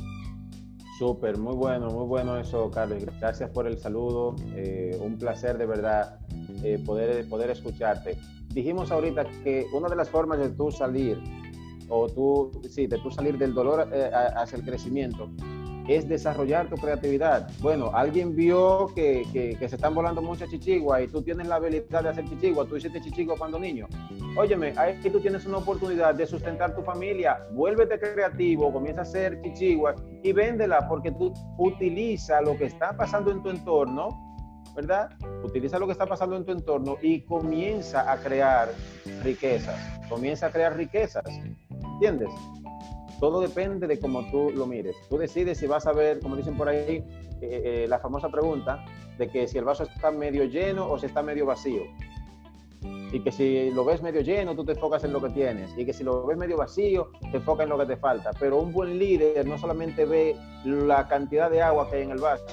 Súper, muy bueno, muy bueno eso, Carlos. Gracias por el saludo. Eh, un placer de verdad eh, poder, poder escucharte. Dijimos ahorita que una de las formas de tú salir, o tú, sí, de tú salir del dolor eh, hacia el crecimiento, es desarrollar tu creatividad. Bueno, alguien vio que, que, se están volando muchas chichiguas y tú tienes la habilidad de hacer chichigua, tú hiciste chichigua cuando niño. Óyeme, ahí tú tienes una oportunidad de sustentar tu familia, vuélvete creativo, comienza a hacer chichigua y véndela porque tú utiliza lo que está pasando en tu entorno, ¿verdad? Utiliza lo que está pasando en tu entorno y comienza a crear riquezas, comienza a crear riquezas, ¿entiendes? Todo depende de cómo tú lo mires. Tú decides si vas a ver, como dicen por ahí, eh, eh, la famosa pregunta de que si el vaso está medio lleno o si está medio vacío. Y que si lo ves medio lleno, tú te enfocas en lo que tienes. Y que si lo ves medio vacío, te enfocas en lo que te falta. Pero un buen líder no solamente ve la cantidad de agua que hay en el vaso,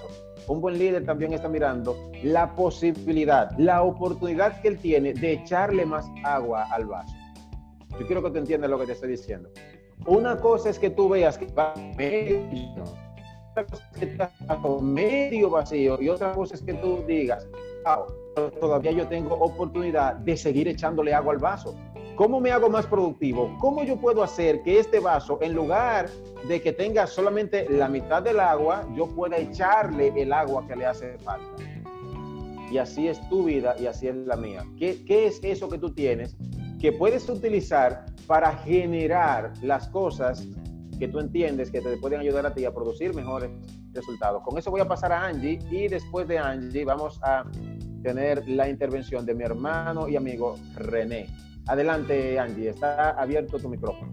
un buen líder también está mirando la posibilidad, la oportunidad que él tiene de echarle más agua al vaso. Yo quiero que te entiendas lo que te estoy diciendo. Una cosa es que tú veas que va medio otra cosa es que está medio vacío y otra cosa es que tú digas, todavía yo tengo oportunidad de seguir echándole agua al vaso. ¿Cómo me hago más productivo? ¿Cómo yo puedo hacer que este vaso, en lugar de que tenga solamente la mitad del agua, yo pueda echarle el agua que le hace falta? Y así es tu vida y así es la mía. ¿Qué, qué es eso que tú tienes que puedes utilizar para generar las cosas que tú entiendes que te pueden ayudar a ti a producir mejores resultados. Con eso voy a pasar a Angie y después de Angie vamos a tener la intervención de mi hermano y amigo René. Adelante Angie, está abierto tu micrófono.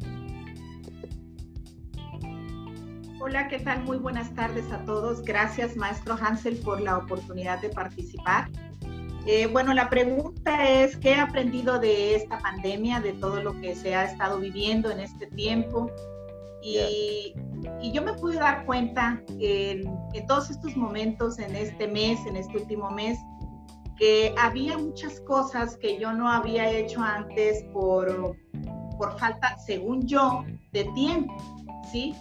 Hola, ¿qué tal? Muy buenas tardes a todos. Gracias, maestro Hansel, por la oportunidad de participar. Eh, bueno, la pregunta es, ¿qué he aprendido de esta pandemia, de todo lo que se ha estado viviendo en este tiempo? Y, yo me pude dar cuenta en, en, todos estos momentos, en este mes, en este último mes, que había muchas cosas que yo no había hecho antes por, por falta, según yo, de tiempo, ¿sí?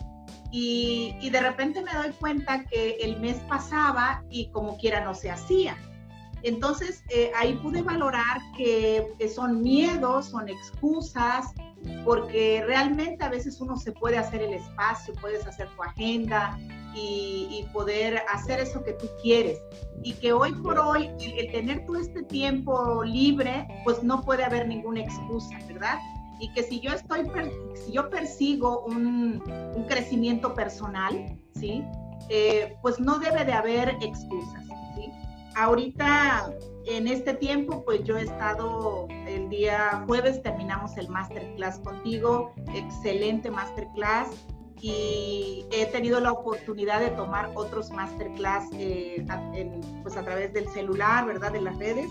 Y, y de repente me doy cuenta que el mes pasaba y como quiera no se hacía. Entonces, eh, ahí pude valorar que, son miedos, son excusas, porque realmente a veces uno se puede hacer el espacio, puedes hacer tu agenda y, poder hacer eso que tú quieres. Y que hoy por hoy, el, tener todo este tiempo libre, pues no puede haber ninguna excusa, ¿verdad? Y que si yo estoy, si yo persigo un, crecimiento personal, ¿sí? Eh, pues no debe de haber excusas ahorita en este tiempo, pues yo he estado el día jueves, terminamos el masterclass contigo, excelente masterclass y he tenido la oportunidad de tomar otros masterclass eh, pues a través del celular, ¿verdad? De las redes.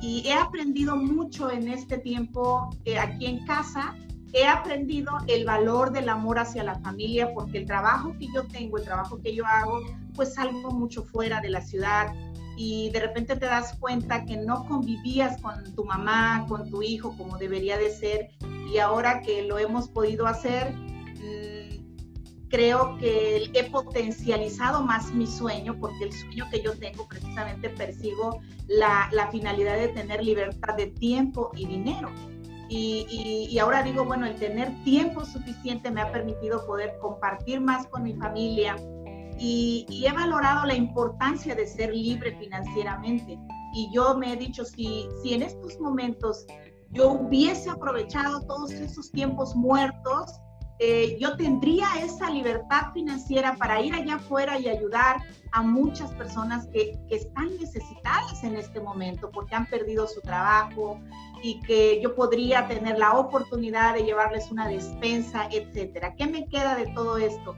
Y he aprendido mucho en este tiempo eh, aquí en casa. He aprendido el valor del amor hacia la familia porque el trabajo que yo tengo, el trabajo que yo hago, pues salgo mucho fuera de la ciudad, y de repente te das cuenta que no convivías con tu mamá, con tu hijo como debería de ser y ahora que lo hemos podido hacer, mm, creo que he potencializado más mi sueño porque el sueño que yo tengo precisamente persigo la, la finalidad de tener libertad de tiempo y dinero. Y, y, y, ahora digo, bueno, el tener tiempo suficiente me ha permitido poder compartir más con mi familia, y, he valorado la importancia de ser libre financieramente. Y yo me he dicho, si, si en estos momentos yo hubiese aprovechado todos esos tiempos muertos, eh, yo tendría esa libertad financiera para ir allá afuera y ayudar a muchas personas que, que, están necesitadas en este momento porque han perdido su trabajo y que yo podría tener la oportunidad de llevarles una despensa, etcétera. ¿Qué me queda de todo esto?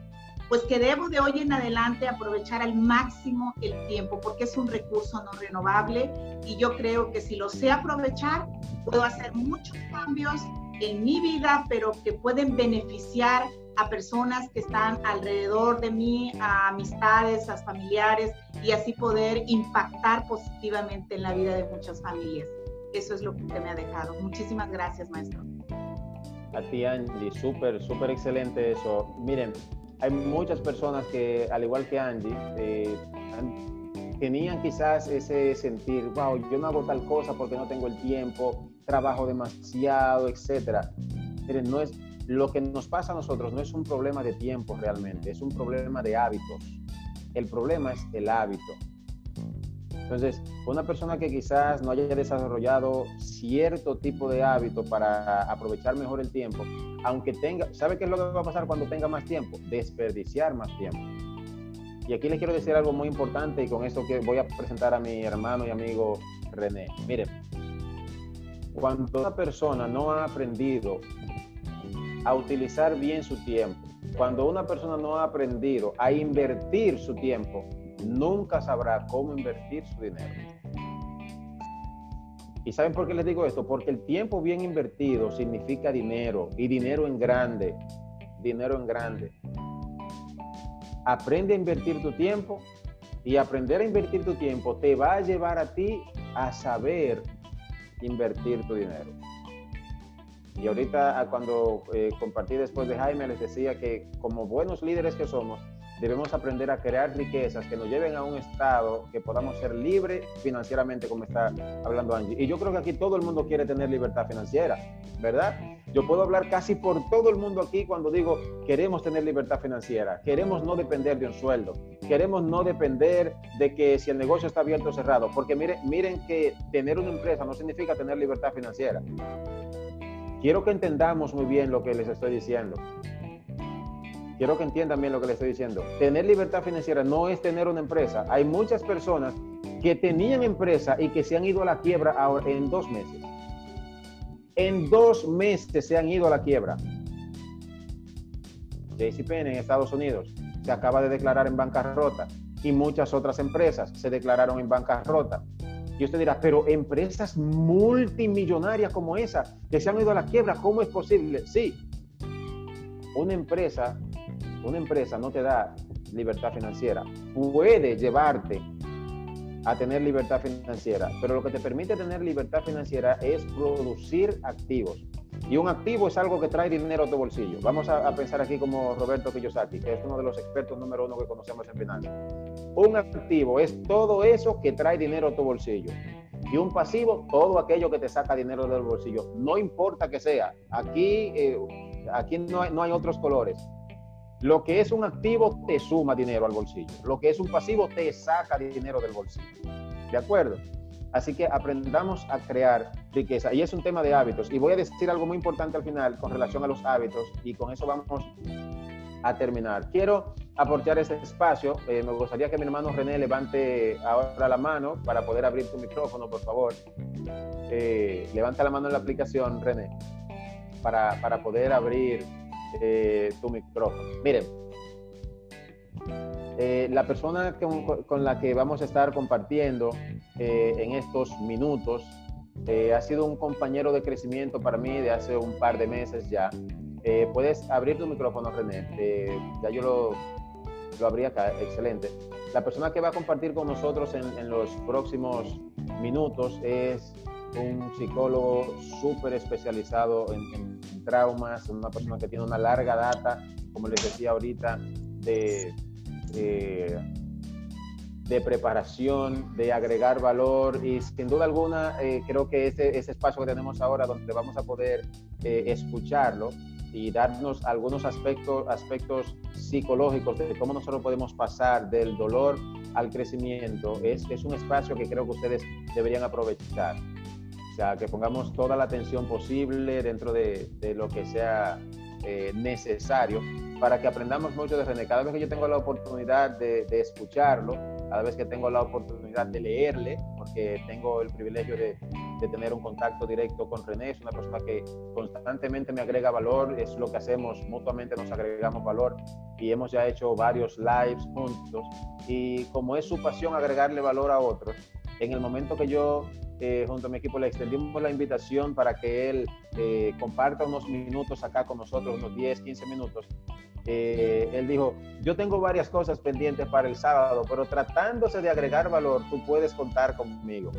Pues que debo de hoy en adelante aprovechar al máximo el tiempo, porque es un recurso no renovable y yo creo que si lo sé aprovechar, puedo hacer muchos cambios en mi vida, pero que pueden beneficiar a personas que están alrededor de mí, a amistades, a familiares y así poder impactar positivamente en la vida de muchas familias. Eso es lo que me ha dejado. Muchísimas gracias, maestro. A ti, Angie, súper, súper excelente eso. Miren, hay muchas personas que, al igual que Angie, eh, tenían quizás ese sentir, wow, yo no hago tal cosa porque no tengo el tiempo, trabajo demasiado, etcétera. Miren, no es, lo que nos pasa a nosotros no es un problema de tiempo realmente, es un problema de hábitos. El problema es el hábito. Entonces, una persona que quizás no haya desarrollado cierto tipo de hábito para aprovechar mejor el tiempo, aunque tenga, ¿sabe qué es lo que va a pasar cuando tenga más tiempo? Desperdiciar más tiempo. Y aquí les quiero decir algo muy importante y con esto que voy a presentar a mi hermano y amigo René. Miren, cuando una persona no ha aprendido a utilizar bien su tiempo, cuando una persona no ha aprendido a invertir su tiempo, nunca sabrá cómo invertir su dinero. ¿Y saben por qué les digo esto? Porque el tiempo bien invertido significa dinero y dinero en grande, dinero en grande. Aprende a invertir tu tiempo y aprender a invertir tu tiempo te va a llevar a ti a saber invertir tu dinero. Y ahorita cuando eh, compartí después de Jaime les decía que como buenos líderes que somos, debemos aprender a crear riquezas que nos lleven a un estado que podamos ser libres financieramente, como está hablando Angie. Y yo creo que aquí todo el mundo quiere tener libertad financiera, ¿verdad? Yo puedo hablar casi por todo el mundo aquí cuando digo queremos tener libertad financiera, queremos no depender de un sueldo, queremos no depender de que si el negocio está abierto o cerrado, porque miren, miren que tener una empresa no significa tener libertad financiera. Quiero que entendamos muy bien lo que les estoy diciendo quiero que entiendan bien lo que les estoy diciendo. Tener libertad financiera no es tener una empresa. Hay muchas personas que tenían empresa y que se han ido a la quiebra ahora en dos meses. En dos meses se han ido a la quiebra. JCPenney en Estados Unidos se acaba de declarar en bancarrota y muchas otras empresas se declararon en bancarrota. Y usted dirá, pero empresas multimillonarias como esa que se han ido a la quiebra, ¿cómo es posible? Sí, una empresa una empresa no te da libertad financiera, puede llevarte a tener libertad financiera, pero lo que te permite tener libertad financiera es producir activos. Y un activo es algo que trae dinero a tu bolsillo. Vamos a, pensar aquí como Roberto Kiyosaki, que es uno de los expertos número uno que conocemos en finanzas. Un activo es todo eso que trae dinero a tu bolsillo. Y un pasivo, todo aquello que te saca dinero del bolsillo. No importa que sea. Aquí, eh, aquí no, no hay otros colores. Lo que es un activo te suma dinero al bolsillo. Lo que es un pasivo te saca dinero del bolsillo. ¿De acuerdo? Así que aprendamos a crear riqueza. Y es un tema de hábitos. Y voy a decir algo muy importante al final con relación a los hábitos. Y con eso vamos a terminar. Quiero aportar este espacio. Eh, me gustaría que mi hermano René levante ahora la mano para poder abrir tu micrófono, por favor. Eh, levanta la mano en la aplicación, René, para, para poder abrir eh, tu micrófono. Miren, eh, la persona con, la que vamos a estar compartiendo eh, en estos minutos ha sido un compañero de crecimiento para mí de hace un par de meses ya. puedes abrir tu micrófono, René. ya yo lo, lo abrí acá. Excelente. La persona que va a compartir con nosotros en, los próximos minutos es un psicólogo súper especializado en traumas, una persona que tiene una larga data, como les decía ahorita, de, de, preparación, de agregar valor y sin duda alguna eh, creo que ese, ese, espacio que tenemos ahora donde vamos a poder eh, escucharlo y darnos algunos aspectos, aspectos psicológicos de cómo nosotros podemos pasar del dolor al crecimiento, es, es un espacio que creo que ustedes deberían aprovechar. O sea, que pongamos toda la atención posible dentro de, de lo que sea eh, necesario para que aprendamos mucho de René. Cada vez que yo tengo la oportunidad de, de, escucharlo, cada vez que tengo la oportunidad de leerle, porque tengo el privilegio de, de, tener un contacto directo con René, es una persona que constantemente me agrega valor, es lo que hacemos, mutuamente nos agregamos valor y hemos ya hecho varios lives juntos y como es su pasión agregarle valor a otros, en el momento que yo eh, junto a mi equipo, le extendimos la invitación para que él eh, comparta unos minutos acá con nosotros, unos 10, 15 minutos. Eh, él dijo, yo tengo varias cosas pendientes para el sábado, pero tratándose de agregar valor, tú puedes contar conmigo.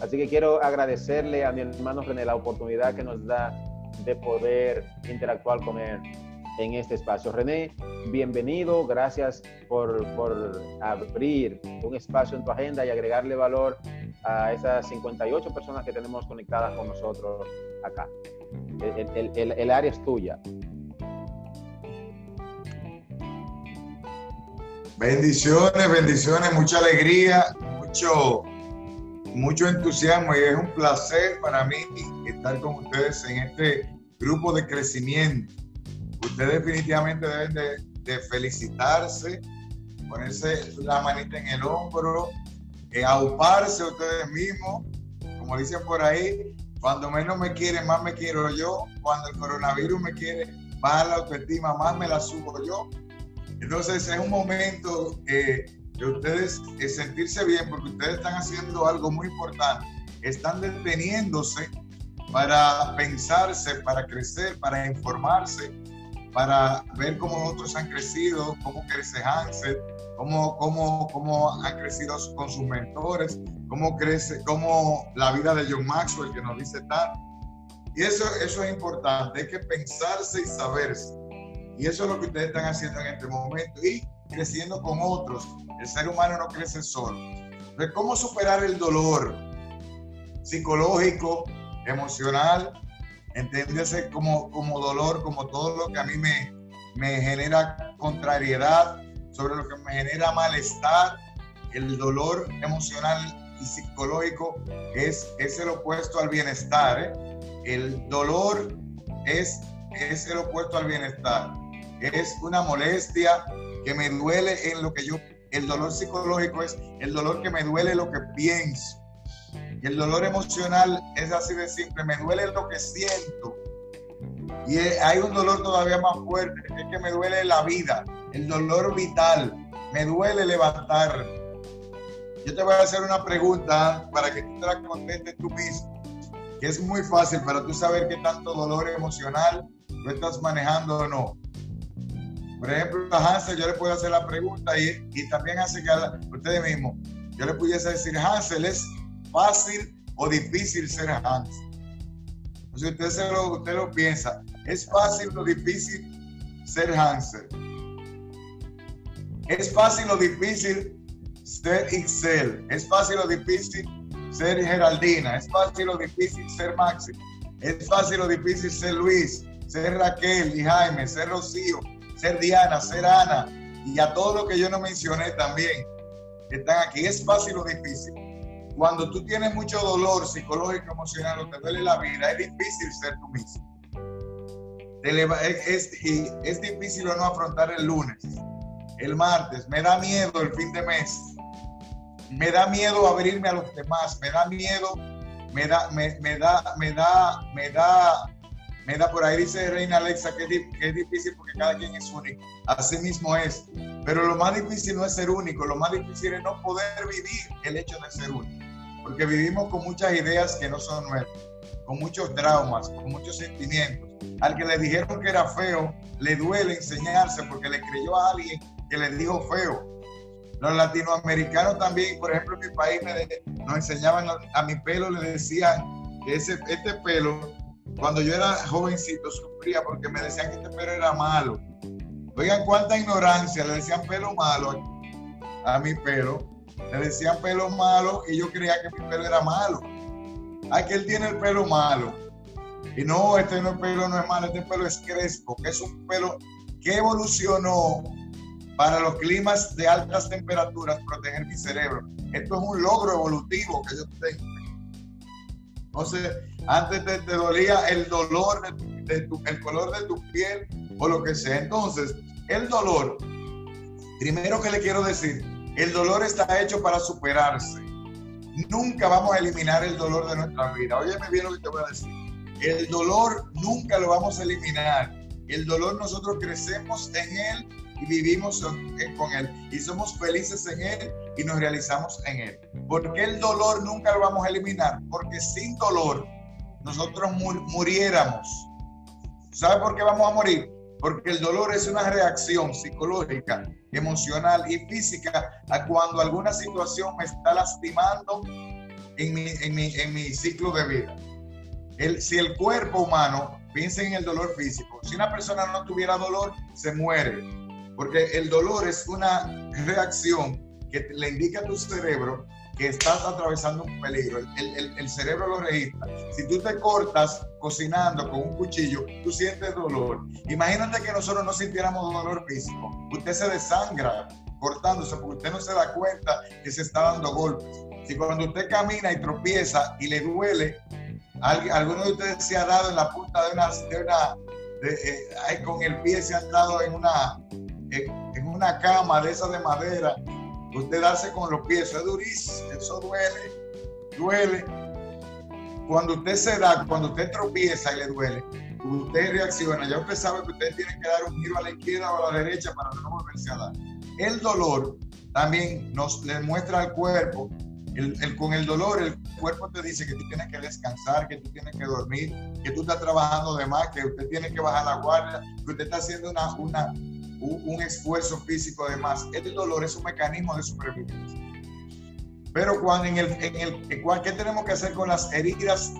Así que quiero agradecerle a mi hermano René la oportunidad que nos da de poder interactuar con él en este espacio. René, bienvenido, gracias por, por, abrir un espacio en tu agenda y agregarle valor a esas 58 personas que tenemos conectadas con nosotros acá. El, el, el, área es tuya. Bendiciones, bendiciones, mucha alegría, mucho, mucho entusiasmo y es un placer para mí estar con ustedes en este grupo de crecimiento ustedes definitivamente deben de, felicitarse, ponerse la manita en el hombro, eh, auparse ustedes mismos, como dicen por ahí, cuando menos me quieren, más me quiero yo, cuando el coronavirus me quiere, más la autoestima, más me la subo yo. Entonces es un momento eh, de ustedes eh, sentirse bien porque ustedes están haciendo algo muy importante, están deteniéndose para pensarse, para crecer, para informarse, para ver cómo otros han crecido, cómo crece Hansel, cómo, cómo, cómo han crecido con sus mentores, cómo crece, cómo la vida de John Maxwell que nos dice tanto. Y eso, eso es importante, hay que pensarse y saberse. Y eso es lo que ustedes están haciendo en este momento y creciendo con otros. El ser humano no crece solo. Entonces, ¿cómo superar el dolor psicológico, emocional entiéndese como, como dolor, como todo lo que a mí me, me genera contrariedad, sobre lo que me genera malestar. El dolor emocional y psicológico es, es el opuesto al bienestar. ¿eh? El dolor es, es el opuesto al bienestar. Es una molestia que me duele en lo que yo... El dolor psicológico es el dolor que me duele lo que pienso y el dolor emocional es así de simple, me duele lo que siento. Y hay un dolor todavía más fuerte, es que me duele la vida, el dolor vital, me duele levantar. Yo te voy a hacer una pregunta para que tú te la contestes tú mismo, que es muy fácil para tú saber qué tanto dolor emocional tú estás manejando o no. Por ejemplo, a Hansel yo le puedo hacer la pregunta y, y también hace que a ustedes mismos, yo le pudiese decir, Hansel, es fácil o difícil ser Hans. Entonces usted, se lo, piensa, ¿es fácil o difícil ser Hansel? ¿Es fácil o difícil ser Excel? ¿Es fácil o difícil ser Geraldina? ¿Es fácil o difícil ser Maxi? ¿Es fácil o difícil ser Luis? Ser Raquel y Jaime, ser Rocío, ser Diana, ser Ana y a todo lo que yo no mencioné también están aquí. ¿Es fácil o difícil? Cuando tú tienes mucho dolor psicológico, emocional o te duele la vida, es difícil ser tú mismo. Es, difícil o no afrontar el lunes, el martes. Me da miedo el fin de mes. Me da miedo abrirme a los demás. Me da miedo, me da, me, me da, me da, me da, me da, por ahí dice Reina Alexa que es, que es difícil porque cada quien es único. Así mismo es. Pero lo más difícil no es ser único, lo más difícil es no poder vivir el hecho de ser único porque vivimos con muchas ideas que no son nuestras, con muchos traumas, con muchos sentimientos. Al que le dijeron que era feo, le duele enseñarse porque le creyó a alguien que le dijo feo. Los latinoamericanos también, por ejemplo, en mi país nos enseñaban a, mi pelo, le decían que ese, este pelo, cuando yo era jovencito, sufría porque me decían que este pelo era malo. Oigan, cuánta ignorancia, le decían pelo malo a mi pelo le decían pelo malo y yo creía que mi pelo era malo. Ay, que él tiene el pelo malo. Y no, este no, el pelo no es malo, este pelo es crespo, que es un pelo que evolucionó para los climas de altas temperaturas, proteger mi cerebro. Esto es un logro evolutivo que yo tengo. Entonces, antes te, dolía el dolor, de, tu, el color de tu piel o lo que sea. Entonces, el dolor, primero que le quiero decir, el dolor está hecho para superarse. Nunca vamos a eliminar el dolor de nuestra vida. Óyeme bien lo que te voy a decir. El dolor nunca lo vamos a eliminar. El dolor nosotros crecemos en él y vivimos con Él y somos felices en Él y nos realizamos en Él. Porque el dolor nunca lo vamos a eliminar, porque sin dolor nosotros muriéramos. ¿Sabe por qué vamos a morir? Porque el dolor es una reacción psicológica, emocional y física a cuando alguna situación me está lastimando en mi, en mi, en mi ciclo de vida. El, si el cuerpo humano, piensa en el dolor físico, si una persona no tuviera dolor, se muere. Porque el dolor es una reacción que le indica a tu cerebro que estás atravesando un peligro. El, el, cerebro lo registra. Si tú te cortas cocinando con un cuchillo, tú sientes dolor. Imagínate que nosotros no sintiéramos dolor físico. Usted se desangra cortándose porque usted no se da cuenta que se está dando golpes. Si cuando usted camina y tropieza y le duele, alguno de ustedes se ha dado en la punta de una, de una eh, con el pie se ha dado en una, en, una cama de esa de madera Usted darse con los pies, eso es durísimo, eso duele, duele. Cuando usted se da, cuando usted tropieza y le duele, usted reacciona, ya usted sabe que usted tiene que dar un giro a la izquierda o a la derecha para no volverse a dar. El dolor también nos le muestra al cuerpo, el, con el dolor el cuerpo te dice que tú tienes que descansar, que tú tienes que dormir, que tú estás trabajando de más, que usted tiene que bajar la guardia, que usted está haciendo una, una, un, esfuerzo físico de más. El dolor es un mecanismo de supervivencia. Pero cuando en el, en el, ¿qué tenemos que hacer con las heridas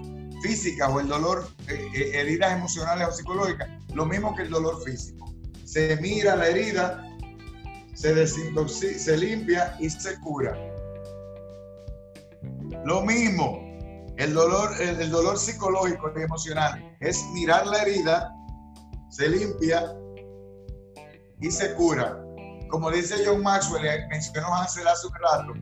físicas o el dolor, eh, eh, heridas emocionales o psicológicas? Lo mismo que el dolor físico. Se mira la herida, se desintoxica, se limpia y se cura. Lo mismo, el dolor, el dolor psicológico y emocional es mirar la herida, se limpia y se cura. Como dice John Maxwell, eh, mencionó hace, hace un rato,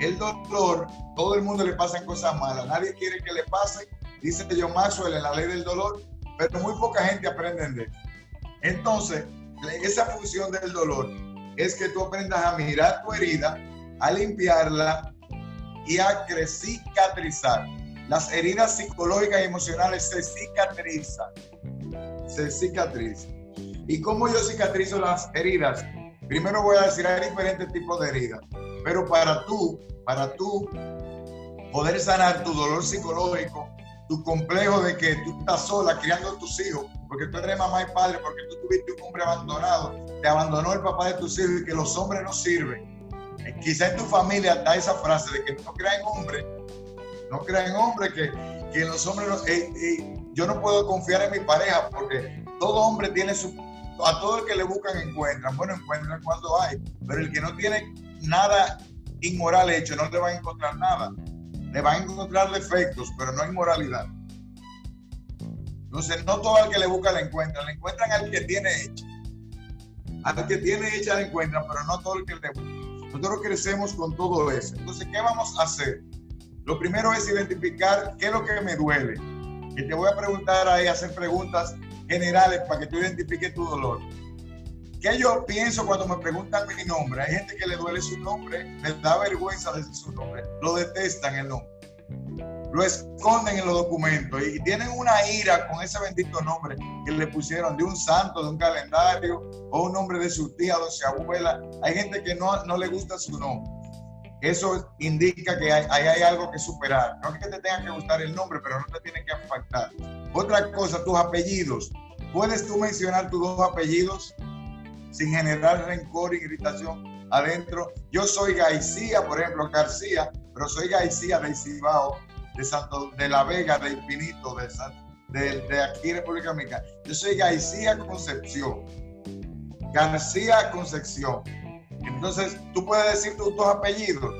el dolor, todo el mundo le pasan cosas malas, nadie quiere que le pase, dice John Maxwell en la ley del dolor, pero muy poca gente aprende de eso. Entonces, esa función del dolor es que tú aprendas a mirar tu herida, a limpiarla y a cicatrizar. Las heridas psicológicas y emocionales se cicatrizan. Se cicatrizan. ¿Y cómo yo cicatrizo las heridas? Primero voy a decir, hay diferentes tipos de heridas, pero para tú, para tú poder sanar tu dolor psicológico, tu complejo de que tú estás sola criando a tus hijos, porque tú eres mamá y padre, porque tú tuviste un hombre abandonado, te abandonó el papá de tus hijos y que los hombres no sirven. Eh, quizá en tu familia está esa frase de que no crean hombres, no crean hombres, que, que los hombres no, eh, eh, yo no puedo confiar en mi pareja porque todo hombre tiene su a todo el que le buscan encuentran. Bueno, encuentran cuando hay, pero el que no tiene nada inmoral hecho no le va a encontrar nada. Le va a encontrar defectos, pero no inmoralidad. Entonces, no todo el que le busca le encuentran, le encuentran al que tiene hecha. Al que tiene hecha le encuentran, pero no todo el que le busca. Nosotros crecemos con todo eso. Entonces, ¿qué vamos a hacer? Lo primero es identificar qué es lo que me duele. Y te voy a preguntar ahí, hacer preguntas generales para que tú identifiques tu dolor. ¿Qué yo pienso cuando me preguntan mi nombre? Hay gente que le duele su nombre, les da vergüenza decir su nombre, lo detestan el nombre, lo esconden en los documentos y tienen una ira con ese bendito nombre que le pusieron de un santo, de un calendario o un nombre de su tía de su abuela. Hay gente que no, no le gusta su nombre. Eso indica que hay, hay, algo que superar. No es que te tenga que gustar el nombre, pero no te tiene que afectar. Otra cosa, tus apellidos. ¿Puedes tú mencionar tus dos apellidos sin generar rencor irritación adentro? Yo soy García, por ejemplo, García, pero soy García de Cibao, de Santo, de La Vega, de Infinito, de, de, de aquí República Dominicana. Yo soy García Concepción. García Concepción. Entonces, tú puedes decir tus dos apellidos.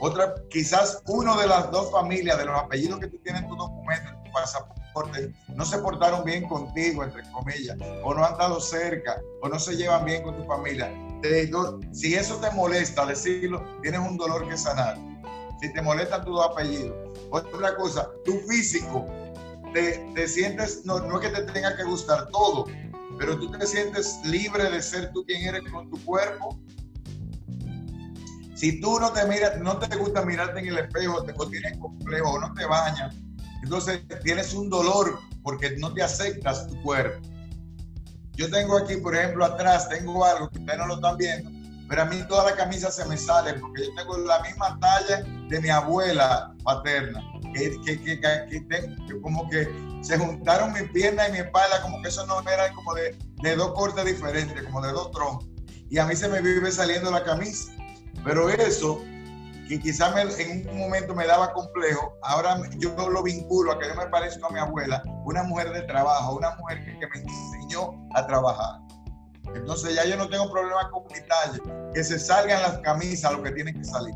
Otra, quizás uno de las dos familias, de los apellidos que tú tienes en tu documento, en tu pasaporte, no se portaron bien contigo, entre comillas, o no han estado cerca, o no se llevan bien con tu familia. si eso te molesta decirlo, tienes un dolor que sanar. Si te molestan tus dos apellidos. Otra cosa, tu físico, te, te sientes, no, no es que te tenga que gustar todo, pero tú te sientes libre de ser tú quien eres con tu cuerpo. Si tú no te miras, no te gusta mirarte en el espejo, te tienes complejo no te bañas, entonces tienes un dolor porque no te aceptas tu cuerpo. Yo tengo aquí, por ejemplo, atrás, tengo algo que ustedes no lo están viendo, pero a mí toda la camisa se me sale porque yo tengo la misma talla de mi abuela paterna, que, que, que, como que se juntaron mi pierna y mi espalda, como que eso no era como de, de dos cortes diferentes, como de dos troncos. Y a mí se me vive saliendo la camisa. Pero eso que quizás en un momento me daba complejo, ahora yo lo vinculo a que yo me parezco a mi abuela, una mujer de trabajo, una mujer que, me enseñó a trabajar. Entonces ya yo no tengo problema con mi talla, que se salgan las camisas lo que tienen que salir.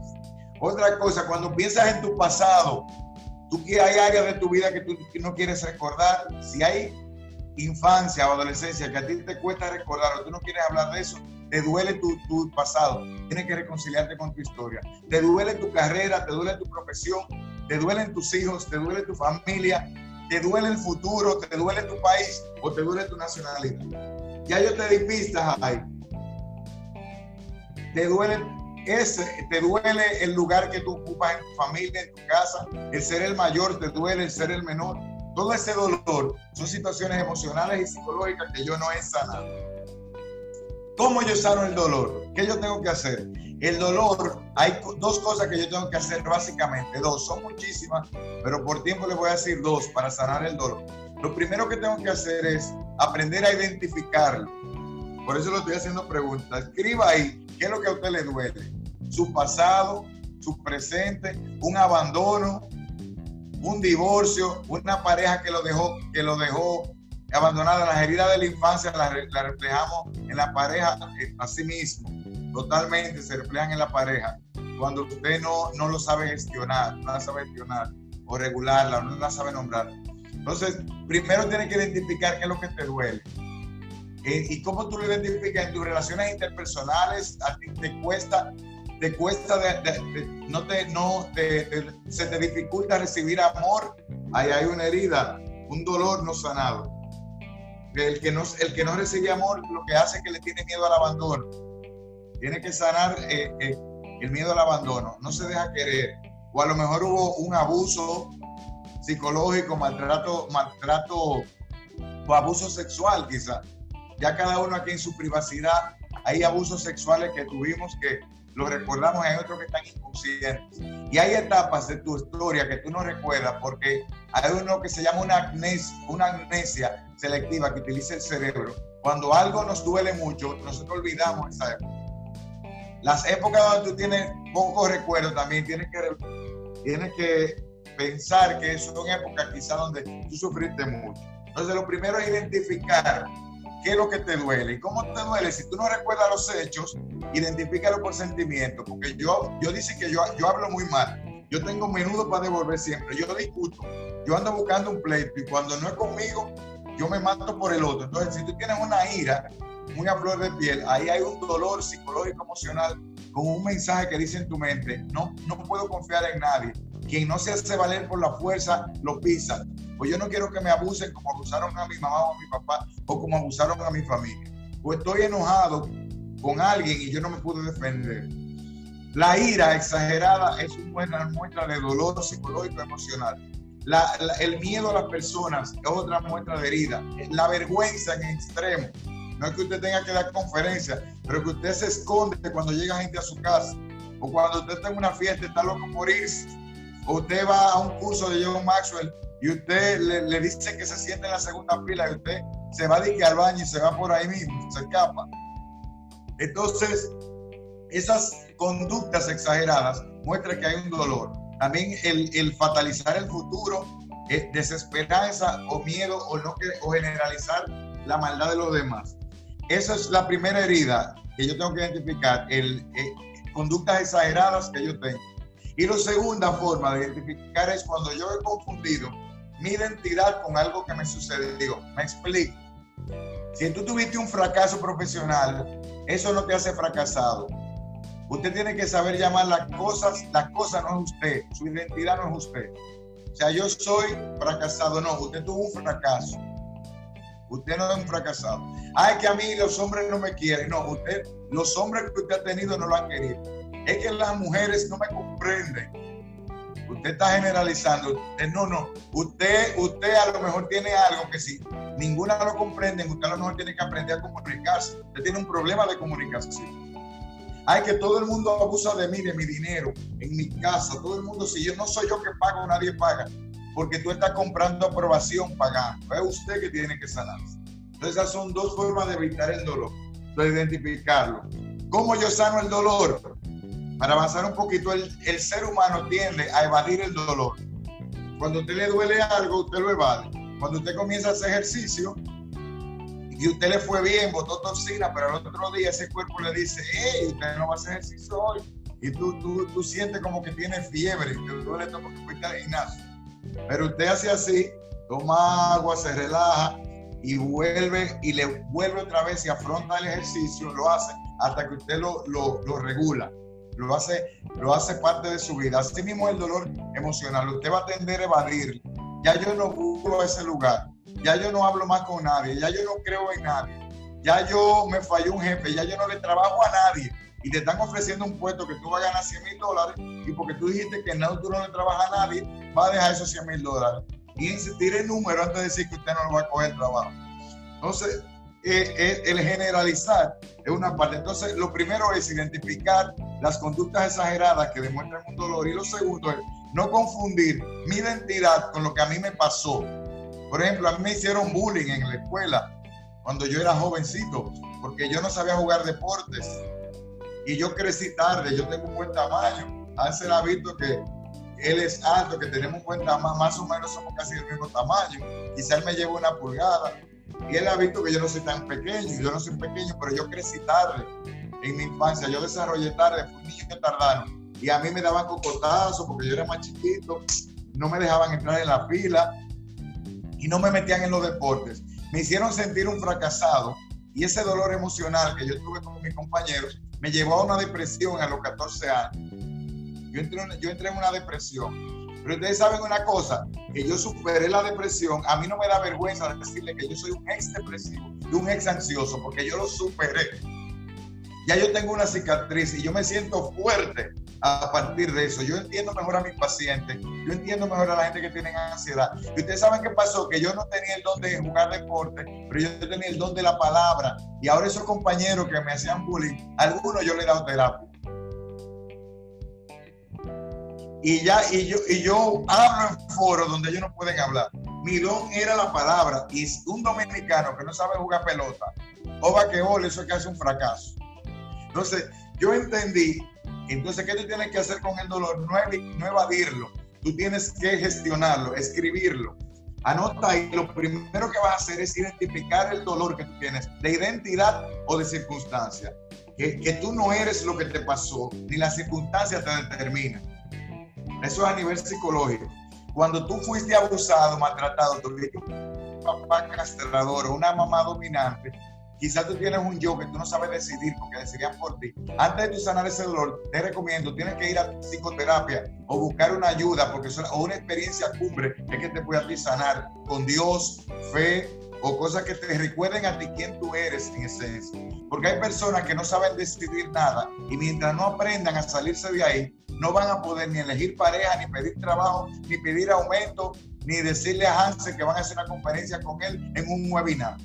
Otra cosa, cuando piensas en tu pasado, tú que hay áreas de tu vida que tú no quieres recordar, si hay infancia o adolescencia que a ti te cuesta recordar o tú no quieres hablar de eso, te duele tu, tu, pasado, tienes que reconciliarte con tu historia. Te duele tu carrera, te duele tu profesión, te duelen tus hijos, te duele tu familia, te duele el futuro, te duele tu país o te duele tu nacionalidad. Ya yo te di pistas ahí. Te duele, ese, te duele el lugar que tú ocupas en tu familia, en tu casa, el ser el mayor, te duele el ser el menor. Todo ese dolor son situaciones emocionales y psicológicas que yo no he sanado. ¿Cómo yo sano el dolor? ¿Qué yo tengo que hacer? El dolor, hay dos cosas que yo tengo que hacer básicamente, dos, son muchísimas, pero por tiempo les voy a decir dos para sanar el dolor. Lo primero que tengo que hacer es aprender a identificarlo. Por eso lo estoy haciendo preguntas. Escriba ahí qué es lo que a usted le duele. Su pasado, su presente, un abandono, un divorcio, una pareja que lo dejó, que lo dejó abandonada. Las heridas de la infancia las, reflejamos en la pareja eh, a sí mismo. Totalmente se reflejan en la pareja. Cuando usted no, no lo sabe gestionar, no la sabe gestionar o regularla, no la sabe nombrar. Entonces, primero tienes que identificar qué es lo que te duele. Eh, y cómo tú lo identificas en tus relaciones interpersonales, a ti te cuesta, te cuesta, no te, no se te dificulta recibir amor, ahí hay una herida, un dolor no sanado el que no, el que no recibe amor lo que hace es que le tiene miedo al abandono. Tiene que sanar eh, eh, el miedo al abandono. No se deja querer. O a lo mejor hubo un abuso psicológico, maltrato, maltrato o abuso sexual quizá. Ya cada uno aquí en su privacidad hay abusos sexuales que tuvimos que lo recordamos, hay otros que están inconscientes. Y hay etapas de tu historia que tú no recuerdas porque hay uno que se llama una amnesia, una amnesia selectiva que utiliza el cerebro. Cuando algo nos duele mucho, nosotros olvidamos esa época. Las épocas donde tú tienes pocos recuerdos también tienes que, tienes que pensar que son épocas quizás donde tú sufriste mucho. Entonces lo primero es identificar qué es lo que te duele y cómo te duele. Si tú no recuerdas los hechos, identifícalo por sentimiento, porque yo, yo dice que yo, yo hablo muy mal. Yo tengo menudo para devolver siempre. Yo discuto. Yo ando buscando un pleito y cuando no es conmigo, yo me mato por el otro. Entonces, si tú tienes una ira muy a flor de piel, ahí hay un dolor psicológico, emocional, con un mensaje que dice en tu mente, no, no puedo confiar en nadie. Quien no se hace valer por la fuerza, lo pisa. Pues yo no quiero que me abusen como abusaron a mi mamá o a mi papá o como abusaron a mi familia. Pues estoy enojado con alguien y yo no me puedo defender. La ira exagerada es una muestra de dolor psicológico emocional. el miedo a las personas es otra muestra de herida. La vergüenza en extremo. No es que usted tenga que dar conferencia, pero que usted se esconde cuando llega gente a su casa. O cuando usted está en una fiesta está loco por irse. O usted va a un curso de John Maxwell y usted le, dice que se siente en la segunda fila y usted se va a ir al baño y se va por ahí mismo, se escapa. Entonces, esas conductas exageradas muestran que hay un dolor. También el, fatalizar el futuro, eh, desesperanza o miedo o, no, o generalizar la maldad de los demás. Esa es la primera herida que yo tengo que identificar, el, eh, conductas exageradas que yo tengo. Y la segunda forma de identificar es cuando yo he confundido mi identidad con algo que me sucedió. Me explico. Si tú tuviste un fracaso profesional, eso no te hace fracasado. Usted tiene que saber llamar las cosas, las cosas no es usted, su identidad no es usted. O sea, yo soy fracasado, no, usted tuvo un fracaso. Usted no es un fracasado. Ay, que a mí los hombres no me quieren. No, usted, los hombres que usted ha tenido no lo han querido. Es que las mujeres no me comprenden. Usted está generalizando. no, no. Usted, usted a lo mejor tiene algo que si ninguna lo comprende, usted a lo mejor tiene que aprender a comunicarse. Usted tiene un problema de comunicación. Hay que todo el mundo abusa de mí, de mi dinero, en mi casa. Todo el mundo, si yo no soy yo que pago, nadie paga. Porque tú estás comprando aprobación pagando. Es usted que tiene que sanarse. Entonces, esas son dos formas de evitar el dolor, de identificarlo. ¿Cómo yo sano el dolor? Para avanzar un poquito, el, ser humano tiende a evadir el dolor. Cuando a usted le duele algo, usted lo evade. Cuando usted comienza a hacer ejercicio, y usted le fue bien, botó toxina, pero el otro día ese cuerpo le dice, hey, usted no va a hacer ejercicio hoy. Y tú, tú, tú sientes como que tiene fiebre, te duele todo porque fuiste al gimnasio. Pero usted hace así, toma agua, se relaja y vuelve y le vuelve otra vez y afronta el ejercicio, lo hace hasta que usted lo, lo, regula. Lo hace, lo hace parte de su vida. Así mismo el dolor emocional. Usted va a tender a evadir. Ya yo no a ese lugar ya yo no hablo más con nadie, ya yo no creo en nadie, ya yo me falló un jefe, ya yo no le trabajo a nadie y te están ofreciendo un puesto que tú vas a ganar 100 mil dólares y porque tú dijiste que no, tú no le trabajas a nadie, va a dejar esos 100 mil dólares. Y insistir el número antes de decir que usted no lo va a coger trabajo. Entonces, eh, eh, el generalizar es una parte. Entonces, lo primero es identificar las conductas exageradas que demuestran un dolor y lo segundo es no confundir mi identidad con lo que a mí me pasó por ejemplo, a mí me hicieron bullying en la escuela cuando yo era jovencito, porque yo no sabía jugar deportes. Y yo crecí tarde, yo tengo un buen tamaño. Hansel ha visto que él es alto, que tenemos un buen tamaño, más o menos somos casi del mismo tamaño. Quizá él me lleva una pulgada. Y él ha visto que yo no soy tan pequeño, yo no soy pequeño, pero yo crecí tarde en mi infancia. Yo desarrollé tarde, fui un niño tardano. Y a mí me daban cocotazos porque yo era más chiquito, no me dejaban entrar en la fila y no me metían en los deportes. Me hicieron sentir un fracasado y ese dolor emocional que yo tuve con mis compañeros me llevó a una depresión a los 14 años. Yo entré, yo entré en una depresión. Pero ustedes saben una cosa, que yo superé la depresión. A mí no me da vergüenza decirle que yo soy un ex depresivo y un ex ansioso, porque yo lo superé. Ya yo tengo una cicatriz y yo me siento fuerte a partir de eso. Yo entiendo mejor a mis pacientes, yo entiendo mejor a la gente que tiene ansiedad. Y ustedes saben qué pasó, que yo no tenía el don de jugar deporte, pero yo tenía el don de la palabra. Y ahora esos compañeros que me hacían bullying, algunos yo le he dado terapia. Y ya, y yo, y yo hablo en foros donde ellos no pueden hablar. Mi don era la palabra. Y un dominicano que no sabe jugar pelota o vaquebol, eso es casi un fracaso. Entonces, yo entendí entonces, ¿qué tú tienes que hacer con el dolor? No, evadirlo. Tú tienes que gestionarlo, escribirlo. Anota ahí, lo primero que vas a hacer es identificar el dolor que tú tienes, de identidad o de circunstancia. Que, que tú no eres lo que te pasó, ni la circunstancia te determina. Eso es a nivel psicológico. Cuando tú fuiste abusado, maltratado, tuviste un papá castrador o una mamá dominante, Quizás tú tienes un yo que tú no sabes decidir porque decidirían por ti. Antes de tú sanar ese dolor, te recomiendo, tienes que ir a psicoterapia o buscar una ayuda porque o una experiencia cumbre es que te puede a ti sanar con Dios, fe o cosas que te recuerden a ti quién tú eres en esencia. Porque hay personas que no saben decidir nada y mientras no aprendan a salirse de ahí, no van a poder ni elegir pareja, ni pedir trabajo, ni pedir aumento, ni decirle a Hansel que van a hacer una conferencia con él en un webinar.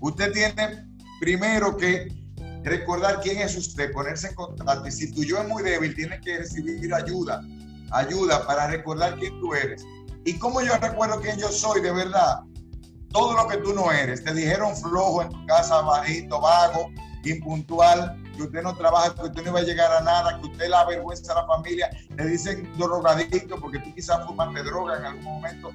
Usted tiene primero que recordar quién es usted, ponerse en contacto. Y si tu yo es muy débil, tiene que recibir ayuda, ayuda para recordar quién tú eres. ¿Y cómo yo recuerdo quién yo soy de verdad? Todo lo que tú no eres. Te dijeron flojo en tu casa, bajito, vago, impuntual, que usted no trabaja, que usted no iba a llegar a nada, que usted la vergüenza a la familia, le dicen drogadicto porque tú quizás fumaste droga en algún momento,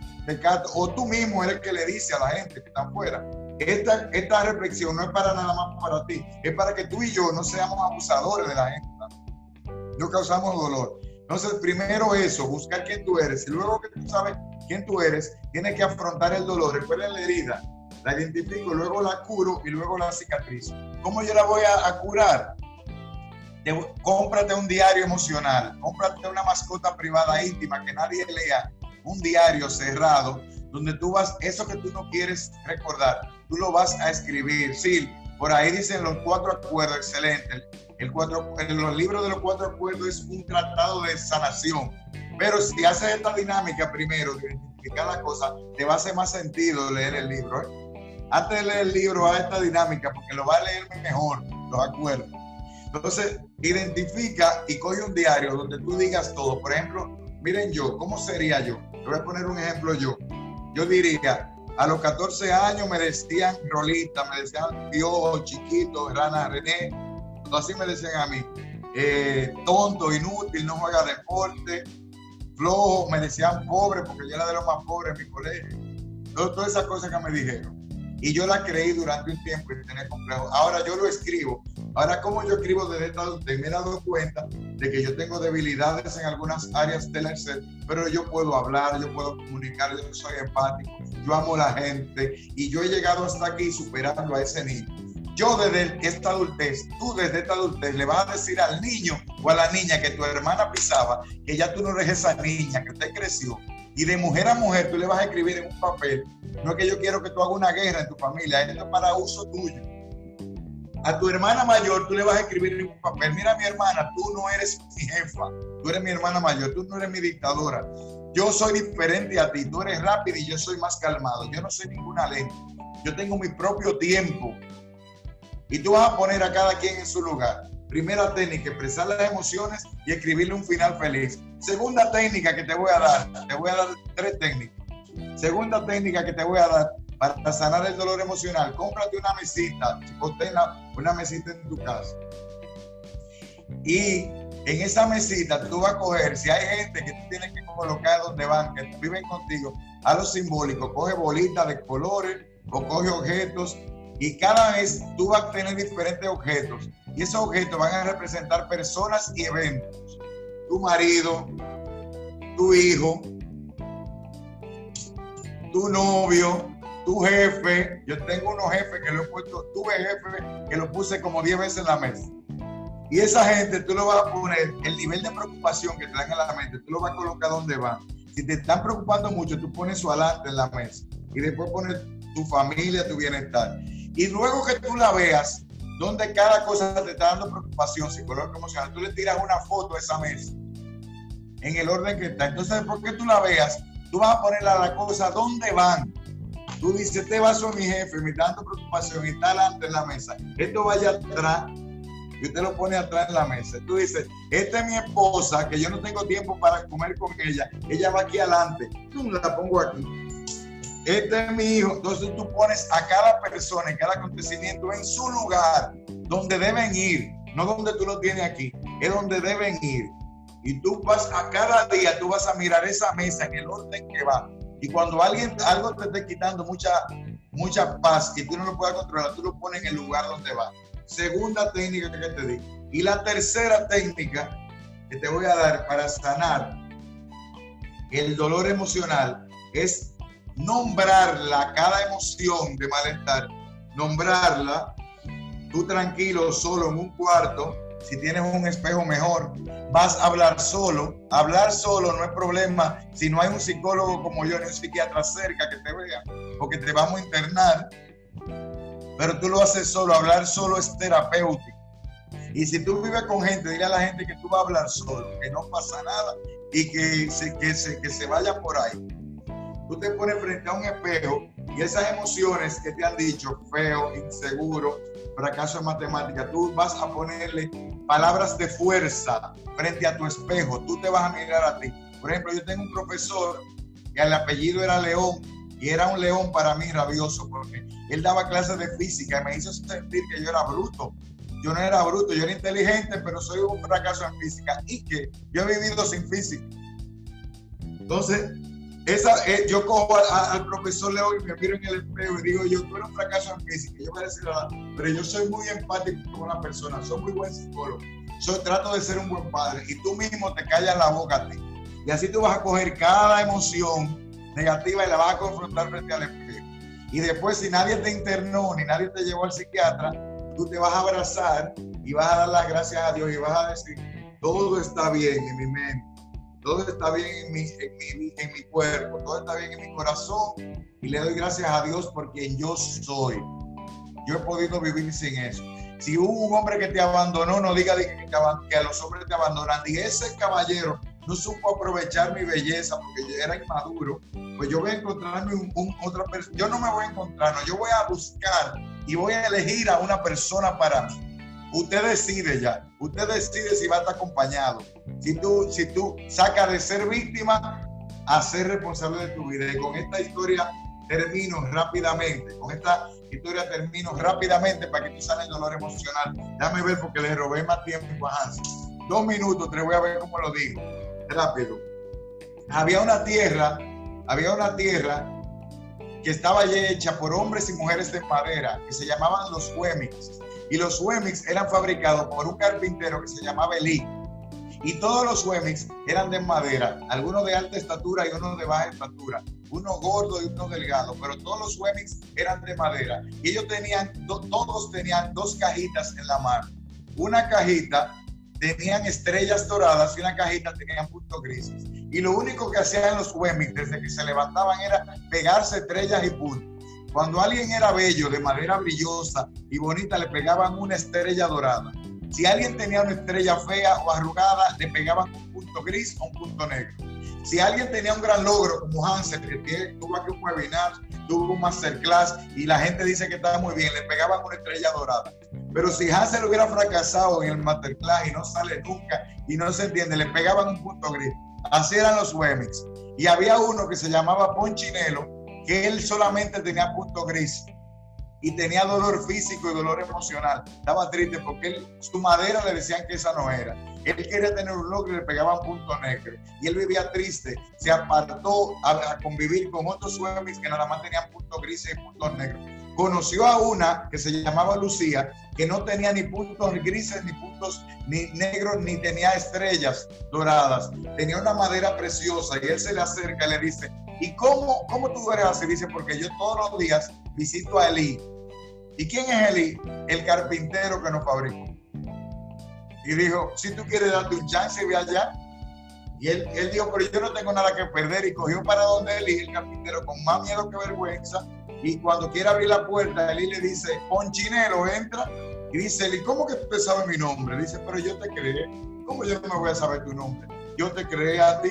o tú mismo eres el que le dice a la gente que está afuera. Esta, esta reflexión no es para nada más para ti, es para que tú y yo no seamos abusadores de la gente. No causamos dolor. Entonces, primero eso, buscar quién tú eres. Y luego que tú sabes quién tú eres, tienes que afrontar el dolor. Recuerda la herida la identifico, luego la curo y luego la cicatriz. ¿Cómo yo la voy a, curar? cómprate un diario emocional, cómprate una mascota privada íntima que nadie lea, un diario cerrado donde tú vas, eso que tú no quieres recordar, tú lo vas a escribir. Sí, por ahí dicen los cuatro acuerdos, excelente. El cuatro, los libros de los cuatro acuerdos es un tratado de sanación Pero si haces esta dinámica primero, de identificar la cosa, te va a hacer más sentido leer el libro. ¿eh? Antes de leer el libro, haz esta dinámica porque lo va a leer mejor, los acuerdos. Entonces, identifica y coge un diario donde tú digas todo. Por ejemplo, miren yo, ¿cómo sería yo? Te voy a poner un ejemplo yo. Yo diría, a los 14 años me decían rolita, me decían piojo, chiquito, rana, René, así me decían a mí. Eh, tonto, inútil, no juega deporte, flojo, me decían pobre porque yo era de los más pobres en mi colegio. todas esas cosas que me dijeron. Y yo la creí durante un tiempo y tenía complejo. Ahora yo lo escribo. Ahora, como yo escribo desde esta me he dado cuenta de que yo tengo debilidades en algunas áreas del ser, pero yo puedo hablar, yo puedo comunicar, yo soy empático, yo amo a la gente y yo he llegado hasta aquí superando a ese niño. Yo desde esta adultez, tú desde esta adultez le vas a decir al niño o a la niña que tu hermana pisaba, que ya tú no eres esa niña, que usted creció. Y de mujer a mujer tú le vas a escribir en un papel no es que yo quiero que tú hagas una guerra en tu familia, es para uso tuyo. A tu hermana mayor tú le vas a escribir un papel, mira mi hermana, tú no eres mi jefa, tú eres mi hermana mayor, tú no eres mi dictadora. Yo soy diferente a ti, tú eres rápido y yo soy más calmado. Yo no soy ninguna ley. Yo tengo mi propio tiempo. Y tú vas a poner a cada quien en su lugar. Primera técnica, expresar las emociones y escribirle un final feliz. Segunda técnica que te voy a dar, te voy a dar tres técnicas. Segunda técnica que te voy a dar para sanar el dolor emocional, cómprate una mesita, o una mesita en tu casa. Y en esa mesita tú vas a coger, si hay gente que tú tienes que colocar donde van, que viven contigo, a lo simbólico, coge bolitas de colores o coge objetos y cada vez tú vas a tener diferentes objetos y esos objetos van a representar personas y eventos. Tu marido, tu hijo, tu novio, tu jefe. Yo tengo unos jefes que lo he puesto, tuve jefe que lo puse como 10 veces en la mesa. Y esa gente tú lo vas a poner, el nivel de preocupación que te dan en la mente, tú lo vas a colocar donde va. Si te están preocupando mucho, tú pones su adelante en la mesa y después pones tu familia, tu bienestar. Y luego que tú la veas, donde cada cosa te está dando preocupación psicológica, emocional, tú le tiras una foto a esa mesa en el orden que está. Entonces, después que tú la veas, tú vas a ponerle a la cosa dónde van. Tú dices, este vaso mi jefe, me dando preocupación y está delante en la mesa. Esto vaya atrás y usted lo pone atrás en la mesa. Tú dices, esta es mi esposa, que yo no tengo tiempo para comer con ella. Ella va aquí adelante. Tú la pongo aquí. Este es mi hijo. Entonces tú pones a cada persona, en cada acontecimiento en su lugar, donde deben ir. No donde tú lo tienes aquí, es donde deben ir. Y tú vas a cada día, tú vas a mirar esa mesa en el orden que va. Y cuando alguien, algo te esté quitando mucha, mucha paz y tú no lo puedes controlar, tú lo pones en el lugar donde va. Segunda técnica que te di. Y la tercera técnica que te voy a dar para sanar el dolor emocional es nombrarla, cada emoción de malestar, nombrarla, tú tranquilo, solo en un cuarto, si tienes un espejo mejor, vas a hablar solo. Hablar solo no es problema si no hay un psicólogo como yo ni un psiquiatra cerca que te vea o que te vamos a internar. Pero tú lo haces solo. Hablar solo es terapéutico. Y si tú vives con gente, dile a la gente que tú vas a hablar solo, que no pasa nada y que se, que se, que se vaya por ahí. Tú te pones frente a un espejo y esas emociones que te han dicho, feo, inseguro, fracaso en matemática, tú vas a ponerle palabras de fuerza frente a tu espejo, tú te vas a mirar a ti. Por ejemplo, yo tengo un profesor que el apellido era León y era un león para mí rabioso porque él daba clases de física y me hizo sentir que yo era bruto. Yo no era bruto, yo era inteligente, pero soy un fracaso en física y que yo he vivido sin física. Entonces, esa, eh, yo cojo al profesor Leo y me miro en el espejo y digo, yo, tú eres un fracaso en física, yo decir nada, pero yo soy muy empático con la persona, soy muy buen psicólogo, soy, trato de ser un buen padre y tú mismo te callas la boca a ti. Y así tú vas a coger cada emoción negativa y la vas a confrontar frente al espejo. Y después, si nadie te internó ni nadie te llevó al psiquiatra, tú te vas a abrazar y vas a dar las gracias a Dios y vas a decir, todo está bien en mi mente todo está bien en mi, en, mi, cuerpo, todo está bien en mi corazón y le doy gracias a Dios porque yo soy. Yo he podido vivir sin eso. Si hubo un hombre que te abandonó, no diga que, que, los hombres te abandonan. Diga, ese caballero no supo aprovechar mi belleza porque yo era inmaduro, pues yo voy a encontrarme un, otra persona. Yo no me voy a encontrar, no, yo voy a buscar y voy a elegir a una persona para mí. Usted decide ya, usted decide si va a estar acompañado. Si tú, si tú sacas de ser víctima a ser responsable de tu vida. Y con esta historia termino rápidamente. Con esta historia termino rápidamente para que tú salgas el dolor emocional. Déjame ver porque le robé más tiempo a Hans. Dos minutos, te voy a ver cómo lo digo. Rápido. Había una tierra, había una tierra que estaba hecha por hombres y mujeres de madera que se llamaban los Wemix. Y los Wemix eran fabricados por un carpintero que se llamaba Elí y todos los Wemix eran de madera, algunos de alta estatura y unos de baja estatura, uno gordo y uno delgado, pero todos los Wemix eran de madera. Y ellos tenían, todos tenían dos cajitas en la mano. Una cajita tenían estrellas doradas y una cajita tenían puntos grises. Y lo único que hacían los Wemix desde que se levantaban era pegarse estrellas y puntos. Cuando alguien era bello, de madera brillosa y bonita, le pegaban una estrella dorada. Si alguien tenía una estrella fea o arrugada, le pegaban un punto gris o un punto negro. Si alguien tenía un gran logro, como Hansel, que tuvo aquí un webinar, tuvo un masterclass y la gente dice que estaba muy bien, le pegaban una estrella dorada. Pero si Hansel hubiera fracasado en el masterclass y no sale nunca y no se entiende, le pegaban un punto gris. Así eran los Wemix. Y había uno que se llamaba Ponchinelo, que él solamente tenía punto gris y tenía dolor físico y dolor emocional. Estaba triste porque él, su madera le decían que esa no era. Él quería tener un logro y le pegaban punto negro. Y él vivía triste. Se apartó a, convivir con otros suemis que nada más tenían puntos grises y puntos negros. Conoció a una que se llamaba Lucía, que no tenía ni puntos grises, ni puntos ni negros, ni tenía estrellas doradas. Tenía una madera preciosa y él se le acerca y le dice, ¿y cómo, cómo tú eres así? Dice, porque yo todos los días visito a Eli. ¿Y quién es Eli? El carpintero que nos fabricó. Y dijo, si tú quieres darte un chance, ve allá. Y él, él dijo, pero yo no tengo nada que perder. Y cogió para donde Eli, el carpintero, con más miedo que vergüenza. Y cuando quiere abrir la puerta, Eli le dice, Ponchinero, entra. Y dice Eli, ¿cómo que tú sabes mi nombre? Dice, pero yo te creé. ¿Cómo yo no me voy a saber tu nombre? Yo te creé a ti.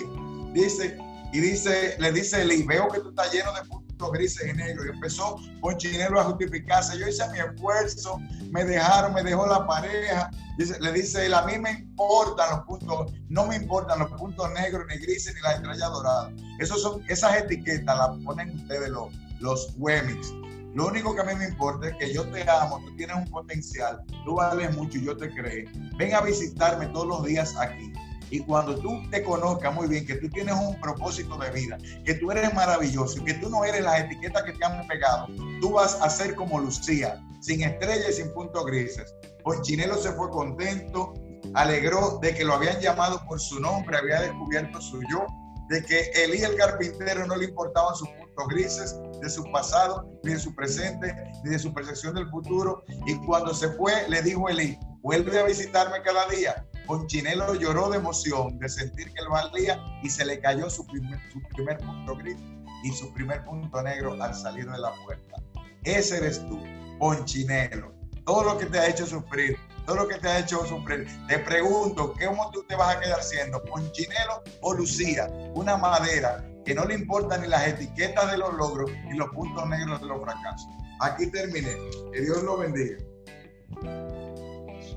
Dice, y dice, le dice Eli, veo que tú estás lleno de grises y negros. Y empezó Ponchinelo a justificarse. Yo hice mi esfuerzo, me dejaron, me dejó la pareja. le dice él, a mí me importan los puntos, no me importan los puntos negros, ni grises, ni las estrellas doradas. Esos son, esas etiquetas las ponen ustedes los, los Wemix. Lo único que a mí me importa es que yo te amo, tú tienes un potencial, tú vales mucho y yo te creo. Ven a visitarme todos los días aquí. Y cuando tú te conozcas muy bien que tú tienes un propósito de vida, que tú eres maravilloso que tú no eres las etiquetas que te han pegado, tú vas a ser como Lucía, sin estrellas sin puntos grises. Ponchinelo se fue contento, alegró de que lo habían llamado por su nombre, había descubierto su yo, de que Elí el carpintero no le importaban sus puntos grises de su pasado, ni de su presente, ni de su percepción del futuro. Y cuando se fue, le dijo Elí, vuelve a visitarme cada día Ponchinelo lloró de emoción de sentir que él valía y se le cayó su primer, su primer punto gris y su primer punto negro al salir de la puerta. Ese eres tú, Ponchinelo. Todo lo que te ha hecho sufrir, todo lo que te ha hecho sufrir. Te pregunto, ¿cómo tú te vas a quedar siendo? ¿Ponchinelo o Lucía? Una madera que no le importan ni las etiquetas de los logros ni los puntos negros de los fracasos. Aquí terminé. Que Dios lo bendiga.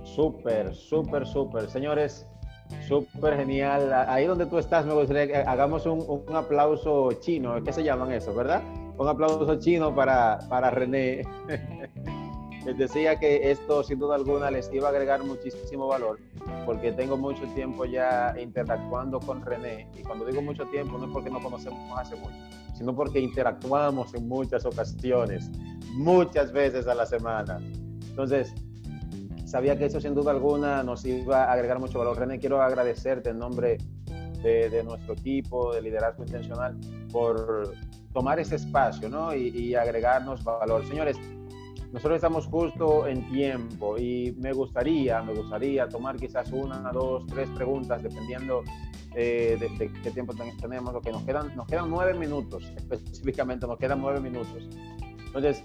Súper, súper, súper. Señores, súper genial. Ahí donde tú estás, me gustaría que hagamos un, un, aplauso chino. ¿Qué se llaman eso, verdad? Un aplauso chino para, para René. <laughs> les decía que esto, sin duda alguna, les iba a agregar muchísimo valor, porque tengo mucho tiempo ya interactuando con René. Y cuando digo mucho tiempo, no es porque no conocemos hace mucho, sino porque interactuamos en muchas ocasiones, muchas veces a la semana. Entonces, sabía que eso sin duda alguna nos iba a agregar mucho valor. René, quiero agradecerte en nombre de, nuestro equipo de liderazgo intencional por tomar ese espacio ¿no? y, agregarnos valor. Señores, nosotros estamos justo en tiempo y me gustaría, me gustaría tomar quizás una, dos, tres preguntas, dependiendo eh, de, qué tiempo tenemos, lo que nos quedan, nos quedan nueve minutos, <laughs> específicamente nos quedan nueve minutos. Entonces,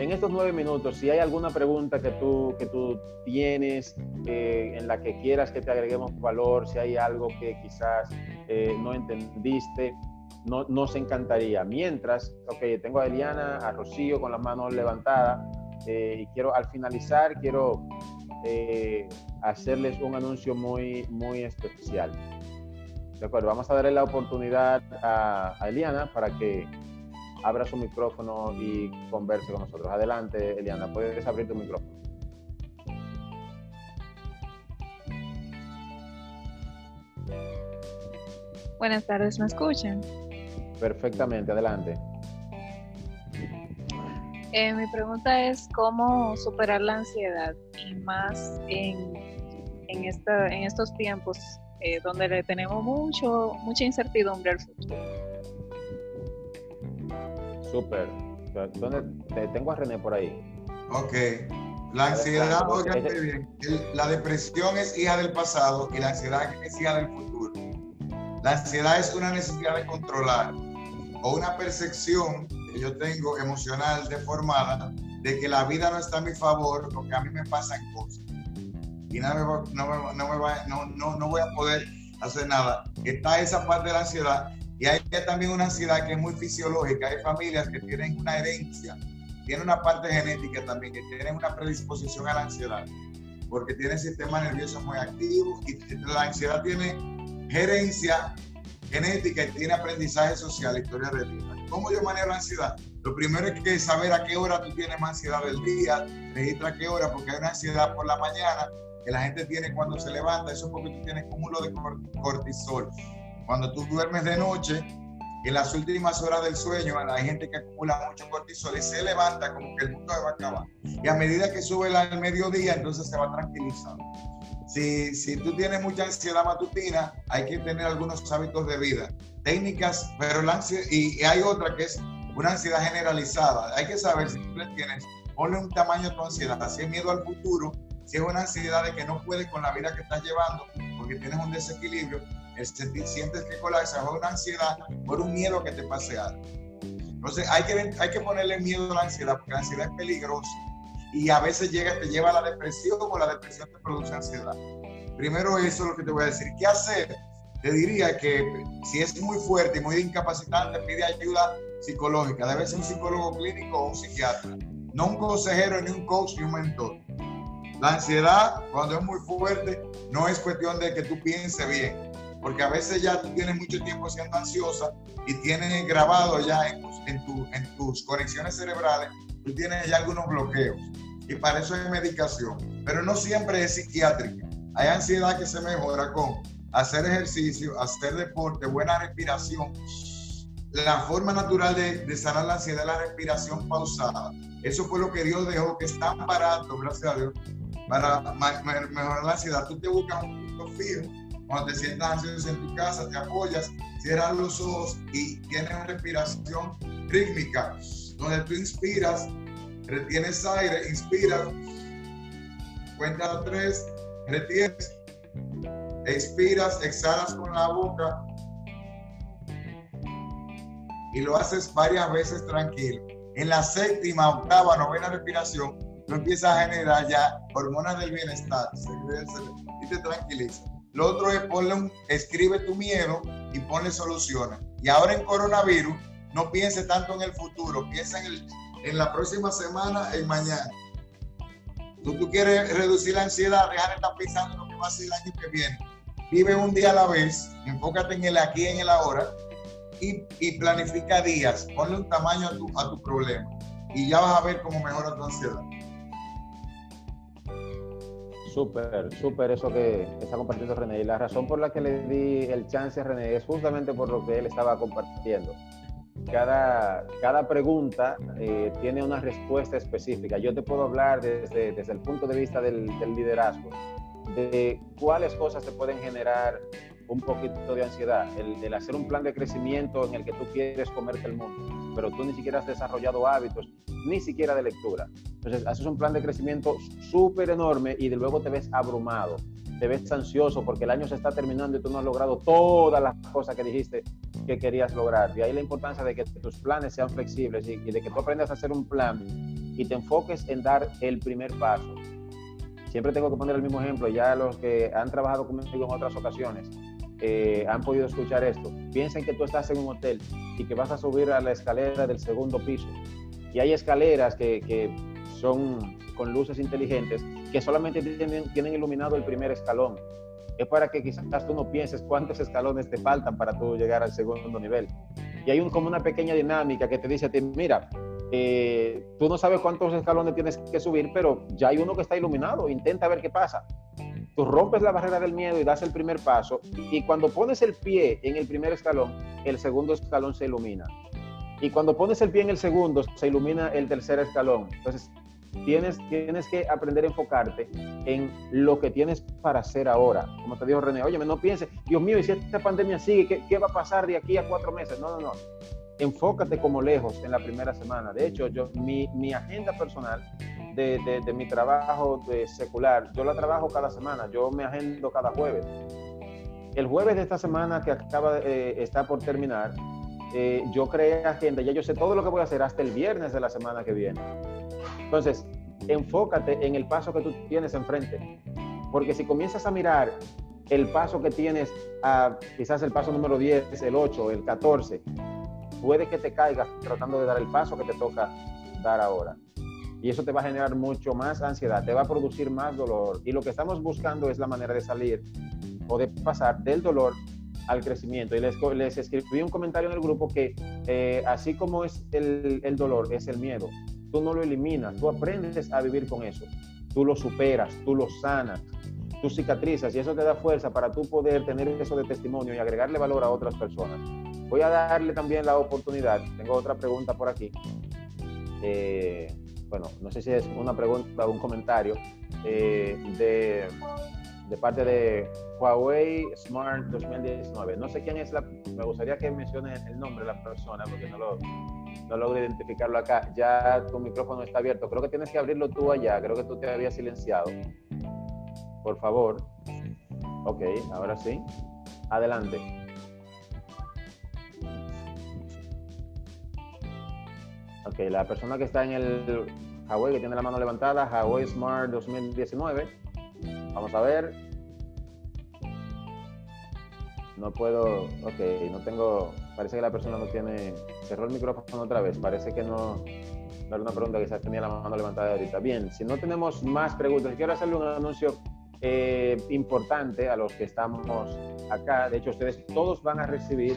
en estos nueve minutos, si hay alguna pregunta que tú, que tú tienes eh, en la que quieras que te agreguemos valor, si hay algo que quizás eh, no entendiste, no, nos encantaría. Mientras, ok, tengo a Eliana, a Rocío con las manos levantadas eh, y quiero, al finalizar, quiero hacerles un anuncio muy, muy especial. De acuerdo, vamos a darle la oportunidad a, a Eliana para que abra su micrófono y converse con nosotros. Adelante, Eliana, puedes abrir tu micrófono. Buenas tardes, ¿me escuchan? Perfectamente, adelante. Eh, mi pregunta es cómo superar la ansiedad y más en, en, esta, en estos tiempos eh, donde le tenemos mucho, mucha incertidumbre al futuro. Súper. ¿Dónde te tengo a René por ahí? Ok. La ansiedad, bien, la depresión es hija del pasado y la ansiedad es hija del futuro. La ansiedad es una necesidad de controlar o una percepción que yo tengo emocional deformada de que la vida no está a mi favor o que a mí me pasan cosas. Y no, me, no, no, no, no voy a poder hacer nada. Está esa parte de la ansiedad y hay también una ansiedad que es muy fisiológica. Hay familias que tienen una herencia, tienen una parte genética también, que tienen una predisposición a la ansiedad, porque tienen sistema nervioso muy activo y la ansiedad tiene herencia genética y tiene aprendizaje social, historia de vida. ¿Cómo yo manejo la ansiedad? Lo primero es que saber a qué hora tú tienes más ansiedad del día, registra a qué hora, porque hay una ansiedad por la mañana que la gente tiene cuando se levanta, eso es porque tú tienes cúmulo de cortisol. Cuando tú duermes de noche, en las últimas horas del sueño, hay gente que acumula mucho cortisol y se levanta como que el mundo se va a acabar. Y a medida que sube al mediodía, entonces se va tranquilizando. Si, si tú tienes mucha ansiedad matutina, hay que tener algunos hábitos de vida, técnicas, pero la ansiedad, y, hay otra que es una ansiedad generalizada. Hay que saber si tú tienes, ponle un tamaño a tu ansiedad, si es miedo al futuro, si es una ansiedad de que no puedes con la vida que estás llevando porque tienes un desequilibrio, sientes que colapsa o una ansiedad por un miedo que te pase algo. Entonces hay que, hay que ponerle miedo a la ansiedad porque la ansiedad es peligrosa y a veces llega, te lleva a la depresión o la depresión te produce ansiedad. Primero eso es lo que te voy a decir. ¿Qué hacer? Te diría que si es muy fuerte y muy incapacitante, pide ayuda psicológica. Debe ser un psicólogo clínico o un psiquiatra. No un consejero, ni un coach, ni un mentor. La ansiedad, cuando es muy fuerte, no es cuestión de que tú pienses bien porque a veces ya tú tienes mucho tiempo siendo ansiosa y tienes grabado ya en tus, en, tus conexiones cerebrales, tú tienes ya algunos bloqueos y para eso hay medicación, pero no siempre es psiquiátrica. Hay ansiedad que se mejora con hacer ejercicio, hacer deporte, buena respiración. La forma natural de, de sanar la ansiedad es la respiración pausada. Eso fue lo que Dios dejó, que es tan barato, gracias a Dios, para mejorar la ansiedad. Tú te buscas un punto fijo cuando te sientas ansioso en tu casa, te apoyas, cierras los ojos y tienes una respiración rítmica, donde tú inspiras, retienes aire, inspiras, cuenta tres, retienes, expiras, exhalas con la boca y lo haces varias veces tranquilo. En la séptima, octava, novena respiración, tú empiezas a generar ya hormonas del bienestar y te tranquiliza. Lo otro es ponle un, escribe tu miedo y ponle soluciones. Y ahora en coronavirus, no piense tanto en el futuro, piensa en, el, en la próxima semana, en mañana. Tú, tú quieres reducir la ansiedad, dejar de estar pensando en lo que va a ser el año que viene. Vive un día a la vez, enfócate en el aquí, en el ahora y, y planifica días. Ponle un tamaño a tu, a tu problema y ya vas a ver cómo mejora tu ansiedad. Súper, súper eso que está compartiendo René. Y la razón por la que le di el chance a René es justamente por lo que él estaba compartiendo. Cada, cada pregunta eh, tiene una respuesta específica. Yo te puedo hablar desde, desde el punto de vista del, liderazgo, de cuáles cosas te pueden generar un poquito de ansiedad, el, el, hacer un plan de crecimiento en el que tú quieres comerte el mundo, pero tú ni siquiera has desarrollado hábitos, ni siquiera de lectura. Entonces, haces un plan de crecimiento súper enorme y de luego te ves abrumado, te ves ansioso porque el año se está terminando y tú no has logrado todas las cosas que dijiste que querías lograr. De ahí la importancia de que tus planes sean flexibles y, de que tú aprendas a hacer un plan y te enfoques en dar el primer paso. Siempre tengo que poner el mismo ejemplo, ya los que han trabajado conmigo en otras ocasiones eh, han podido escuchar esto. Piensen que tú estás en un hotel y que vas a subir a la escalera del segundo piso. Y hay escaleras que son con luces inteligentes que solamente tienen, iluminado el primer escalón. Es para que quizás tú no pienses cuántos escalones te faltan para tú llegar al segundo nivel. Y hay como una pequeña dinámica que te dice a ti, mira, eh, tú no sabes cuántos escalones tienes que subir, pero ya hay uno que está iluminado, intenta ver qué pasa. Tú rompes la barrera del miedo y das el primer paso y cuando pones el pie en el primer escalón, el segundo escalón se ilumina. Y cuando pones el pie en el segundo, se ilumina el tercer escalón. Entonces, tienes, tienes que aprender a enfocarte en lo que tienes para hacer ahora. Como te dijo René, oye, no pienses, Dios mío, y si esta pandemia sigue, ¿qué, ¿qué, va a pasar de aquí a cuatro meses? No, no, no. Enfócate como lejos en la primera semana. De hecho, yo, mi, mi agenda personal de, de, de, mi trabajo de secular, yo la trabajo cada semana, yo me agendo cada jueves. El jueves de esta semana que acaba eh, está por terminar, eh, yo creé agenda, ya yo sé todo lo que voy a hacer hasta el viernes de la semana que viene. Entonces, enfócate en el paso que tú tienes enfrente. Porque si comienzas a mirar el paso que tienes, a, quizás el paso número 10, el 8, el 14, puede que te caigas tratando de dar el paso que te toca dar ahora. Y eso te va a generar mucho más ansiedad, te va a producir más dolor. Y lo que estamos buscando es la manera de salir o de pasar del dolor al crecimiento. Y les, les escribí un comentario en el grupo que eh, así como es el, el dolor, es el miedo tú no lo eliminas, tú aprendes a vivir con eso, tú lo superas, tú lo sanas, tú cicatrizas y eso te da fuerza para tú poder tener eso de testimonio y agregarle valor a otras personas. Voy a darle también la oportunidad, tengo otra pregunta por aquí. Eh, bueno, no sé si es una pregunta o un comentario eh, de, de parte de Huawei Smart 2019. No sé quién es la, me gustaría que mencione el nombre de la persona porque no lo, no logro identificarlo acá. Ya tu micrófono está abierto. Creo que tienes que abrirlo tú allá. Creo que tú te habías silenciado. Por favor. Ok, ahora sí. Adelante. Ok, la persona que está en el Huawei, que tiene la mano levantada, Huawei Smart 2019. Vamos a ver. No puedo, ok, no tengo, parece que la persona no tiene, cerró el micrófono otra vez, parece que no, no era una pregunta, quizás tenía la mano levantada ahorita. Bien, si no tenemos más preguntas, quiero hacerle un anuncio eh, importante a los que estamos acá. De hecho, ustedes todos van a recibir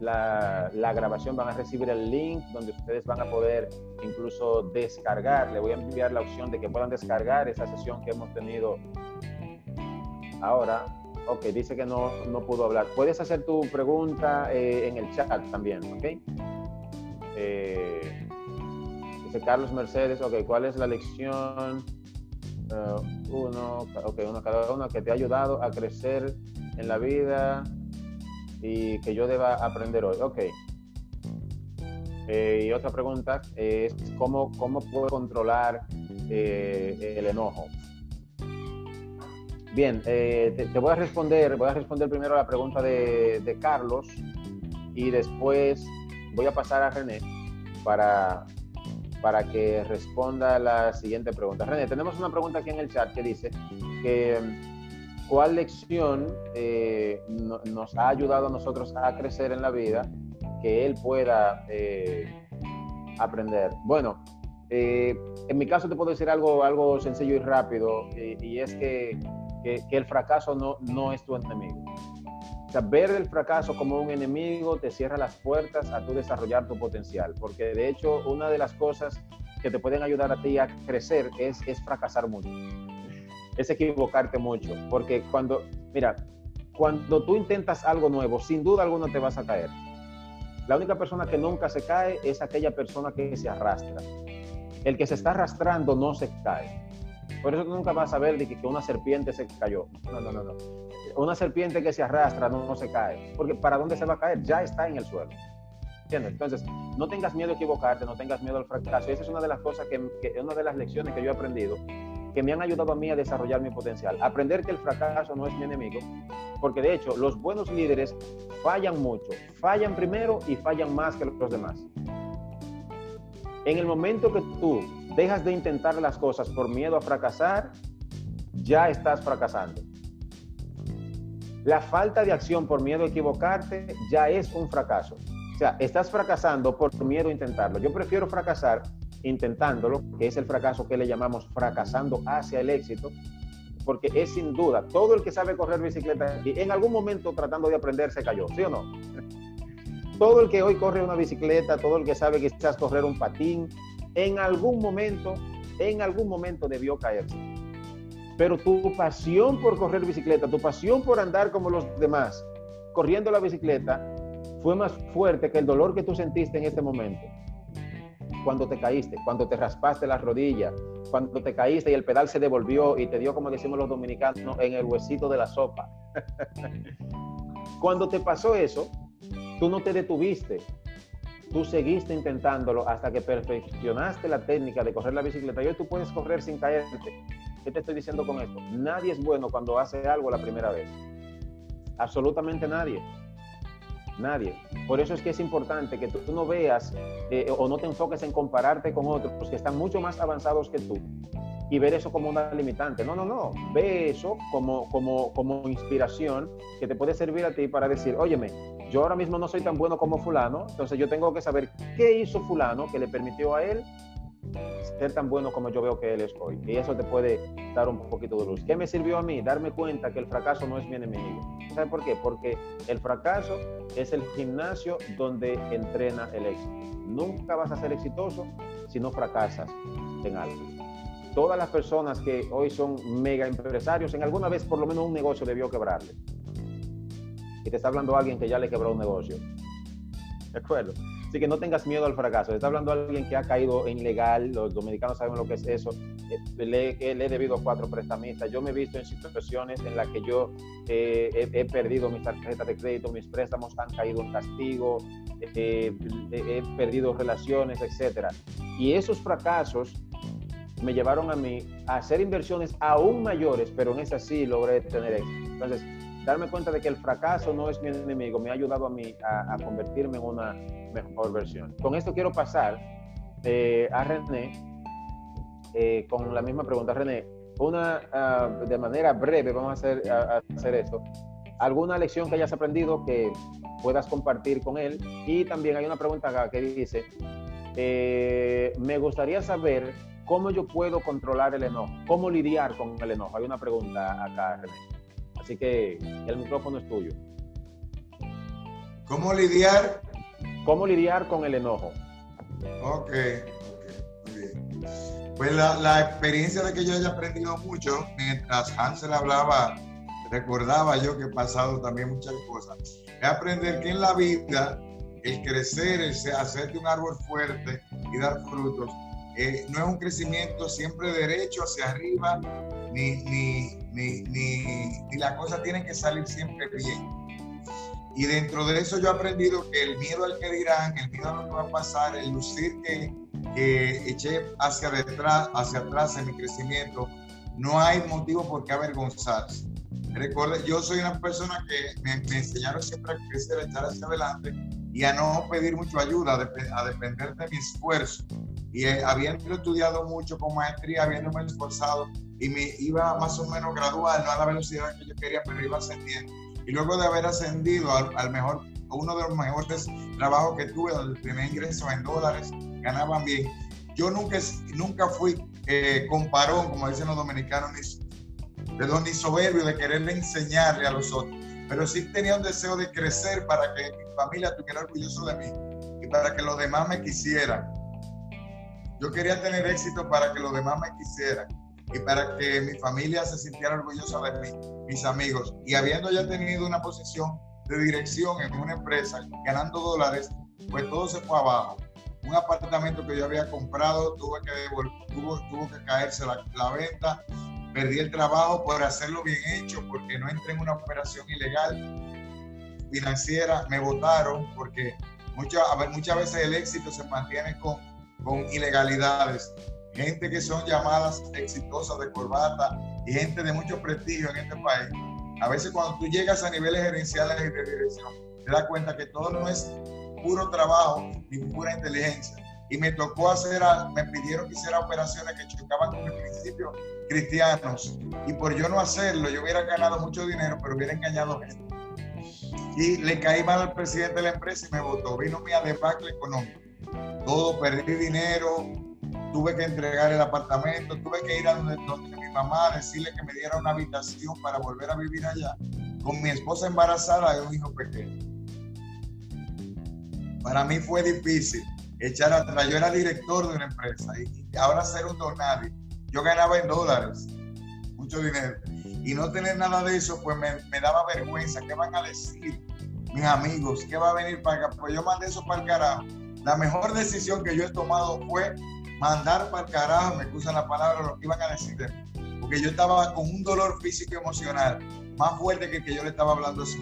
la, grabación, van a recibir el link donde ustedes van a poder incluso descargar. Le voy a enviar la opción de que puedan descargar esa sesión que hemos tenido ahora Ok, dice que no, no pudo hablar. Puedes hacer tu pregunta eh, en el chat también, ¿ok? Eh, dice Carlos Mercedes, ok, ¿cuál es la lección? Uh, uno, ok, uno cada uno que te ha ayudado a crecer en la vida y que yo deba aprender hoy. Ok. Eh, y otra pregunta es, ¿cómo, cómo puedo controlar eh, el enojo? Bien, eh, te, te, voy a responder, voy a responder primero a la pregunta de, de, Carlos y después voy a pasar a René para, para que responda la siguiente pregunta. René, tenemos una pregunta aquí en el chat que dice que cuál lección eh, no, nos ha ayudado a nosotros a crecer en la vida que él pueda eh, aprender. Bueno, eh, en mi caso te puedo decir algo, algo sencillo y rápido y, y es que que, que, el fracaso no, no es tu enemigo. O sea, ver el fracaso como un enemigo te cierra las puertas a tu desarrollar tu potencial, porque de hecho una de las cosas que te pueden ayudar a ti a crecer es, es fracasar mucho, es equivocarte mucho, porque cuando, mira, cuando tú intentas algo nuevo, sin duda alguna te vas a caer. La única persona que nunca se cae es aquella persona que se arrastra. El que se está arrastrando no se cae. Por eso nunca vas a ver de que, una serpiente se cayó. No, no, no, no. Una serpiente que se arrastra no, no se cae. Porque ¿para dónde se va a caer? Ya está en el suelo. ¿Entiendes? Entonces, no tengas miedo a equivocarte, no tengas miedo al fracaso. Esa es una de las cosas que, que una de las lecciones que yo he aprendido, que me han ayudado a mí a desarrollar mi potencial. Aprender que el fracaso no es mi enemigo, porque de hecho los buenos líderes fallan mucho, fallan primero y fallan más que los demás. En el momento que tú dejas de intentar las cosas por miedo a fracasar, ya estás fracasando. La falta de acción por miedo a equivocarte ya es un fracaso. O sea, estás fracasando por miedo a intentarlo. Yo prefiero fracasar intentándolo, que es el fracaso que le llamamos fracasando hacia el éxito, porque es sin duda, todo el que sabe correr bicicleta y en algún momento tratando de aprender se cayó, ¿sí o no? <laughs> Todo el que hoy corre una bicicleta, todo el que sabe quizás correr un patín, en algún momento, en algún momento debió caerse. Pero tu pasión por correr bicicleta, tu pasión por andar como los demás, corriendo la bicicleta, fue más fuerte que el dolor que tú sentiste en este momento. Cuando te caíste, cuando te raspaste la rodilla, cuando te caíste y el pedal se devolvió y te dio, como decimos los dominicanos, en el huesito de la sopa. <laughs> cuando te pasó eso, tú no te detuviste, tú seguiste intentándolo hasta que perfeccionaste la técnica de correr la bicicleta y hoy tú puedes correr sin caerte. ¿Qué te estoy diciendo con esto? Nadie es bueno cuando hace algo la primera vez. Absolutamente nadie. Nadie. Por eso es que es importante que tú, no veas eh, o no te enfoques en compararte con otros que están mucho más avanzados que tú y ver eso como una limitante. No, no, no. Ve eso como, como, como inspiración que te puede servir a ti para decir, óyeme, yo ahora mismo no soy tan bueno como fulano, entonces yo tengo que saber qué hizo fulano que le permitió a él ser tan bueno como yo veo que él es hoy. Y eso te puede dar un poquito de luz. ¿Qué me sirvió a mí? Darme cuenta que el fracaso no es mi enemigo. ¿Sabes por qué? Porque el fracaso es el gimnasio donde entrena el éxito. Nunca vas a ser exitoso si no fracasas en algo. Todas las personas que hoy son mega empresarios, en alguna vez por lo menos un negocio debió quebrarle y te está hablando alguien que ya le quebró un negocio. ¿De acuerdo? Así que no tengas miedo al fracaso. Está hablando alguien que ha caído en ilegal. Los dominicanos saben lo que es eso. Eh, le, he debido a cuatro prestamistas. Yo me he visto en situaciones en las que yo eh, he, perdido mis tarjetas de crédito, mis préstamos han caído en castigo, eh, he perdido relaciones, etc. Y esos fracasos me llevaron a mí a hacer inversiones aún mayores, pero en esas sí logré tener éxito. Entonces, darme cuenta de que el fracaso no es mi enemigo me ha ayudado a mí a, convertirme en una mejor versión. Con esto quiero pasar eh, a René eh, con la misma pregunta. René, una, ah, de manera breve, vamos a hacer, hacer esto. ¿Alguna lección que hayas aprendido que puedas compartir con él? Y también hay una pregunta acá que dice, eh, me gustaría saber cómo yo puedo controlar el enojo, cómo lidiar con el enojo. Hay una pregunta acá, René. Así que el micrófono es tuyo. ¿Cómo lidiar? ¿Cómo lidiar con el enojo? Ok, muy bien. Pues la, experiencia de que yo haya aprendido mucho, mientras Hansel hablaba, recordaba yo que he pasado también muchas cosas. Es aprender que en la vida el crecer, el hacerte un árbol fuerte y dar frutos, eh, no es un crecimiento siempre derecho hacia arriba, ni, ni, ni, ni, la cosa tiene que salir siempre bien. Y dentro de eso yo he aprendido que el miedo al que dirán, el miedo a lo que va a pasar, el lucir que, que eché hacia detrás, hacia atrás en mi crecimiento, no hay motivo por qué avergonzarse. Recuerde, yo soy una persona que me, enseñaron siempre a crecer, a echar hacia adelante y a no pedir mucha ayuda, a, depender de mi esfuerzo. Y eh, habiendo estudiado mucho con maestría, habiéndome esforzado, y me iba más o menos gradual, no a la velocidad que yo quería, pero iba ascendiendo. Y luego de haber ascendido al, mejor, uno de los mejores trabajos que tuve, donde tenía ingresos en dólares, ganaban bien. Yo nunca, nunca fui eh, comparón, como dicen los dominicanos, ni, perdón, ni soberbio de quererle enseñarle a los otros, pero sí tenía un deseo de crecer para que mi familia estuviera orgulloso de mí y para que los demás me quisieran. Yo quería tener éxito para que los demás me quisieran y para que mi familia se sintiera orgullosa de mí, mis amigos. Y habiendo ya tenido una posición de dirección en una empresa, ganando dólares, pues todo se fue abajo. Un apartamento que yo había comprado tuve que tuvo, que caerse la, la venta, perdí el trabajo por hacerlo bien hecho, porque no entré en una operación ilegal financiera, me votaron porque muchas, muchas veces el éxito se mantiene con, con ilegalidades gente que son llamadas exitosas de corbata y gente de mucho prestigio en este país, a veces cuando tú llegas a niveles gerenciales y de dirección, te das cuenta que todo no es puro trabajo ni pura inteligencia. Y me tocó hacer, me pidieron que hiciera operaciones que chocaban con el principio cristianos. Y por yo no hacerlo, yo hubiera ganado mucho dinero, pero hubiera engañado gente. Y le caí mal al presidente de la empresa y me votó. Vino mi debacle económico. Todo, perdí dinero, tuve que entregar el apartamento, tuve que ir a donde, mi mamá, decirle que me diera una habitación para volver a vivir allá, con mi esposa embarazada y un hijo pequeño. Para mí fue difícil echar atrás. Yo era director de una empresa y ahora ser un don nadie. Yo ganaba en dólares, mucho dinero. Y no tener nada de eso, pues me, me daba vergüenza. ¿Qué van a decir mis amigos? ¿Qué va a venir para acá? Pues yo mandé eso para el carajo. La mejor decisión que yo he tomado fue mandar para el carajo, me excusan la palabra, lo que iban a decir. Porque yo estaba con un dolor físico y emocional más fuerte que el que yo le estaba hablando a su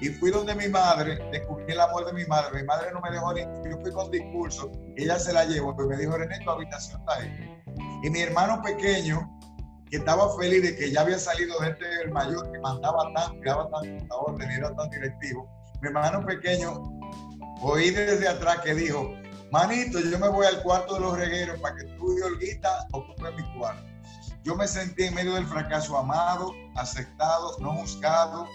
y fui donde mi madre, descubrí el amor de mi madre. Mi madre no me dejó ni. Yo fui con discurso, ella se la llevó, y me dijo: René, tu habitación está ahí. Y mi hermano pequeño, que estaba feliz de que ya había salido de este el mayor que mandaba tanto, que daba tanta orden, era tan directivo. Mi hermano pequeño, oí desde atrás que dijo: Manito, yo me voy al cuarto de los regueros para que tú y Olguita ocupen mi cuarto. Yo me sentí en medio del fracaso amado, aceptado, no juzgado,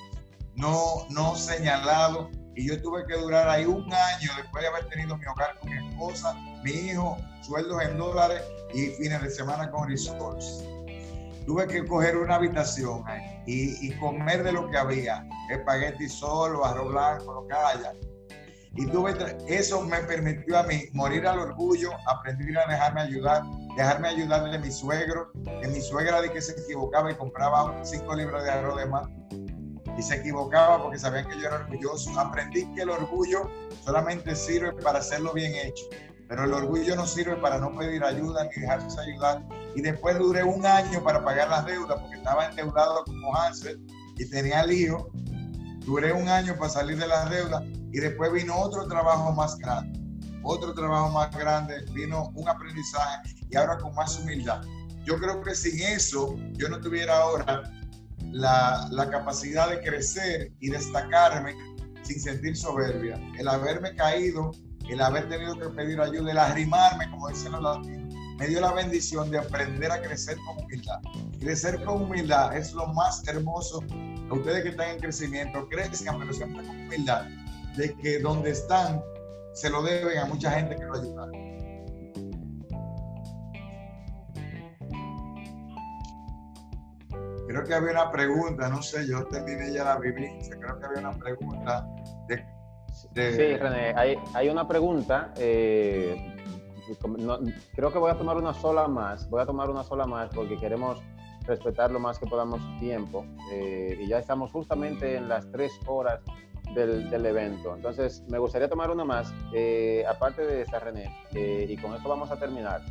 no, no señalado. Y yo tuve que durar ahí un año después de haber tenido mi hogar con mi esposa, mi hijo, sueldos en dólares y fines de semana con resorts. Tuve que coger una habitación y, y, comer de lo que había, espagueti solo, arroz blanco, lo que haya. Y tuve, eso me permitió a mí morir al orgullo, aprender a dejarme ayudar, dejarme ayudar de mi suegro, que mi suegra de que se equivocaba y compraba cinco libras de arroz de más y se equivocaba porque sabían que yo era orgulloso. Aprendí que el orgullo solamente sirve para hacerlo bien hecho, pero el orgullo no sirve para no pedir ayuda ni dejarse ayudar. Y después duré un año para pagar las deudas porque estaba endeudado como Hansel y tenía lío. Duré un año para salir de las deudas y después vino otro trabajo más grande. Otro trabajo más grande, vino un aprendizaje y ahora con más humildad. Yo creo que sin eso yo no tuviera ahora la, la, capacidad de crecer y destacarme sin sentir soberbia. El haberme caído, el haber tenido que pedir ayuda, el arrimarme, como dicen los latinos, me dio la bendición de aprender a crecer con humildad. Crecer con humildad es lo más hermoso. Ustedes que están en crecimiento, crezcan, pero siempre con humildad, de que donde están se lo deben a mucha gente que lo ayuda. creo que había una pregunta, no sé, yo terminé ya la vivencia, creo que había una pregunta de... Sí, René, hay, hay una pregunta, eh, creo que voy a tomar una sola más, voy a tomar una sola más porque queremos respetar lo más que podamos tiempo eh, y ya estamos justamente en las tres horas del, del evento. Entonces, me gustaría tomar una más, eh, aparte de esta, René, y con esto vamos a terminar.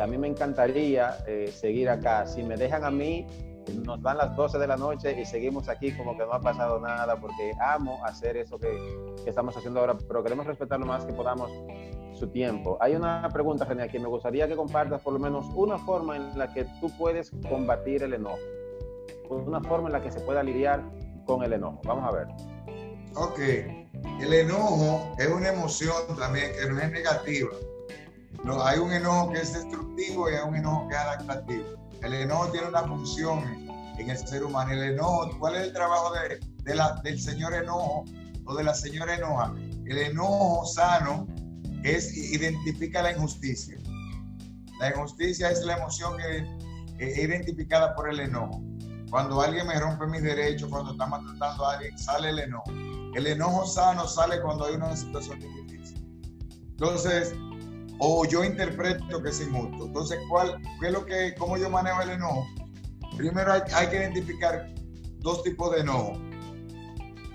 a mí me encantaría seguir acá. Si me dejan a mí, nos van las 12 de la noche y seguimos aquí como que no ha pasado nada porque amo hacer eso que, que estamos haciendo ahora, pero queremos respetar lo más que podamos su tiempo. Hay una pregunta, René, que me gustaría que compartas por lo menos una forma en la que tú puedes combatir el enojo, una forma en la que se pueda lidiar con el enojo. Vamos a ver. Ok, el enojo es una emoción también que no es negativa. No, hay un enojo que es destructivo y hay un enojo que es adaptativo. El enojo tiene una función en el ser humano. El enojo, ¿cuál es el trabajo del señor enojo o de la señora enoja? El enojo sano es identifica la injusticia. La injusticia es la emoción que es identificada por el enojo. Cuando alguien me rompe mis derechos, cuando está maltratando a alguien, sale el enojo. El enojo sano sale cuando hay una situación de injusticia. Entonces, o yo interpreto que es injusto. Entonces, ¿cuál, qué es lo que, ¿cómo yo manejo el enojo? Primero hay, que identificar dos tipos de enojo.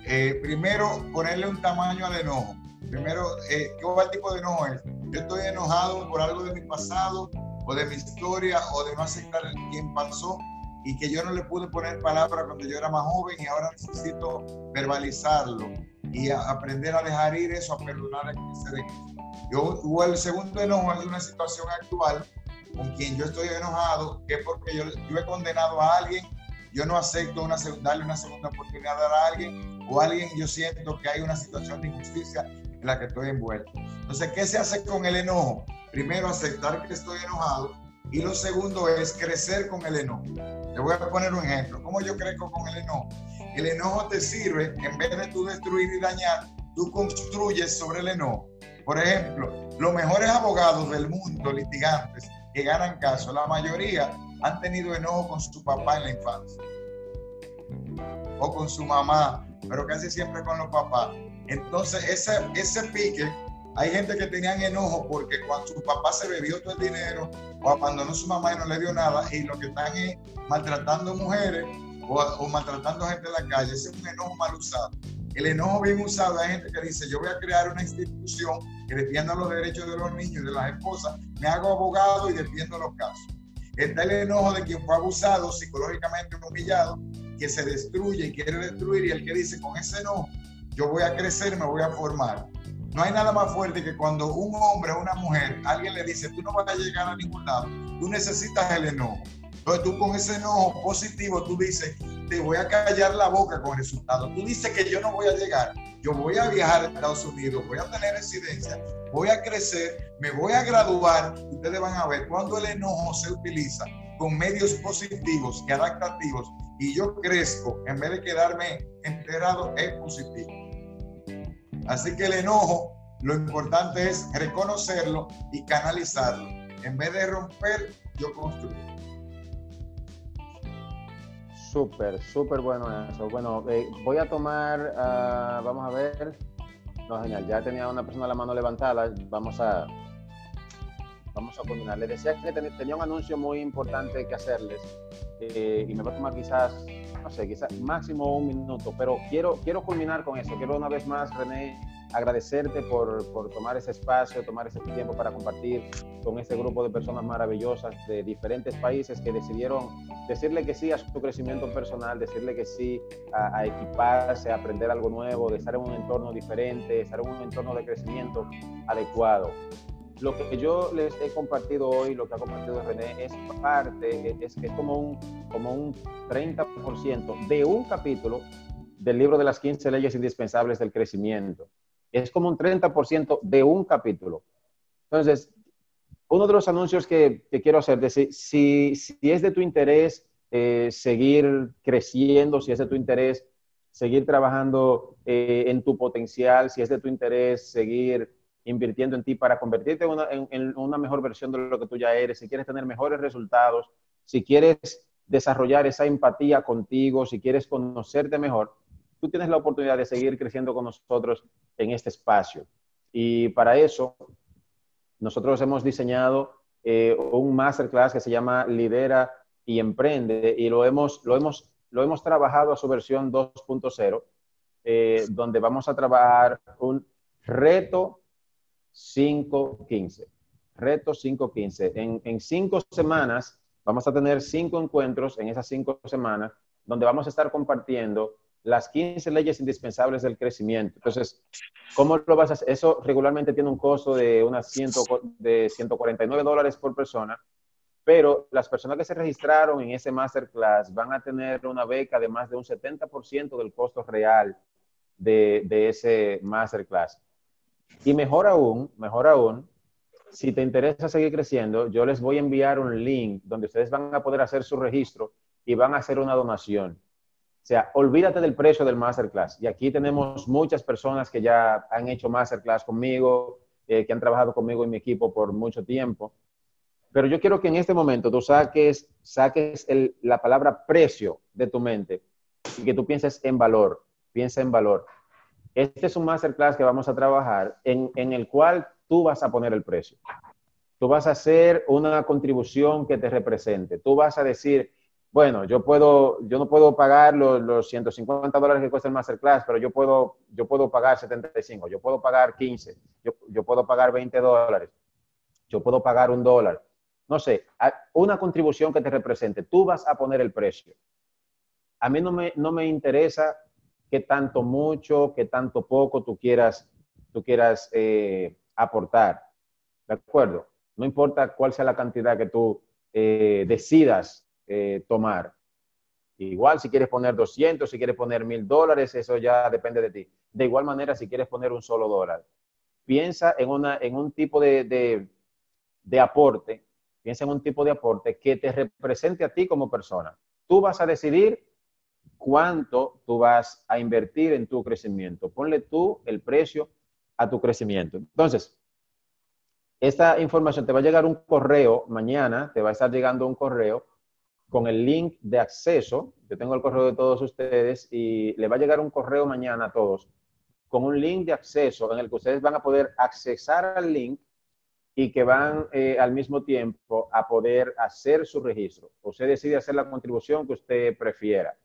Eh, primero, ponerle un tamaño al enojo. Primero, eh, ¿qué tipo de enojo es? Yo estoy enojado por algo de mi pasado o de mi historia o de no aceptar quién pasó y que yo no le pude poner palabras cuando yo era más joven y ahora necesito verbalizarlo y aprender a dejar ir eso, a perdonar a que se yo, o el segundo enojo es una situación actual con quien yo estoy enojado, que porque yo, yo he condenado a alguien, yo no acepto una, darle una segunda oportunidad a alguien, o alguien yo siento que hay una situación de injusticia en la que estoy envuelto. Entonces, ¿qué se hace con el enojo? Primero, aceptar que estoy enojado, y lo segundo es crecer con el enojo. Te voy a poner un ejemplo. ¿Cómo yo crezco con el enojo? El enojo te sirve, en vez de tú destruir y dañar, tú construyes sobre el enojo. Por ejemplo, los mejores abogados del mundo, litigantes, que ganan casos, la mayoría han tenido enojo con su papá en la infancia o con su mamá, pero casi siempre con los papás. Entonces, ese, ese pique hay gente que tenían enojo porque cuando su papá se bebió todo el dinero o abandonó su mamá y no le dio nada y lo que están es maltratando mujeres o, maltratando gente en la calle. Ese es un enojo mal usado. El enojo bien usado hay gente que dice, yo voy a crear una institución que defienda los derechos de los niños y de las esposas, me hago abogado y defiendo los casos. Está el enojo de quien fue abusado, psicológicamente humillado, que se destruye y quiere destruir y el que dice, con ese enojo, yo voy a crecer, me voy a formar. No hay nada más fuerte que cuando un hombre o una mujer, alguien le dice, tú no vas a llegar a ningún lado, tú necesitas el enojo. Entonces tú con ese enojo positivo, tú dices, te voy a callar la boca con el resultado. Tú dices que yo no voy a llegar, yo voy a viajar a Estados Unidos, voy a tener residencia, voy a crecer, me voy a graduar. Ustedes van a ver cuando el enojo se utiliza con medios positivos y adaptativos y yo crezco, en vez de quedarme enterado, es positivo. Así que el enojo, lo importante es reconocerlo y canalizarlo. En vez de romper, yo construyo. Súper, súper bueno eso. Bueno, eh, voy a tomar, uh, vamos a ver. No, genial, ya tenía una persona la mano levantada. Vamos a, vamos a culminar. Les decía que tenía un anuncio muy importante que hacerles eh, y me va a tomar quizás no sé, quizás máximo un minuto, pero quiero, quiero culminar con eso. Quiero una vez más, René, agradecerte por, por, tomar ese espacio, tomar ese tiempo para compartir con este grupo de personas maravillosas de diferentes países que decidieron decirle que sí a su crecimiento personal, decirle que sí a, a equiparse, a aprender algo nuevo, de estar en un entorno diferente, estar en un entorno de crecimiento adecuado lo que yo les he compartido hoy, lo que ha compartido René, es parte, es, es como, un, como un 30% de un capítulo del libro de las 15 leyes indispensables del crecimiento. Es como un 30% de un capítulo. Entonces, uno de los anuncios que, que quiero hacer, de si, si, es de tu interés eh, seguir creciendo, si es de tu interés seguir trabajando eh, en tu potencial, si es de tu interés seguir invirtiendo en ti para convertirte en una, mejor versión de lo que tú ya eres, si quieres tener mejores resultados, si quieres desarrollar esa empatía contigo, si quieres conocerte mejor, tú tienes la oportunidad de seguir creciendo con nosotros en este espacio. Y para eso, nosotros hemos diseñado eh, un masterclass que se llama Lidera y Emprende y lo hemos, lo hemos, lo hemos trabajado a su versión 2.0, eh, donde vamos a trabajar un reto 5.15. Reto 5.15. En, en cinco semanas vamos a tener cinco encuentros en esas cinco semanas donde vamos a estar compartiendo las 15 leyes indispensables del crecimiento. Entonces, ¿cómo lo vas a hacer? Eso regularmente tiene un costo de unas de 149 dólares por persona, pero las personas que se registraron en ese masterclass van a tener una beca de más de un 70% del costo real de, de ese masterclass. Y mejor aún, mejor aún, si te interesa seguir creciendo, yo les voy a enviar un link donde ustedes van a poder hacer su registro y van a hacer una donación. Sea, olvídate del precio del masterclass. Y aquí tenemos muchas personas que ya han hecho masterclass conmigo, eh, que han trabajado conmigo en mi equipo por mucho tiempo. Pero yo quiero que en este momento tú saques, saques la palabra precio de tu mente y que tú pienses en valor. Piensa en valor. Este es un masterclass que vamos a trabajar en, en el cual tú vas a poner el precio. Tú vas a hacer una contribución que te represente. Tú vas a decir, bueno, yo puedo, yo no puedo pagar los, los, 150 dólares que cuesta el masterclass, pero yo puedo, yo puedo pagar 75, yo puedo pagar 15, yo, yo puedo pagar 20 dólares, yo puedo pagar un dólar. No sé, una contribución que te represente. Tú vas a poner el precio. A mí no me, no me interesa qué tanto mucho, qué tanto poco tú quieras, tú quieras eh, aportar. ¿De acuerdo? No importa cuál sea la cantidad que tú eh, decidas eh, tomar. Igual si quieres poner 200, si quieres poner mil dólares, eso ya depende de ti. De igual manera, si quieres poner un solo dólar, piensa en, una, en un tipo de, de aporte, piensa en un tipo de aporte que te represente a ti como persona. Tú vas a decidir cuánto tú vas a invertir en tu crecimiento. Ponle tú el precio a tu crecimiento. Entonces, esta información te va a llegar un correo mañana, te va a estar llegando un correo con el link de acceso. Yo tengo el correo de todos ustedes y le va a llegar un correo mañana a todos con un link de acceso en el que ustedes van a poder accesar al link y que van eh, al mismo tiempo a poder hacer su registro. Usted decide hacer la contribución que usted prefiera.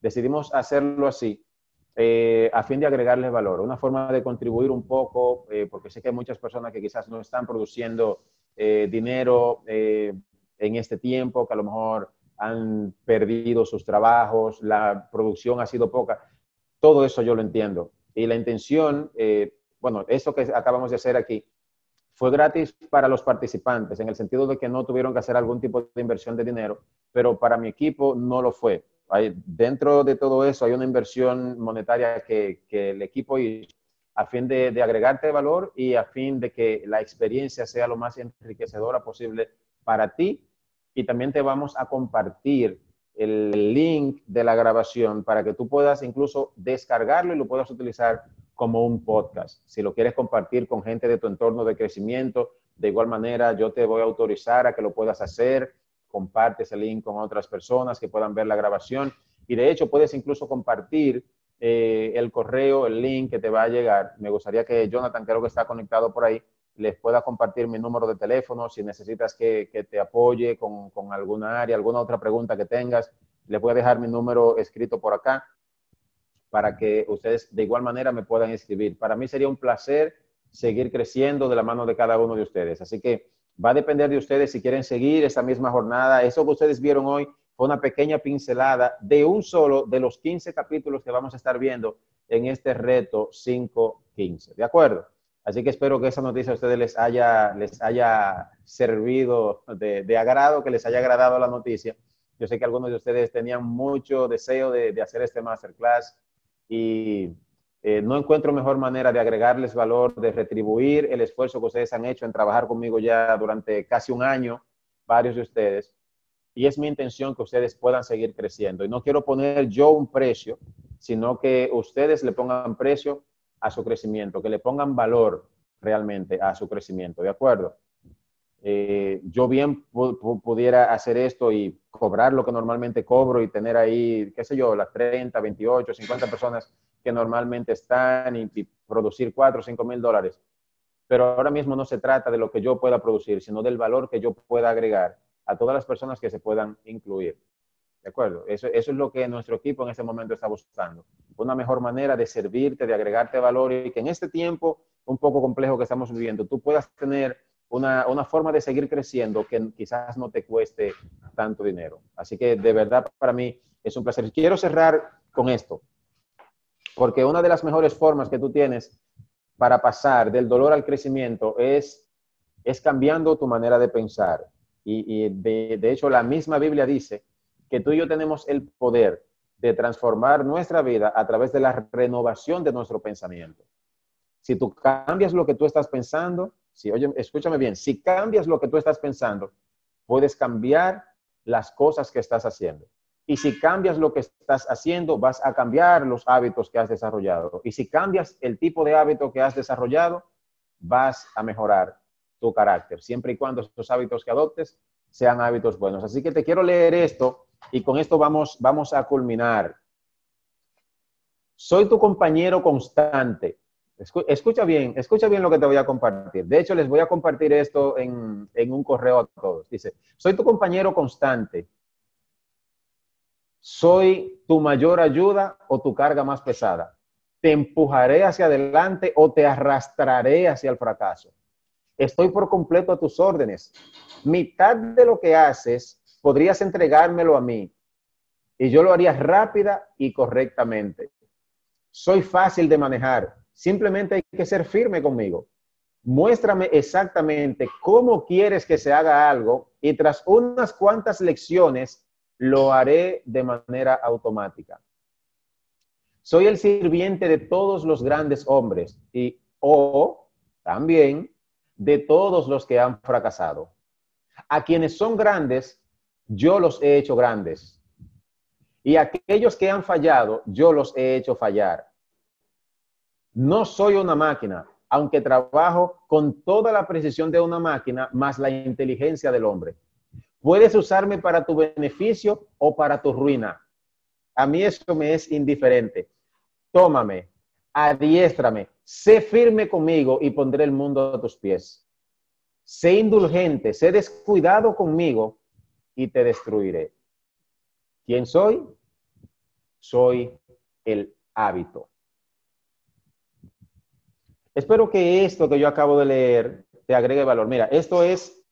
Decidimos hacerlo así eh, a fin de agregarles valor, una forma de contribuir un poco, eh, porque sé que hay muchas personas que quizás no están produciendo dinero en este tiempo, que a lo mejor han perdido sus trabajos, la producción ha sido poca. Todo eso yo lo entiendo. Y la intención, eh, bueno, eso que acabamos de hacer aquí, fue gratis para los participantes, en el sentido de que no tuvieron que hacer algún tipo de inversión de dinero, pero para mi equipo no lo fue. Dentro de todo eso hay una inversión monetaria que, el equipo hizo a fin de, agregarte valor y a fin de que la experiencia sea lo más enriquecedora posible para ti. Y también te vamos a compartir el link de la grabación para que tú puedas incluso descargarlo y lo puedas utilizar como un podcast. Si lo quieres compartir con gente de tu entorno de crecimiento, de igual manera yo te voy a autorizar a que lo puedas hacer. Comparte ese link con otras personas que puedan ver la grabación. Y de hecho puedes incluso compartir eh, el correo, el link que te va a llegar. Me gustaría que Jonathan, creo que está conectado por ahí, les pueda compartir mi número de teléfono si necesitas que, te apoye con, con, alguna área, alguna otra pregunta que tengas. Les voy a dejar mi número escrito por acá para que ustedes de igual manera me puedan escribir. Para mí sería un placer seguir creciendo de la mano de cada uno de ustedes. Así que va a depender de ustedes si quieren seguir esta misma jornada. Eso que ustedes vieron hoy fue una pequeña pincelada de un solo de los 15 capítulos que vamos a estar viendo en este reto 515. ¿De acuerdo? Así que espero que esa noticia a ustedes les haya, les haya servido de, agrado, que les haya agradado la noticia. Yo sé que algunos de ustedes tenían mucho deseo de, hacer este masterclass y eh, no encuentro mejor manera de agregarles valor, de retribuir el esfuerzo que ustedes han hecho en trabajar conmigo ya durante casi un año, varios de ustedes. Y es mi intención que ustedes puedan seguir creciendo. Y no quiero poner yo un precio, sino que ustedes le pongan precio a su crecimiento, que le pongan valor realmente a su crecimiento, ¿de acuerdo? Eh, yo bien pudiera hacer esto y cobrar lo que normalmente cobro y tener ahí, qué sé yo, las 30, 28, 50 personas que normalmente están y, y producir 4 o 5 mil dólares. Pero ahora mismo no se trata de lo que yo pueda producir, sino del valor que yo pueda agregar a todas las personas que se puedan incluir. ¿De acuerdo? Eso, eso es lo que nuestro equipo en este momento está buscando. Una mejor manera de servirte, de agregarte valor y que en este tiempo un poco complejo que estamos viviendo, tú puedas tener una, una, forma de seguir creciendo que quizás no te cueste tanto dinero. Así que de verdad para mí es un placer. Quiero cerrar con esto, porque una de las mejores formas que tú tienes para pasar del dolor al crecimiento es, es cambiando tu manera de pensar. Y, y de, de hecho la misma Biblia dice que tú y yo tenemos el poder de transformar nuestra vida a través de la renovación de nuestro pensamiento. Si tú cambias lo que tú estás pensando, si, oye, escúchame bien, si cambias lo que tú estás pensando, puedes cambiar las cosas que estás haciendo. Y si cambias lo que estás haciendo, vas a cambiar los hábitos que has desarrollado. Y si cambias el tipo de hábito que has desarrollado, vas a mejorar tu carácter, siempre y cuando estos hábitos que adoptes sean hábitos buenos. Así que te quiero leer esto y con esto vamos, vamos a culminar. Soy tu compañero constante. Escucha bien, escucha bien lo que te voy a compartir. De hecho, les voy a compartir esto en, en un correo a todos. Dice, soy tu compañero constante. Soy tu mayor ayuda o tu carga más pesada. Te empujaré hacia adelante o te arrastraré hacia el fracaso. Estoy por completo a tus órdenes. Mitad de lo que haces podrías entregármelo a mí y yo lo haría rápida y correctamente. Soy fácil de manejar, simplemente hay que ser firme conmigo. muéstrame exactamente cómo quieres que se haga algo y tras unas cuantas lecciones lo haré de manera automática. Soy el sirviente de todos los grandes hombres y o también de todos los que han fracasado. A quienes son grandes, yo los he hecho grandes. Y aquellos que han fallado, yo los he hecho fallar. No soy una máquina, aunque trabajo con toda la precisión de una máquina más la inteligencia del hombre. Puedes usarme para tu beneficio o para tu ruina. A mí eso me es indiferente. Tómame, adiéstrame, sé firme conmigo y pondré el mundo a tus pies. Sé indulgente, sé descuidado conmigo y te destruiré. ¿Quién soy? Soy el hábito. Espero que esto que yo acabo de leer te agregue valor. Mira, esto es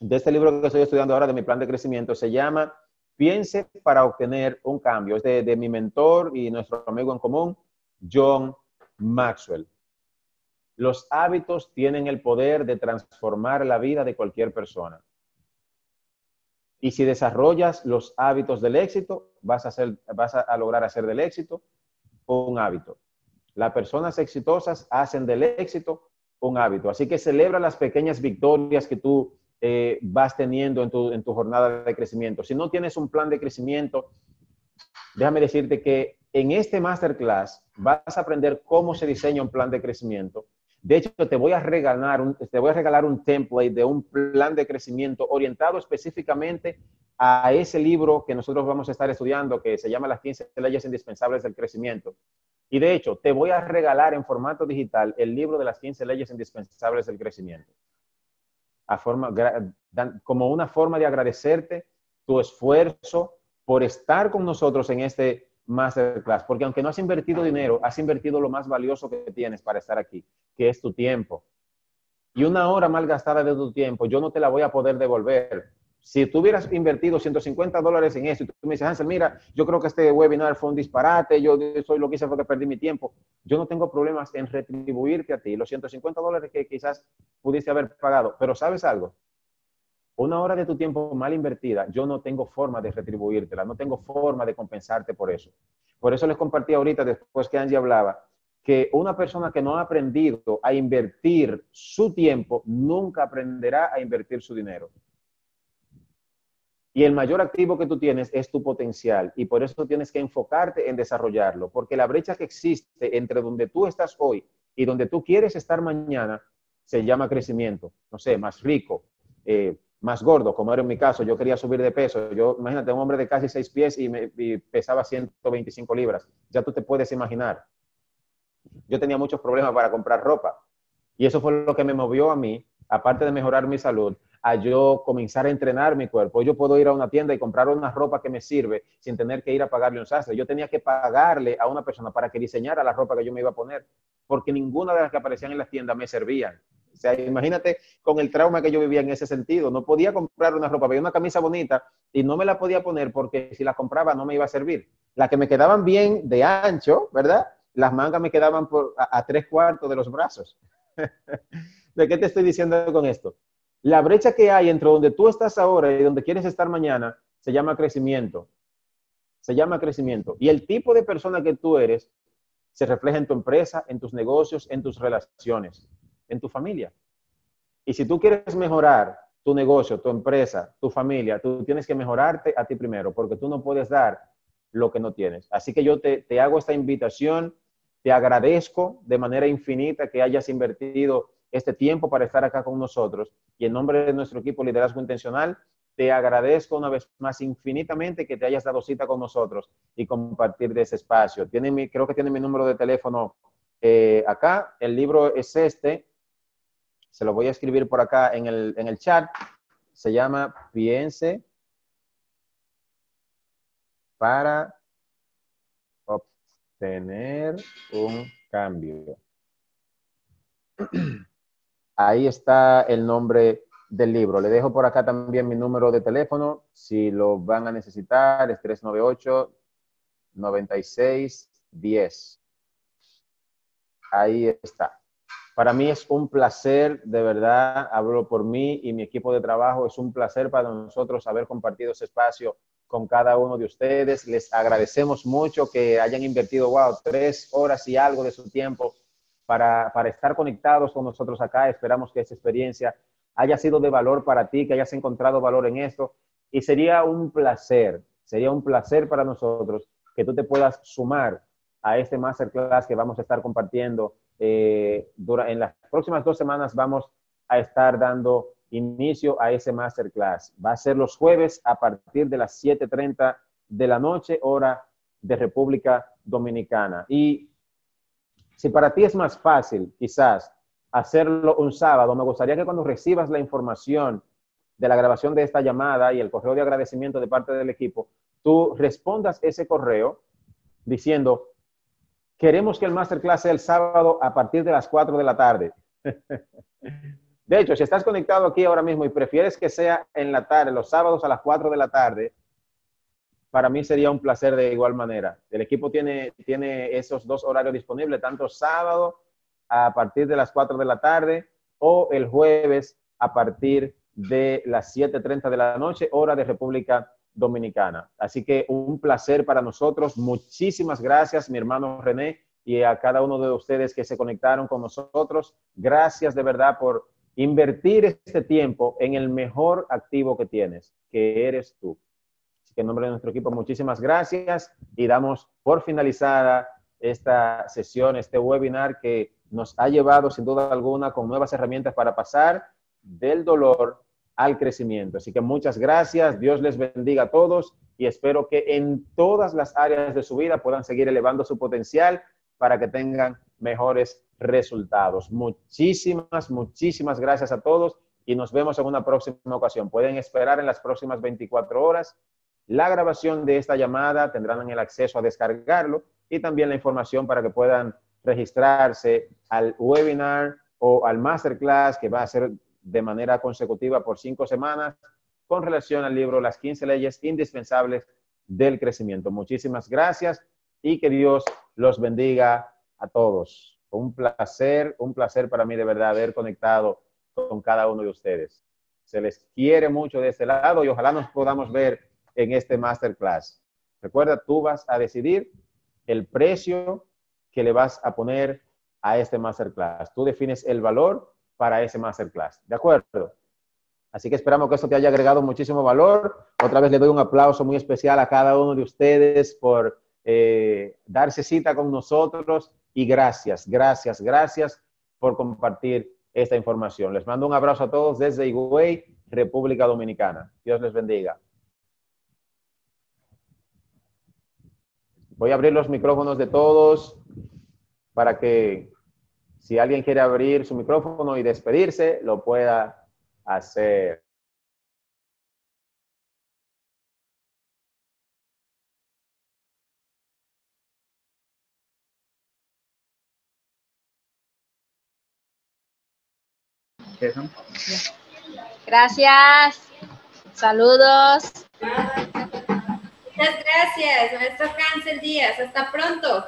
de este libro que estoy estudiando ahora de mi plan de crecimiento. Se llama Piense para obtener un cambio. Es de, de mi mentor y nuestro amigo en común, John Maxwell. Los hábitos tienen el poder de transformar la vida de cualquier persona. Y si desarrollas los hábitos del éxito, vas a, hacer, vas a lograr hacer del éxito un hábito. Las personas exitosas hacen del éxito un hábito. Así que celebra las pequeñas victorias que tú eh, vas teniendo en tu, en tu jornada de crecimiento. Si no tienes un plan de crecimiento, déjame decirte que en este masterclass vas a aprender cómo se diseña un plan de crecimiento. De hecho, te voy a regalar un, te voy a regalar un template de un plan de crecimiento orientado específicamente a ese libro que nosotros vamos a estar estudiando, que se llama Las 15 leyes indispensables del crecimiento. Y de hecho, te voy a regalar en formato digital el libro de las 15 leyes indispensables del crecimiento. A forma, como una forma de agradecerte tu esfuerzo por estar con nosotros en este masterclass, porque aunque no has invertido dinero, has invertido lo más valioso que tienes para estar aquí, que es tu tiempo. Y una hora mal gastada de tu tiempo, yo no te la voy a poder devolver. Si tú hubieras invertido 150 dólares en esto y tú me dices, Hansel, mira, yo creo que este webinar fue un disparate, yo soy lo que hice fue que perdí mi tiempo, yo no tengo problemas en retribuirte a ti los 150 dólares que quizás pudiste haber pagado, pero ¿sabes algo? Una hora de tu tiempo mal invertida, yo no tengo forma de retribuírtela, no tengo forma de compensarte por eso. Por eso les compartí ahorita, después que Angie hablaba, una persona que no ha aprendido a invertir su tiempo, nunca aprenderá a invertir su dinero. Y el mayor activo que tú tienes es tu potencial y por eso tienes que enfocarte en desarrollarlo, porque la brecha que existe entre donde tú estás hoy y donde tú quieres estar mañana se llama crecimiento. No sé, más rico, eh, más gordo, como era en mi caso, yo quería subir de peso. Yo, imagínate, un hombre de casi seis pies y, me, pesaba 125 libras. Ya tú te puedes imaginar. Yo tenía muchos problemas para comprar ropa. Y eso fue lo que me movió a mí, aparte de mejorar mi salud, a yo comenzar a entrenar mi cuerpo. Yo puedo ir a una tienda y comprar una ropa que me sirve sin tener que ir a pagarle un sastre. Yo tenía que pagarle a una persona para que diseñara la ropa que yo me iba a poner, porque ninguna de las que aparecían en las tiendas me servían. O sea, imagínate con el trauma que yo vivía en ese sentido. No podía comprar una ropa, veía una camisa bonita y no me la podía poner porque si la compraba no me iba a servir. Las que me quedaban bien de ancho, ¿verdad? Las mangas me quedaban a, tres cuartos de los brazos. <laughs> ¿De qué te estoy diciendo con esto? La brecha que hay entre donde tú estás ahora y donde quieres estar mañana se llama crecimiento. Se llama crecimiento. Y el tipo de persona que tú eres se refleja en tu empresa, en tus negocios, en tus relaciones en tu familia. Y si tú quieres mejorar tu negocio, tu empresa, tu familia, tú tienes que mejorarte a ti primero, porque tú no puedes dar lo que no tienes. Así que yo te hago esta invitación, te agradezco de manera infinita que hayas invertido este tiempo para estar acá con nosotros. Y en nombre de nuestro equipo Liderazgo Intencional, te agradezco una vez más infinitamente que te hayas dado cita con nosotros y compartir de ese espacio. Tiene mi, creo que tiene mi número de teléfono eh, acá. El libro es este, se lo voy a escribir por acá en el, en el chat. Se llama Piense para obtener un cambio. <clears throat> Ahí está el nombre del libro. Le dejo por acá también mi número de teléfono. Si lo van a necesitar, es 398 96 10. Ahí está Para mí es un placer, de verdad, hablo por mí y mi equipo de trabajo, es un placer para nosotros haber compartido ese espacio con cada uno de ustedes. Les agradecemos mucho que hayan invertido, wow, tres horas y algo de su tiempo para, para estar conectados con nosotros acá. Esperamos que esa experiencia haya sido de valor para ti, que hayas encontrado valor en esto. Y sería un placer, sería un placer para nosotros que tú te puedas sumar a este masterclass que vamos a estar compartiendo. Eh, en las próximas dos semanas vamos a estar dando inicio a ese masterclass. Va a ser los jueves a partir de las 7.30 de la noche, hora de República Dominicana. Y si para ti es más fácil, quizás, hacerlo un sábado, me gustaría que cuando recibas la información de la grabación de esta llamada y el correo de agradecimiento de parte del equipo, tú respondas ese correo diciendo, queremos que el masterclass sea el sábado a partir de las 4 de la tarde. <laughs> De hecho, si estás conectado aquí ahora mismo y prefieres que sea en la tarde, los sábados a las 4 de la tarde, para mí sería un placer de igual manera. El equipo tiene, tiene esos dos horarios disponibles, tanto sábado a partir de las 4 de la tarde o el jueves a partir de las 7.30 de la noche, hora de República Dominicana. Así que un placer para nosotros. Muchísimas gracias, mi hermano René, y a cada uno de ustedes que se conectaron con nosotros. Gracias de verdad por invertir este tiempo en el mejor activo que tienes, que eres tú. Así que en nombre de nuestro equipo, muchísimas gracias y damos por finalizada esta sesión, este webinar que nos ha llevado sin duda alguna con nuevas herramientas para pasar del dolor al crecimiento. Así que muchas gracias, Dios les bendiga a todos y espero que en todas las áreas de su vida puedan seguir elevando su potencial para que tengan mejores resultados. Muchísimas, muchísimas gracias a todos y nos vemos en una próxima ocasión. Pueden esperar en las próximas 24 horas la grabación de esta llamada, tendrán el acceso a descargarlo y también la información para que puedan registrarse al webinar o al masterclass que va a ser de manera consecutiva por cinco semanas con relación al libro Las 15 leyes indispensables del crecimiento. Muchísimas gracias y que Dios los bendiga a todos. Un placer, un placer para mí de verdad haber conectado con cada uno de ustedes. Se les quiere mucho de este lado y ojalá nos podamos ver en este masterclass. Recuerda, tú vas a decidir el precio que le vas a poner a este masterclass. Tú defines el valor para ese masterclass. ¿De acuerdo? Así que esperamos que esto te haya agregado muchísimo valor. Otra vez le doy un aplauso muy especial a cada uno de ustedes por eh, darse cita con nosotros y gracias, gracias, gracias por compartir esta información. Les mando un abrazo a todos desde Higüey, República Dominicana. Dios les bendiga. Voy a abrir los micrófonos de todos para que si alguien quiere abrir su micrófono y despedirse, lo pueda hacer. Gracias. Saludos. Muchas gracias, maestro Cáncer Díaz. Hasta pronto.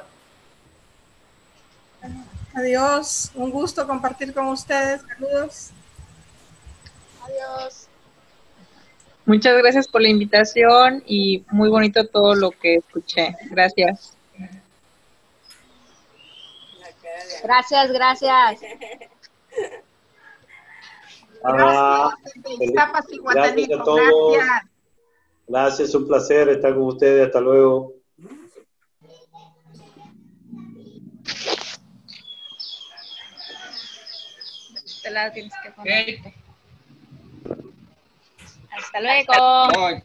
Adiós. Un gusto compartir con ustedes. Saludos. Adiós. Muchas gracias por la invitación y muy bonito todo lo que escuché. Gracias. Gracias, gracias. <laughs> Gracias, gracias a todos. Gracias, un placer estar con ustedes. Hasta luego. Te la tienes que poner. Hasta luego.